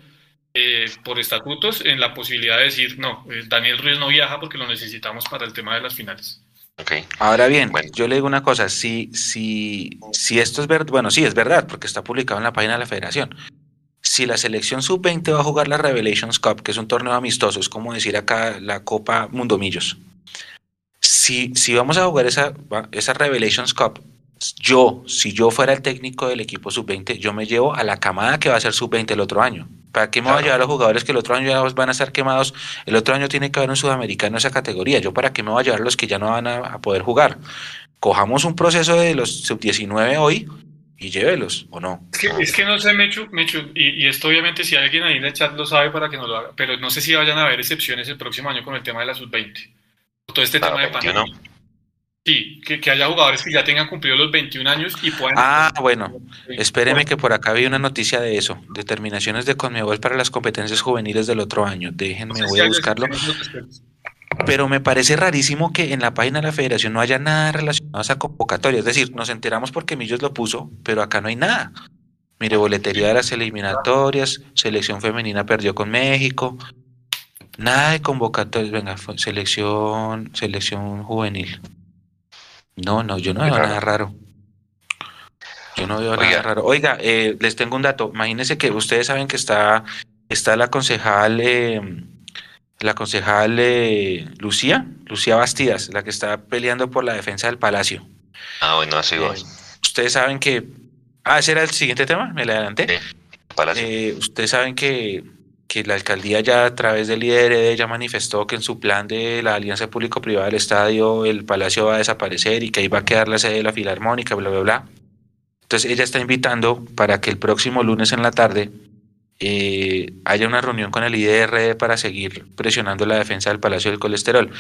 eh, por estatutos en la posibilidad de decir, no, eh, Daniel Ruiz no viaja porque lo necesitamos para el tema de las finales. Okay. Ahora bien, yo le digo una cosa, si, si, si esto es verdad, bueno, sí es verdad, porque está publicado en la página de la federación. Si la selección sub-20 va a jugar la Revelations Cup, que es un torneo amistoso, es como decir acá la Copa Mundomillos. Si, si vamos a jugar esa, esa Revelations Cup, yo, si yo fuera el técnico del equipo sub-20, yo me llevo a la camada que va a ser sub-20 el otro año. ¿Para qué me voy a llevar a los jugadores que el otro año ya van a estar quemados? El otro año tiene que haber un sudamericano en esa categoría. ¿Yo para qué me voy a llevar a los que ya no van a, poder jugar? Cojamos un proceso de los sub-19 hoy y llévelos, ¿o no? Es que, no sé, Mechu, Mechu y, esto obviamente si alguien ahí en el chat lo sabe para que no lo haga, pero no sé si vayan a haber excepciones el próximo año con el tema de la sub-20. Todo este tema de pandemia. Sí, que, haya jugadores que ya tengan cumplido los 21 años y puedan... Ah, bueno, espéreme que por acá vi una noticia de eso, determinaciones de Conmebol para las competencias juveniles del otro año. Déjenme, voy a buscarlo. Pero me parece rarísimo que en la página de la federación no haya nada relacionado a esa convocatoria. Es decir, nos enteramos porque Millos lo puso, pero acá no hay nada. Mire, boletería de las eliminatorias, selección femenina perdió con México, nada de convocatorias, venga, selección, selección juvenil. No, no, yo no veo nada raro. Yo no veo nada raro. Oiga, eh, les tengo un dato. Imagínense que ustedes saben que está, está la concejal, eh, la concejal eh, Lucía, Lucía Bastidas, la que está peleando por la defensa del palacio. Ah, bueno, así va. ustedes saben que. Ah, ese era el siguiente tema, me le adelanté. Sí, ustedes saben que que la alcaldía ya a través del líder ya manifestó que en su plan de la alianza público-privada del estadio el palacio va a desaparecer y que ahí va a quedar la sede de la filarmónica, bla, bla, bla. Entonces ella está invitando para que el próximo lunes en la tarde eh, haya una reunión con el IDR para seguir presionando la defensa del Palacio del Colesterol.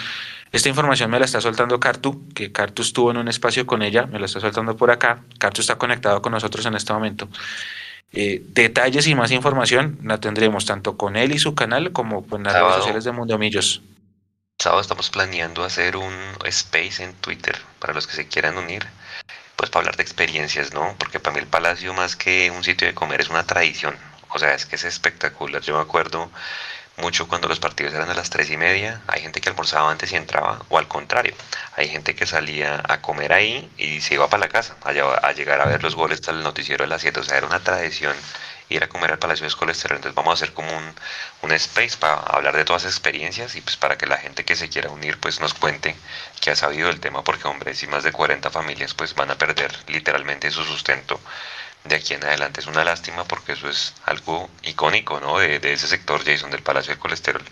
Esta información me la está soltando Cartu, que Cartu estuvo en un espacio con ella, me la está soltando por acá. Cartu está conectado con nosotros en este momento. Eh, detalles y más información la tendremos tanto con él y su canal como en las redes sociales de Mundo Millos. Sábado estamos planeando hacer un space en Twitter para los que se quieran unir, pues para hablar de experiencias, ¿no? Porque para mí el Palacio más que un sitio de comer es una tradición. O sea, es que es espectacular. Yo me acuerdo mucho cuando los partidos eran a las tres y media. Hay gente que almorzaba antes y entraba, o al contrario, hay gente que salía a comer ahí y se iba para la casa, a, a llegar a ver los goles al noticiero de las 7. O sea, era una tradición ir a comer al Palacio de Colesterol. Entonces vamos a hacer como un, un space para hablar de todas las experiencias y pues para que la gente que se quiera unir pues nos cuente que ha sabido el tema, porque hombre, si más de 40 familias pues van a perder literalmente su sustento de aquí en adelante. Es una lástima porque eso es algo icónico, ¿no? De, ese sector, Jason, del Palacio del Colesterol.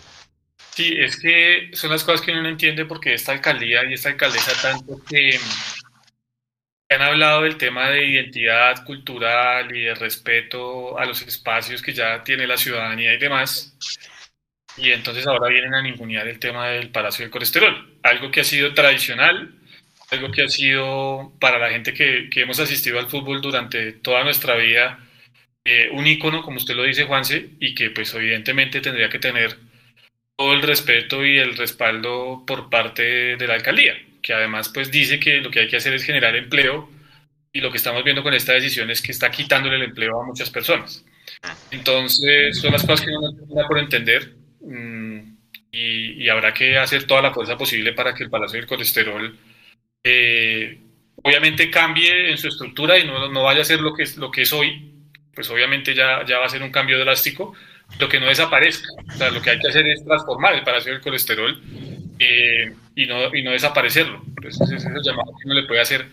Sí, es que son las cosas que uno no entiende porque esta alcaldía y esta alcaldesa tanto que han hablado del tema de identidad cultural y de respeto a los espacios que ya tiene la ciudadanía y demás. Y entonces ahora vienen a ningunear el tema del Palacio del Colesterol, algo que ha sido tradicional algo que ha sido para la gente que, que hemos asistido al fútbol durante toda nuestra vida eh, un ícono, como usted lo dice, Juanse, y que pues evidentemente tendría que tener todo el respeto y el respaldo por parte de la alcaldía, que además pues dice que lo que hay que hacer es generar empleo y lo que estamos viendo con esta decisión es que está quitándole el empleo a muchas personas. Entonces son las cosas que no por entender mm, y, y, habrá que hacer toda la fuerza posible para que el Palacio del Colesterol eh, obviamente cambie en su estructura y no, no, vaya a ser lo que es, lo que es hoy, pues obviamente ya, ya va a ser un cambio drástico, lo que no desaparezca. O sea, lo que hay que hacer es transformar el Palacio del Colesterol eh, y, no, y no desaparecerlo. Entonces, ese es el llamado que uno le puede hacer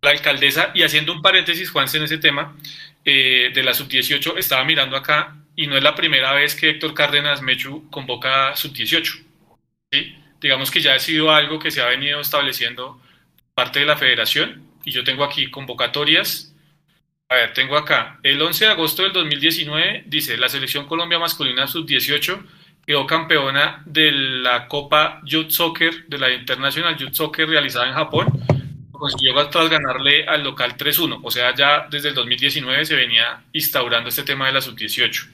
la alcaldesa. Y haciendo un paréntesis, Juanse, en ese tema eh, de la sub-18, estaba mirando acá y no es la primera vez que Héctor Cárdenas Mechu convoca sub-18. ¿sí? Digamos que ya ha sido algo que se ha venido estableciendo parte de la federación y yo tengo aquí convocatorias. A ver, tengo acá, el 11 de agosto del 2019, dice, la selección Colombia masculina sub-18 quedó campeona de la Copa Youth Soccer, de la International Youth Soccer realizada en Japón, consiguió tras ganarle al local 3-1, o sea, ya desde el 2019 se venía instaurando este tema de la sub-18.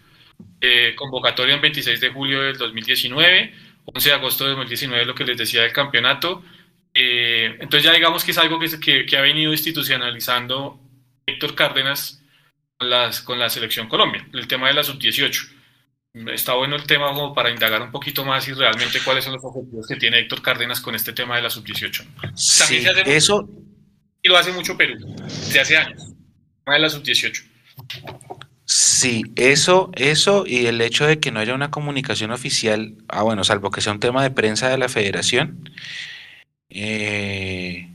Eh, convocatoria en 26 de julio del 2019, 11 de agosto de 2019 lo que les decía del campeonato, eh, entonces ya digamos que es algo que, que, ha venido institucionalizando Héctor Cárdenas con, las, con la selección Colombia, el tema de la sub-18. Está bueno el tema como para indagar un poquito más y realmente cuáles son los objetivos que tiene Héctor Cárdenas con este tema de la sub-18. Sí, eso... Y lo hace mucho Perú, desde hace años, el tema de la sub-18. Sí, eso, eso y el hecho de que no haya una comunicación oficial, ah bueno, salvo que sea un tema de prensa de la federación, eh,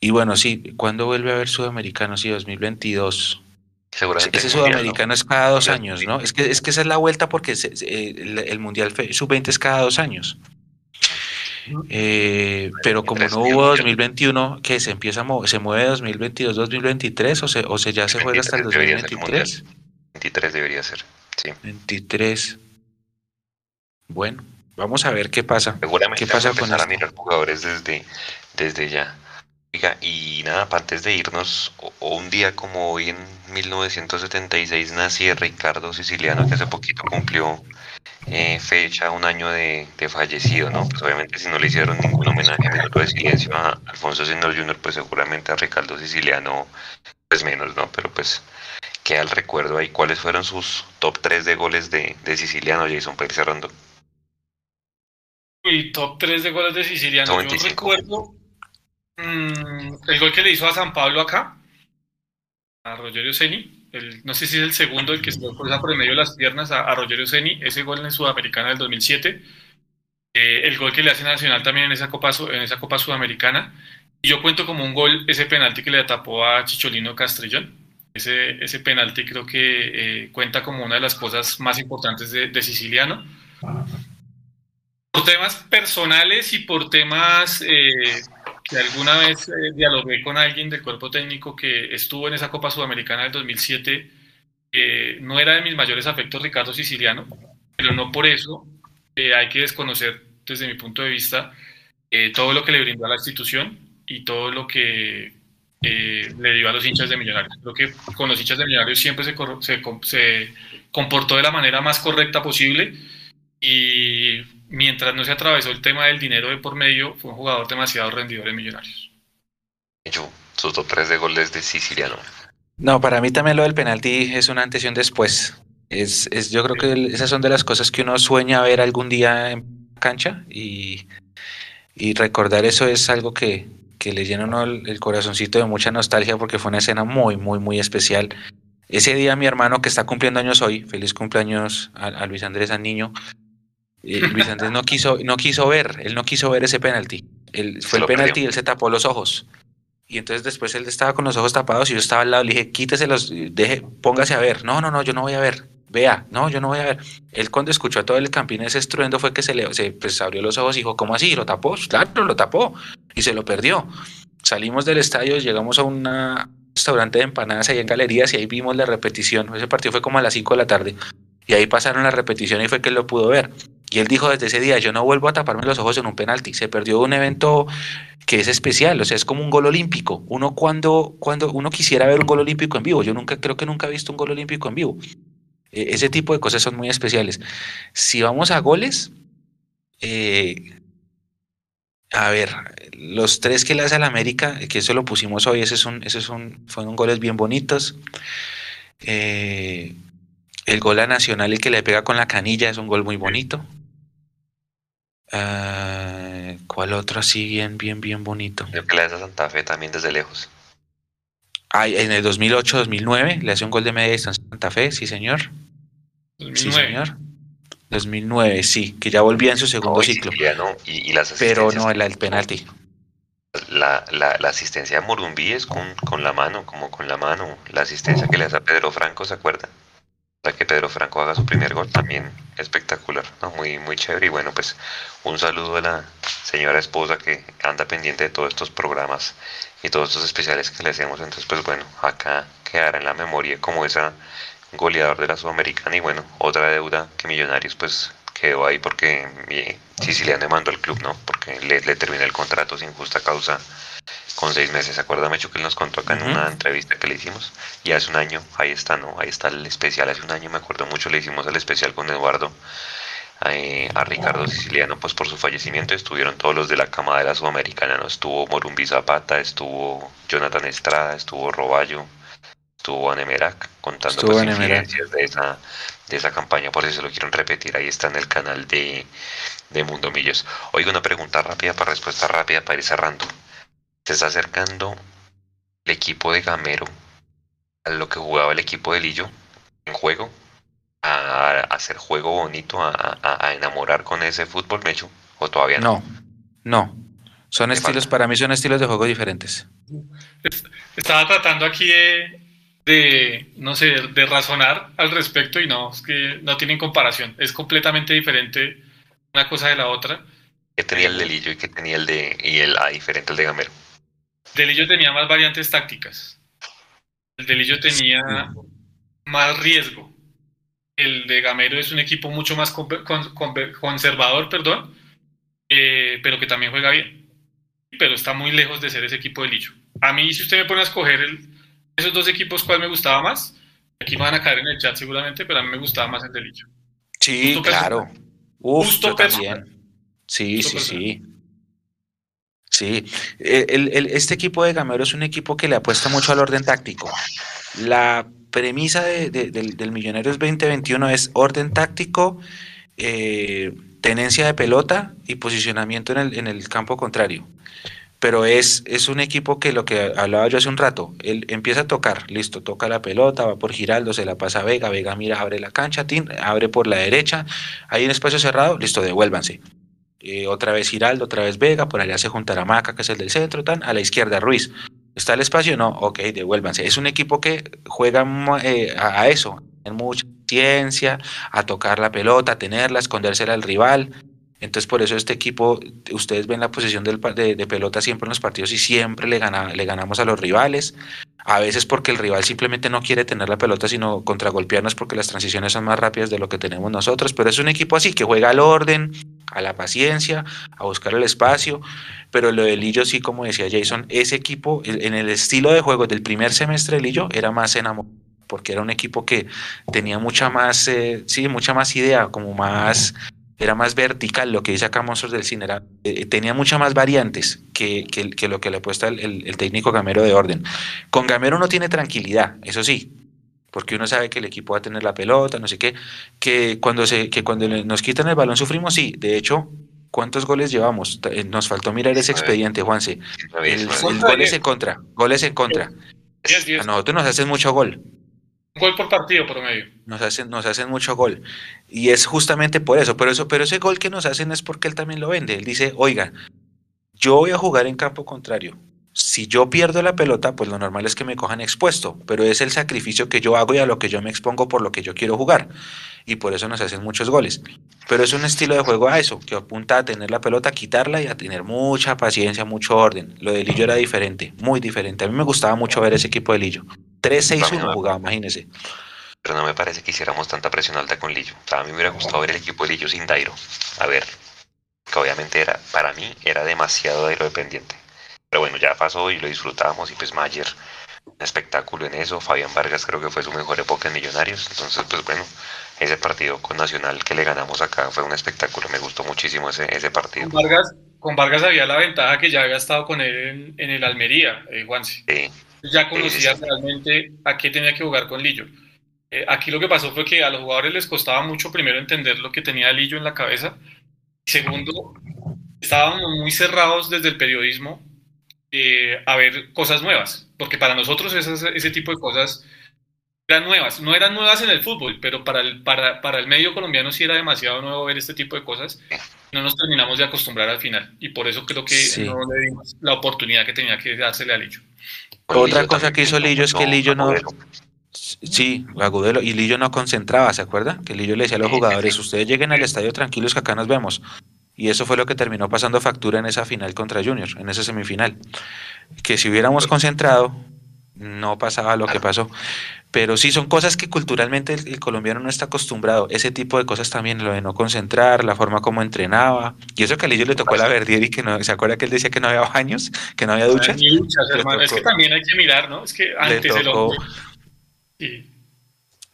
y bueno, sí, ¿cuándo vuelve a haber sudamericano? Sí, 2022. Seguramente. Ese sudamericano es cada dos años, ¿no? Es que, es que esa es la vuelta porque el, Mundial Sub-20 es cada dos años. Eh, pero como no hubo 2021, que se empieza a se mueve 2022, 2023 o se, o se ya se juega hasta el 2023. 23 debería ser, sí. 23. Bueno, Vamos a ver qué pasa. Seguramente ¿Qué pasa con a mirar jugadores desde, desde ya. y nada, antes de irnos, o, un día como hoy en 1976 nació Ricardo Siciliano, que hace poquito cumplió eh, fecha, un año de, fallecido, ¿no? Pues obviamente si no le hicieron ningún homenaje, minuto de silencio a Alfonso Senor Jr., pues seguramente a Ricardo Siciliano, pues menos, ¿no? Pero pues queda el recuerdo ahí. ¿Cuáles fueron sus top 3 de goles de, de Siciliano, Jason, para ir cerrando? Y top 3 de goles de Siciliano. Yo recuerdo mm, el gol que le hizo a San Pablo acá, a Rogerio Seni. El, no sé si es el segundo, el que se cruza por el medio de las piernas a, Rogerio Seni, ese gol en Sudamericana del 2007. Eh, el gol que le hace Nacional también en esa Copa, en esa Copa Sudamericana. Y yo cuento como un gol ese penalti que le tapó a Chicholino Castrillón. Ese, ese penalti creo que eh, cuenta como una de las cosas más importantes de, de Siciliano por temas personales y por temas eh, que alguna vez eh, dialogué con alguien del cuerpo técnico que estuvo en esa Copa Sudamericana del 2007, Eh, no era de mis mayores afectos Ricardo Siciliano, pero no por eso eh, hay que desconocer, desde mi punto de vista, eh, todo lo que le brindó a la institución y todo lo que le dio a los hinchas de Millonarios. Creo que con los hinchas de Millonarios siempre se, se, se comportó de la manera más correcta posible y mientras no se atravesó el tema del dinero de por medio, fue un jugador demasiado rendidor en Millonarios. Yo, sus dos tres de goles de Siciliano. No, para mí también lo del penalti es una antes y un después. Es, es, yo creo que esas son de las cosas que uno sueña ver algún día en cancha y, y recordar eso es algo que, que le llena uno el, corazoncito de mucha nostalgia porque fue una escena muy, muy, muy especial. Ese día mi hermano que está cumpliendo años hoy, feliz cumpleaños a, Luis Andrés a niño, eh, Luis Andrés no quiso, no quiso ver, él no quiso ver ese penalti. Él, fue el penalti y él se tapó los ojos. Y entonces después él estaba con los ojos tapados y yo estaba al lado, le dije, quíteselos, deje, póngase a ver. No, no, no, yo no voy a ver. Vea, no, yo no voy a ver. Él cuando escuchó a todo el campín ese estruendo fue que se le se, pues, abrió los ojos y dijo, ¿cómo así? ¿Lo tapó? Claro, lo tapó. Y se lo perdió. Salimos del estadio, llegamos a un restaurante de empanadas ahí en Galerías y ahí vimos la repetición. Ese partido fue como a las 5 de la tarde. Y ahí pasaron la repetición y fue que él lo pudo ver. Y él dijo desde ese día, yo no vuelvo a taparme los ojos en un penalti. Se perdió un evento que es especial, o sea, es como un gol olímpico. Uno cuando, cuando uno quisiera ver un gol olímpico en vivo, yo nunca creo que nunca he visto un gol olímpico en vivo. E, ese tipo de cosas son muy especiales. Si vamos a goles, eh, a ver, los tres que le hace al América, que eso lo pusimos hoy, esos son, esos son, fueron goles bien bonitos. Eh, el gol a Nacional, el que le pega con la canilla, es un gol muy bonito. Ah, ¿Cuál otro así bien, bien, bien bonito? El que le hace a Santa Fe también desde lejos. Ah, en el 2008-2009 le hace un gol de media distancia a Santa Fe, sí señor. 2009. Sí señor. 2009, sí, que ya volvía en su segundo ciclo. y, las Pero no, el, el penalti. La, la, la, asistencia de Morumbí es con, con la mano, como con la mano. La asistencia que le hace a Pedro Franco, ¿se acuerda? Que Pedro Franco haga su primer gol también espectacular, ¿no? muy, muy chévere. Y bueno, pues un saludo a la señora esposa que anda pendiente de todos estos programas y todos estos especiales que le hacemos. Entonces, pues bueno, acá quedará en la memoria como esa goleador de la Sudamericana y bueno, otra deuda que Millonarios pues quedó ahí porque Siciliano le mandó al club, ¿no? Porque le, le terminó el contrato sin justa causa con seis meses. Acuérdame, que él nos contó acá en una entrevista que le hicimos. Y hace un año, ahí está, ¿no? Ahí está el especial. Hace un año me acuerdo mucho, le hicimos el especial con Eduardo. Eh, a Ricardo Siciliano, pues por su fallecimiento estuvieron todos los de la Cámara de la Sudamericana, ¿no? Estuvo Morumbi Zapata, estuvo Jonathan Estrada, estuvo Roballo, estuvo Anemerac, contando pues, incidencias de esa, de esa campaña, por eso se lo quieren repetir, ahí está en el canal de, de Mundo Millos. Oiga, una pregunta rápida para respuesta rápida para ir cerrando se está acercando el equipo de Gamero a lo que jugaba el equipo de Lillo en juego, a, hacer juego bonito, a, enamorar con ese fútbol, Mecho, o todavía no. No, no. Son estilos, para mí son estilos de juego diferentes. Estaba tratando aquí de, de, no sé, de razonar al respecto y no, es que no tienen comparación. Es completamente diferente una cosa de la otra. ¿Qué tenía el de Lillo y qué tenía el de, y el A diferente el de Gamero? Delillo tenía más variantes tácticas. El Delillo tenía más riesgo. El de Gamero es un equipo mucho más conservador, perdón, eh, pero que también juega bien. Pero está muy lejos de ser ese equipo de Lillo. A mí, si usted me pone a escoger esos dos equipos, ¿cuál me gustaba más? Aquí me van a caer en el chat seguramente, pero a mí me gustaba más el de Lillo. Sí, claro. Uf, también. Sí, sí, sí. Sí, el, este equipo de Gamero es un equipo que le apuesta mucho al orden táctico. La premisa de, del, Millonarios 2021 es orden táctico, eh, tenencia de pelota y posicionamiento en el, en el campo contrario. Pero es, es un equipo que lo que hablaba yo hace un rato, él empieza a tocar, listo, toca la pelota, va por Giraldo, se la pasa a Vega, Vega mira, abre la cancha, tin, abre por la derecha, hay un espacio cerrado, listo, devuélvanse eh, otra vez Giraldo, otra vez Vega, por allá se juntará Maca, que es el del centro, tan, a la izquierda Ruiz. ¿Está el espacio? No, ok, devuélvanse. Es un equipo que juega eh, a, eso, en mucha ciencia, a tocar la pelota, a tenerla, a escondérsela al rival. Entonces, por eso este equipo, ustedes ven la posición del, de, pelota siempre en los partidos y siempre le, le ganamos a los rivales. A veces porque el rival simplemente no quiere tener la pelota, sino contragolpearnos porque las transiciones son más rápidas de lo que tenemos nosotros. Pero es un equipo así, que juega al orden, a la paciencia, a buscar el espacio. Pero lo de Lillo, sí, como decía Jason, ese equipo, en el estilo de juego del primer semestre de Lillo, era más enamorado porque era un equipo que tenía mucha más, eh, sí, mucha más idea, como más era más vertical, lo que dice acá Monstruos del Cine, eh, tenía muchas más variantes que, que, lo que le apuesta el, el, técnico Gamero de orden. Con Gamero uno tiene tranquilidad, eso sí, porque uno sabe que el equipo va a tener la pelota, no sé qué, que cuando, se, que cuando nos quitan el balón sufrimos, sí, de hecho, ¿cuántos goles llevamos? Eh, nos faltó mirar ese expediente, Juanse. El, goles en contra, goles en contra. A nosotros nos hacen mucho gol. Un gol por partido promedio. Nos hacen, nos hacen mucho gol. Y es justamente por eso. Pero, eso. pero ese gol que nos hacen es porque él también lo vende. Él dice, oiga, yo voy a jugar en campo contrario. Si yo pierdo la pelota, pues lo normal es que me cojan expuesto, pero es el sacrificio que yo hago y a lo que yo me expongo por lo que yo quiero jugar. Y por eso nos hacen muchos goles. Pero es un estilo de juego a eso, que apunta a tener la pelota, quitarla y a tener mucha paciencia, mucho orden. Lo de Lillo era diferente, muy diferente. A mí me gustaba mucho ver ese equipo de Lillo. 3-6-1 jugaba, imagínese. Pero no me parece que hiciéramos tanta presión alta con Lillo. a mí me hubiera gustado ver el equipo de Lillo sin Dairo. A ver, que obviamente era, para mí era demasiado Dairo dependiente. Pero bueno, ya pasó y lo disfrutábamos y pues Mayer, un espectáculo en eso. Fabián Vargas creo que fue su mejor época en Millonarios. Entonces, pues bueno, ese partido con Nacional que le ganamos acá fue un espectáculo. Me gustó muchísimo ese, ese partido. Con Vargas, con Vargas había la ventaja que ya había estado con él en, el Almería, eh, Juanse. Sí ya conocía realmente a qué tenía que jugar con Lillo. Eh, aquí lo que pasó fue que a los jugadores les costaba mucho primero entender lo que tenía Lillo en la cabeza. Segundo, estábamos muy cerrados desde el periodismo eh, a ver cosas nuevas, porque para nosotros ese tipo de cosas eran nuevas. No eran nuevas en el fútbol, pero para el, para, para el medio colombiano sí era demasiado nuevo ver este tipo de cosas. No nos terminamos de acostumbrar al final. Y por eso creo que no le dimos la oportunidad que tenía que dársele a Lillo. Otra cosa que hizo Lillo es que Lillo no... Sí, Agudelo. Y Lillo no concentraba, ¿se acuerda? Que Lillo le decía a los jugadores, ustedes lleguen al estadio tranquilos que acá nos vemos. Y eso fue lo que terminó pasando factura en esa final contra Junior, en esa semifinal. Que si hubiéramos concentrado, no pasaba lo que pasó. Pero sí son cosas que culturalmente el, colombiano no está acostumbrado. Ese tipo de cosas también, lo de no concentrar, la forma como entrenaba. Y eso que a Lillo le tocó la Verdier y que no, ¿se acuerda que él decía que no había baños, que no había duchas? Ni duchas, hermano. es que también hay que mirar, ¿no? Es que antes el hombre... Sí.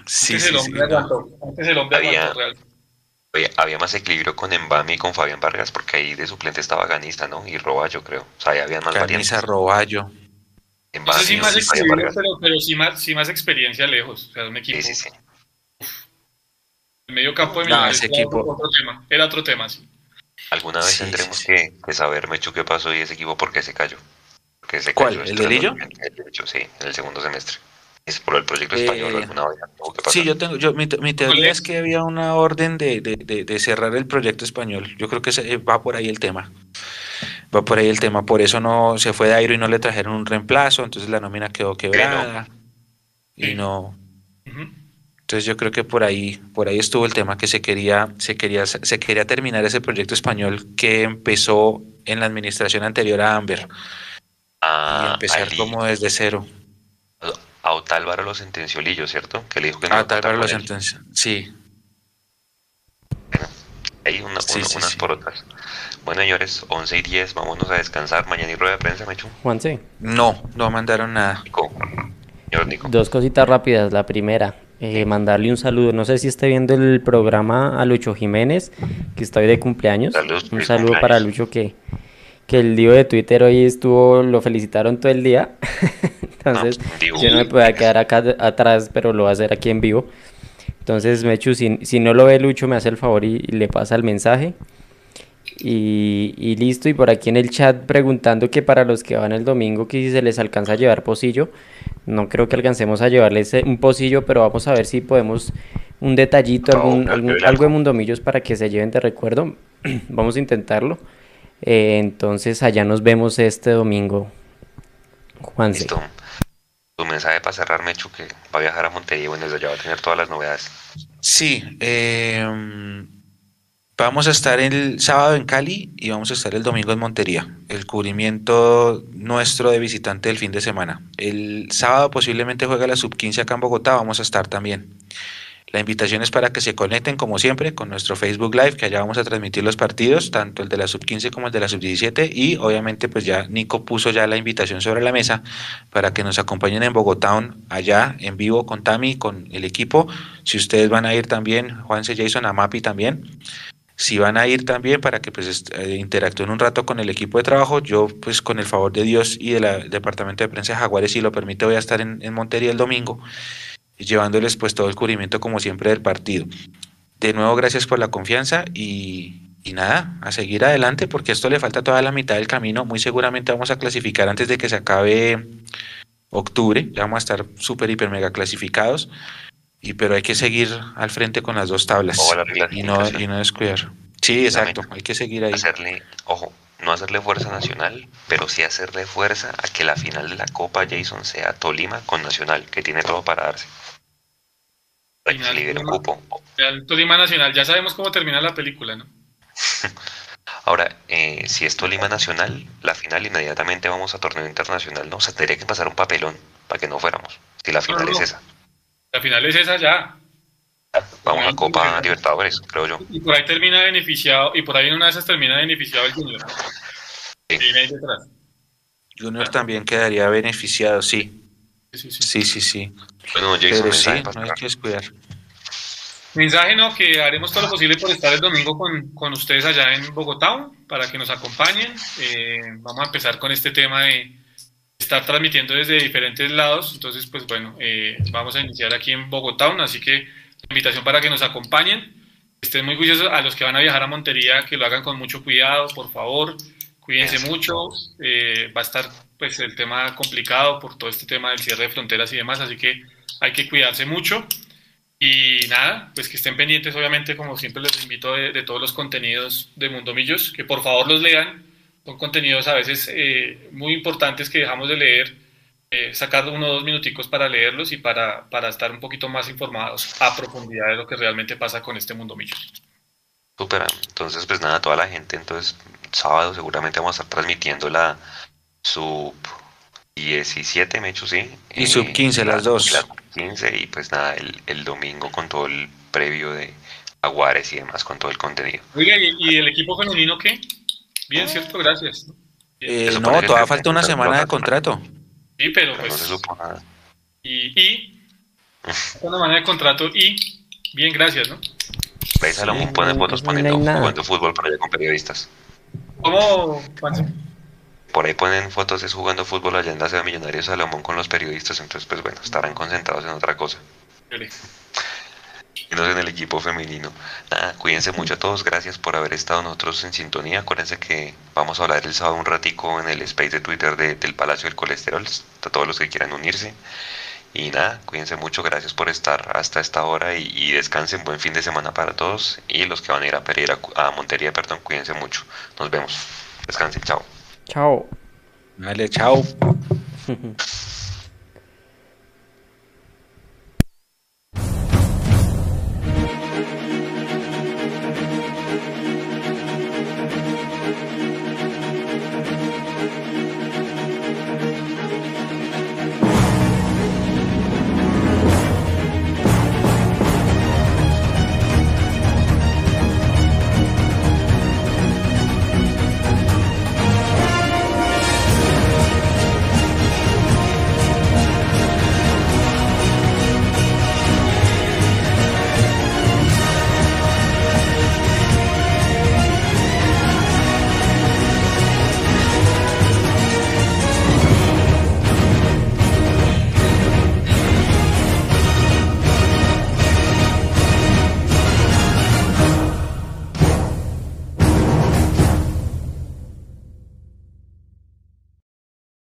Sí, antes, el hombre antes el hombre había, había más equilibrio con Embami y con Fabián Vargas, porque ahí de suplente estaba Ganista, ¿no? Y Roballo, creo. O sea, ahí había más Ganista, Roballo. No sé si más experiencia, pero, pero sí, más, sí más experiencia lejos. O sea, un equipo. Sí, sí, sí. El medio campo de no, ese equipo... era, otro tema, era otro tema, sí. Alguna vez tendremos que, que, saber, Mechu, qué pasó y ese equipo por qué se cayó. Porque se ¿Cuál? ¿El de Lillo? Sí, en el segundo semestre. Es por el proyecto español. Eh, alguna vez, sí, yo tengo, yo, mi, mi teoría es que había una orden de, de, de, de, cerrar el proyecto español. Yo creo que se, va por ahí el tema va por ahí el tema. Por eso no se fue Dairo y no le trajeron un reemplazo, entonces la nómina quedó quebrada. Y no. Entonces yo creo que por ahí, por ahí estuvo el tema que se quería, se quería, se quería terminar ese proyecto español que empezó en la administración anterior a Amber. Ah, y empezar como desde cero. A Otálvaro lo sentenció Lillo, ¿cierto? Que le dijo que no. A Otálvaro lo sentenció, sí. Bueno, hay unas por otras. Bueno, señores, 11 y 10, vámonos a descansar. Mañana y rueda de prensa, Mechu. Juanse. No, no mandaron nada. Dos cositas rápidas. La primera, eh, mandarle un saludo. No sé si esté viendo el programa a Lucho Jiménez, que está hoy de cumpleaños. un saludo para Lucho que, que el lío de Twitter hoy estuvo, lo felicitaron todo el día. Entonces, yo no me podía quedar acá atrás, pero lo voy a hacer aquí en vivo. Entonces, Mechu, si, si no lo ve Lucho, me hace el favor y le pasa el mensaje. Y, listo, y por aquí en el chat preguntando que para los que van el domingo que si se les alcanza a llevar pocillo, no creo que alcancemos a llevarles un pocillo, pero vamos a ver si podemos un detallito, algún, algo de mundomillos para que se lleven de recuerdo, vamos a intentarlo. Eh, entonces allá nos vemos este domingo, Juan. Listo. Tu mensaje para cerrar, Mechu, que va a viajar a y bueno, ya va a tener todas las novedades. Sí, eh Vamos a estar el sábado en Cali y vamos a estar el domingo en Montería. El cubrimiento nuestro de visitante del fin de semana. El sábado posiblemente juega la sub 15 acá en Bogotá, vamos a estar también. La invitación es para que se conecten, como siempre, con nuestro Facebook Live, que allá vamos a transmitir los partidos, tanto el de la sub-15 como el de la sub-17. Y obviamente, pues ya Nico puso ya la invitación sobre la mesa para que nos acompañen en Bogotá, allá en vivo con Tami, con el equipo. Si ustedes van a ir también, Juanse Jason, Amapi también. Si van a ir también para que pues eh, interactúen un rato con el equipo de trabajo, yo pues con el favor de Dios y del Departamento de Prensa de Jaguares, si lo permite, voy a estar en, en Montería el domingo llevándoles pues todo el cubrimiento como siempre del partido. De nuevo, gracias por la confianza y, nada, a seguir adelante porque esto le falta toda la mitad del camino. Muy seguramente vamos a clasificar antes de que se acabe octubre, ya vamos a estar súper, hiper, mega clasificados. Y pero hay que seguir al frente con las dos tablas y no, y no descuidar. Sí, exacto, hay que seguir ahí. Hacerle, ojo, no hacerle fuerza nacional, pero sí hacerle fuerza a que la final de la Copa Jason sea Tolima con Nacional, que tiene todo para darse. El Tolima Nacional, ya sabemos cómo termina la película, ¿no? Ahora, eh, si es Tolima Nacional, la final inmediatamente vamos a torneo internacional, ¿no? O sea, tendría que pasar un papelón para que no fuéramos, si la final es esa. La final es esa ya. Vamos a Copa Libertadores, creo yo. Y por ahí termina beneficiado, y por ahí en una de esas termina beneficiado el Junior. Sí. Junior también quedaría beneficiado, sí. Sí, sí, sí. Bueno, Jason, sí, no hay que descuidar. Mensaje, ¿no? Que haremos todo lo posible por estar el domingo con, ustedes allá en Bogotá para que nos acompañen. Eh, vamos a empezar con este tema de estar transmitiendo desde diferentes lados. Entonces, pues bueno, eh, vamos a iniciar aquí en Bogotá, así que invitación para que nos acompañen. Estén muy curiosos a los que van a viajar a Montería, que lo hagan con mucho cuidado, por favor. Cuídense mucho. Eh, va a estar pues el tema complicado por todo este tema del cierre de fronteras y demás, así que hay que cuidarse mucho. Y nada, pues que estén pendientes, obviamente, como siempre les invito de, todos los contenidos de Mundo Millos, que por favor los lean. Son contenidos a veces eh, muy importantes que dejamos de leer, eh, sacar uno o dos minuticos para leerlos y para, para estar un poquito más informados a profundidad de lo que realmente pasa con este Mundo Millos. Súper, entonces pues nada, toda la gente, entonces sábado seguramente vamos a estar transmitiendo la, sub 17, me hecho, sí. Y sub 15, las dos. 15 y pues nada, el, el, domingo con todo el previo de Aguares y demás, con todo el contenido. Oiga, ¿y, el equipo femenino qué? Bien, cierto, gracias. Eh, no, todavía falta una semana de contrato. Sí, pero, pues... No se supo nada. Y, y una semana de contrato y bien, gracias, ¿no? Veis, Salomón pone fotos poniendo, jugando fútbol para allá con periodistas. ¿Cómo, por ahí ponen fotos de jugando fútbol allá en la ciudad Millonario Salomón con los periodistas, entonces pues bueno, estarán concentrados en otra cosa. Y no en el equipo femenino. Nada, cuídense mucho a todos, gracias por haber estado nosotros en sintonía. Acuérdense que vamos a hablar el sábado un ratico en el space de Twitter del Palacio del Colesterol, a todos los que quieran unirse. Y nada, cuídense mucho, gracias por estar hasta esta hora y, descansen, buen fin de semana para todos. Y los que van a ir a Pereira, a Montería, perdón, cuídense mucho. Nos vemos. Descansen, chao. Chao. Vale, chao.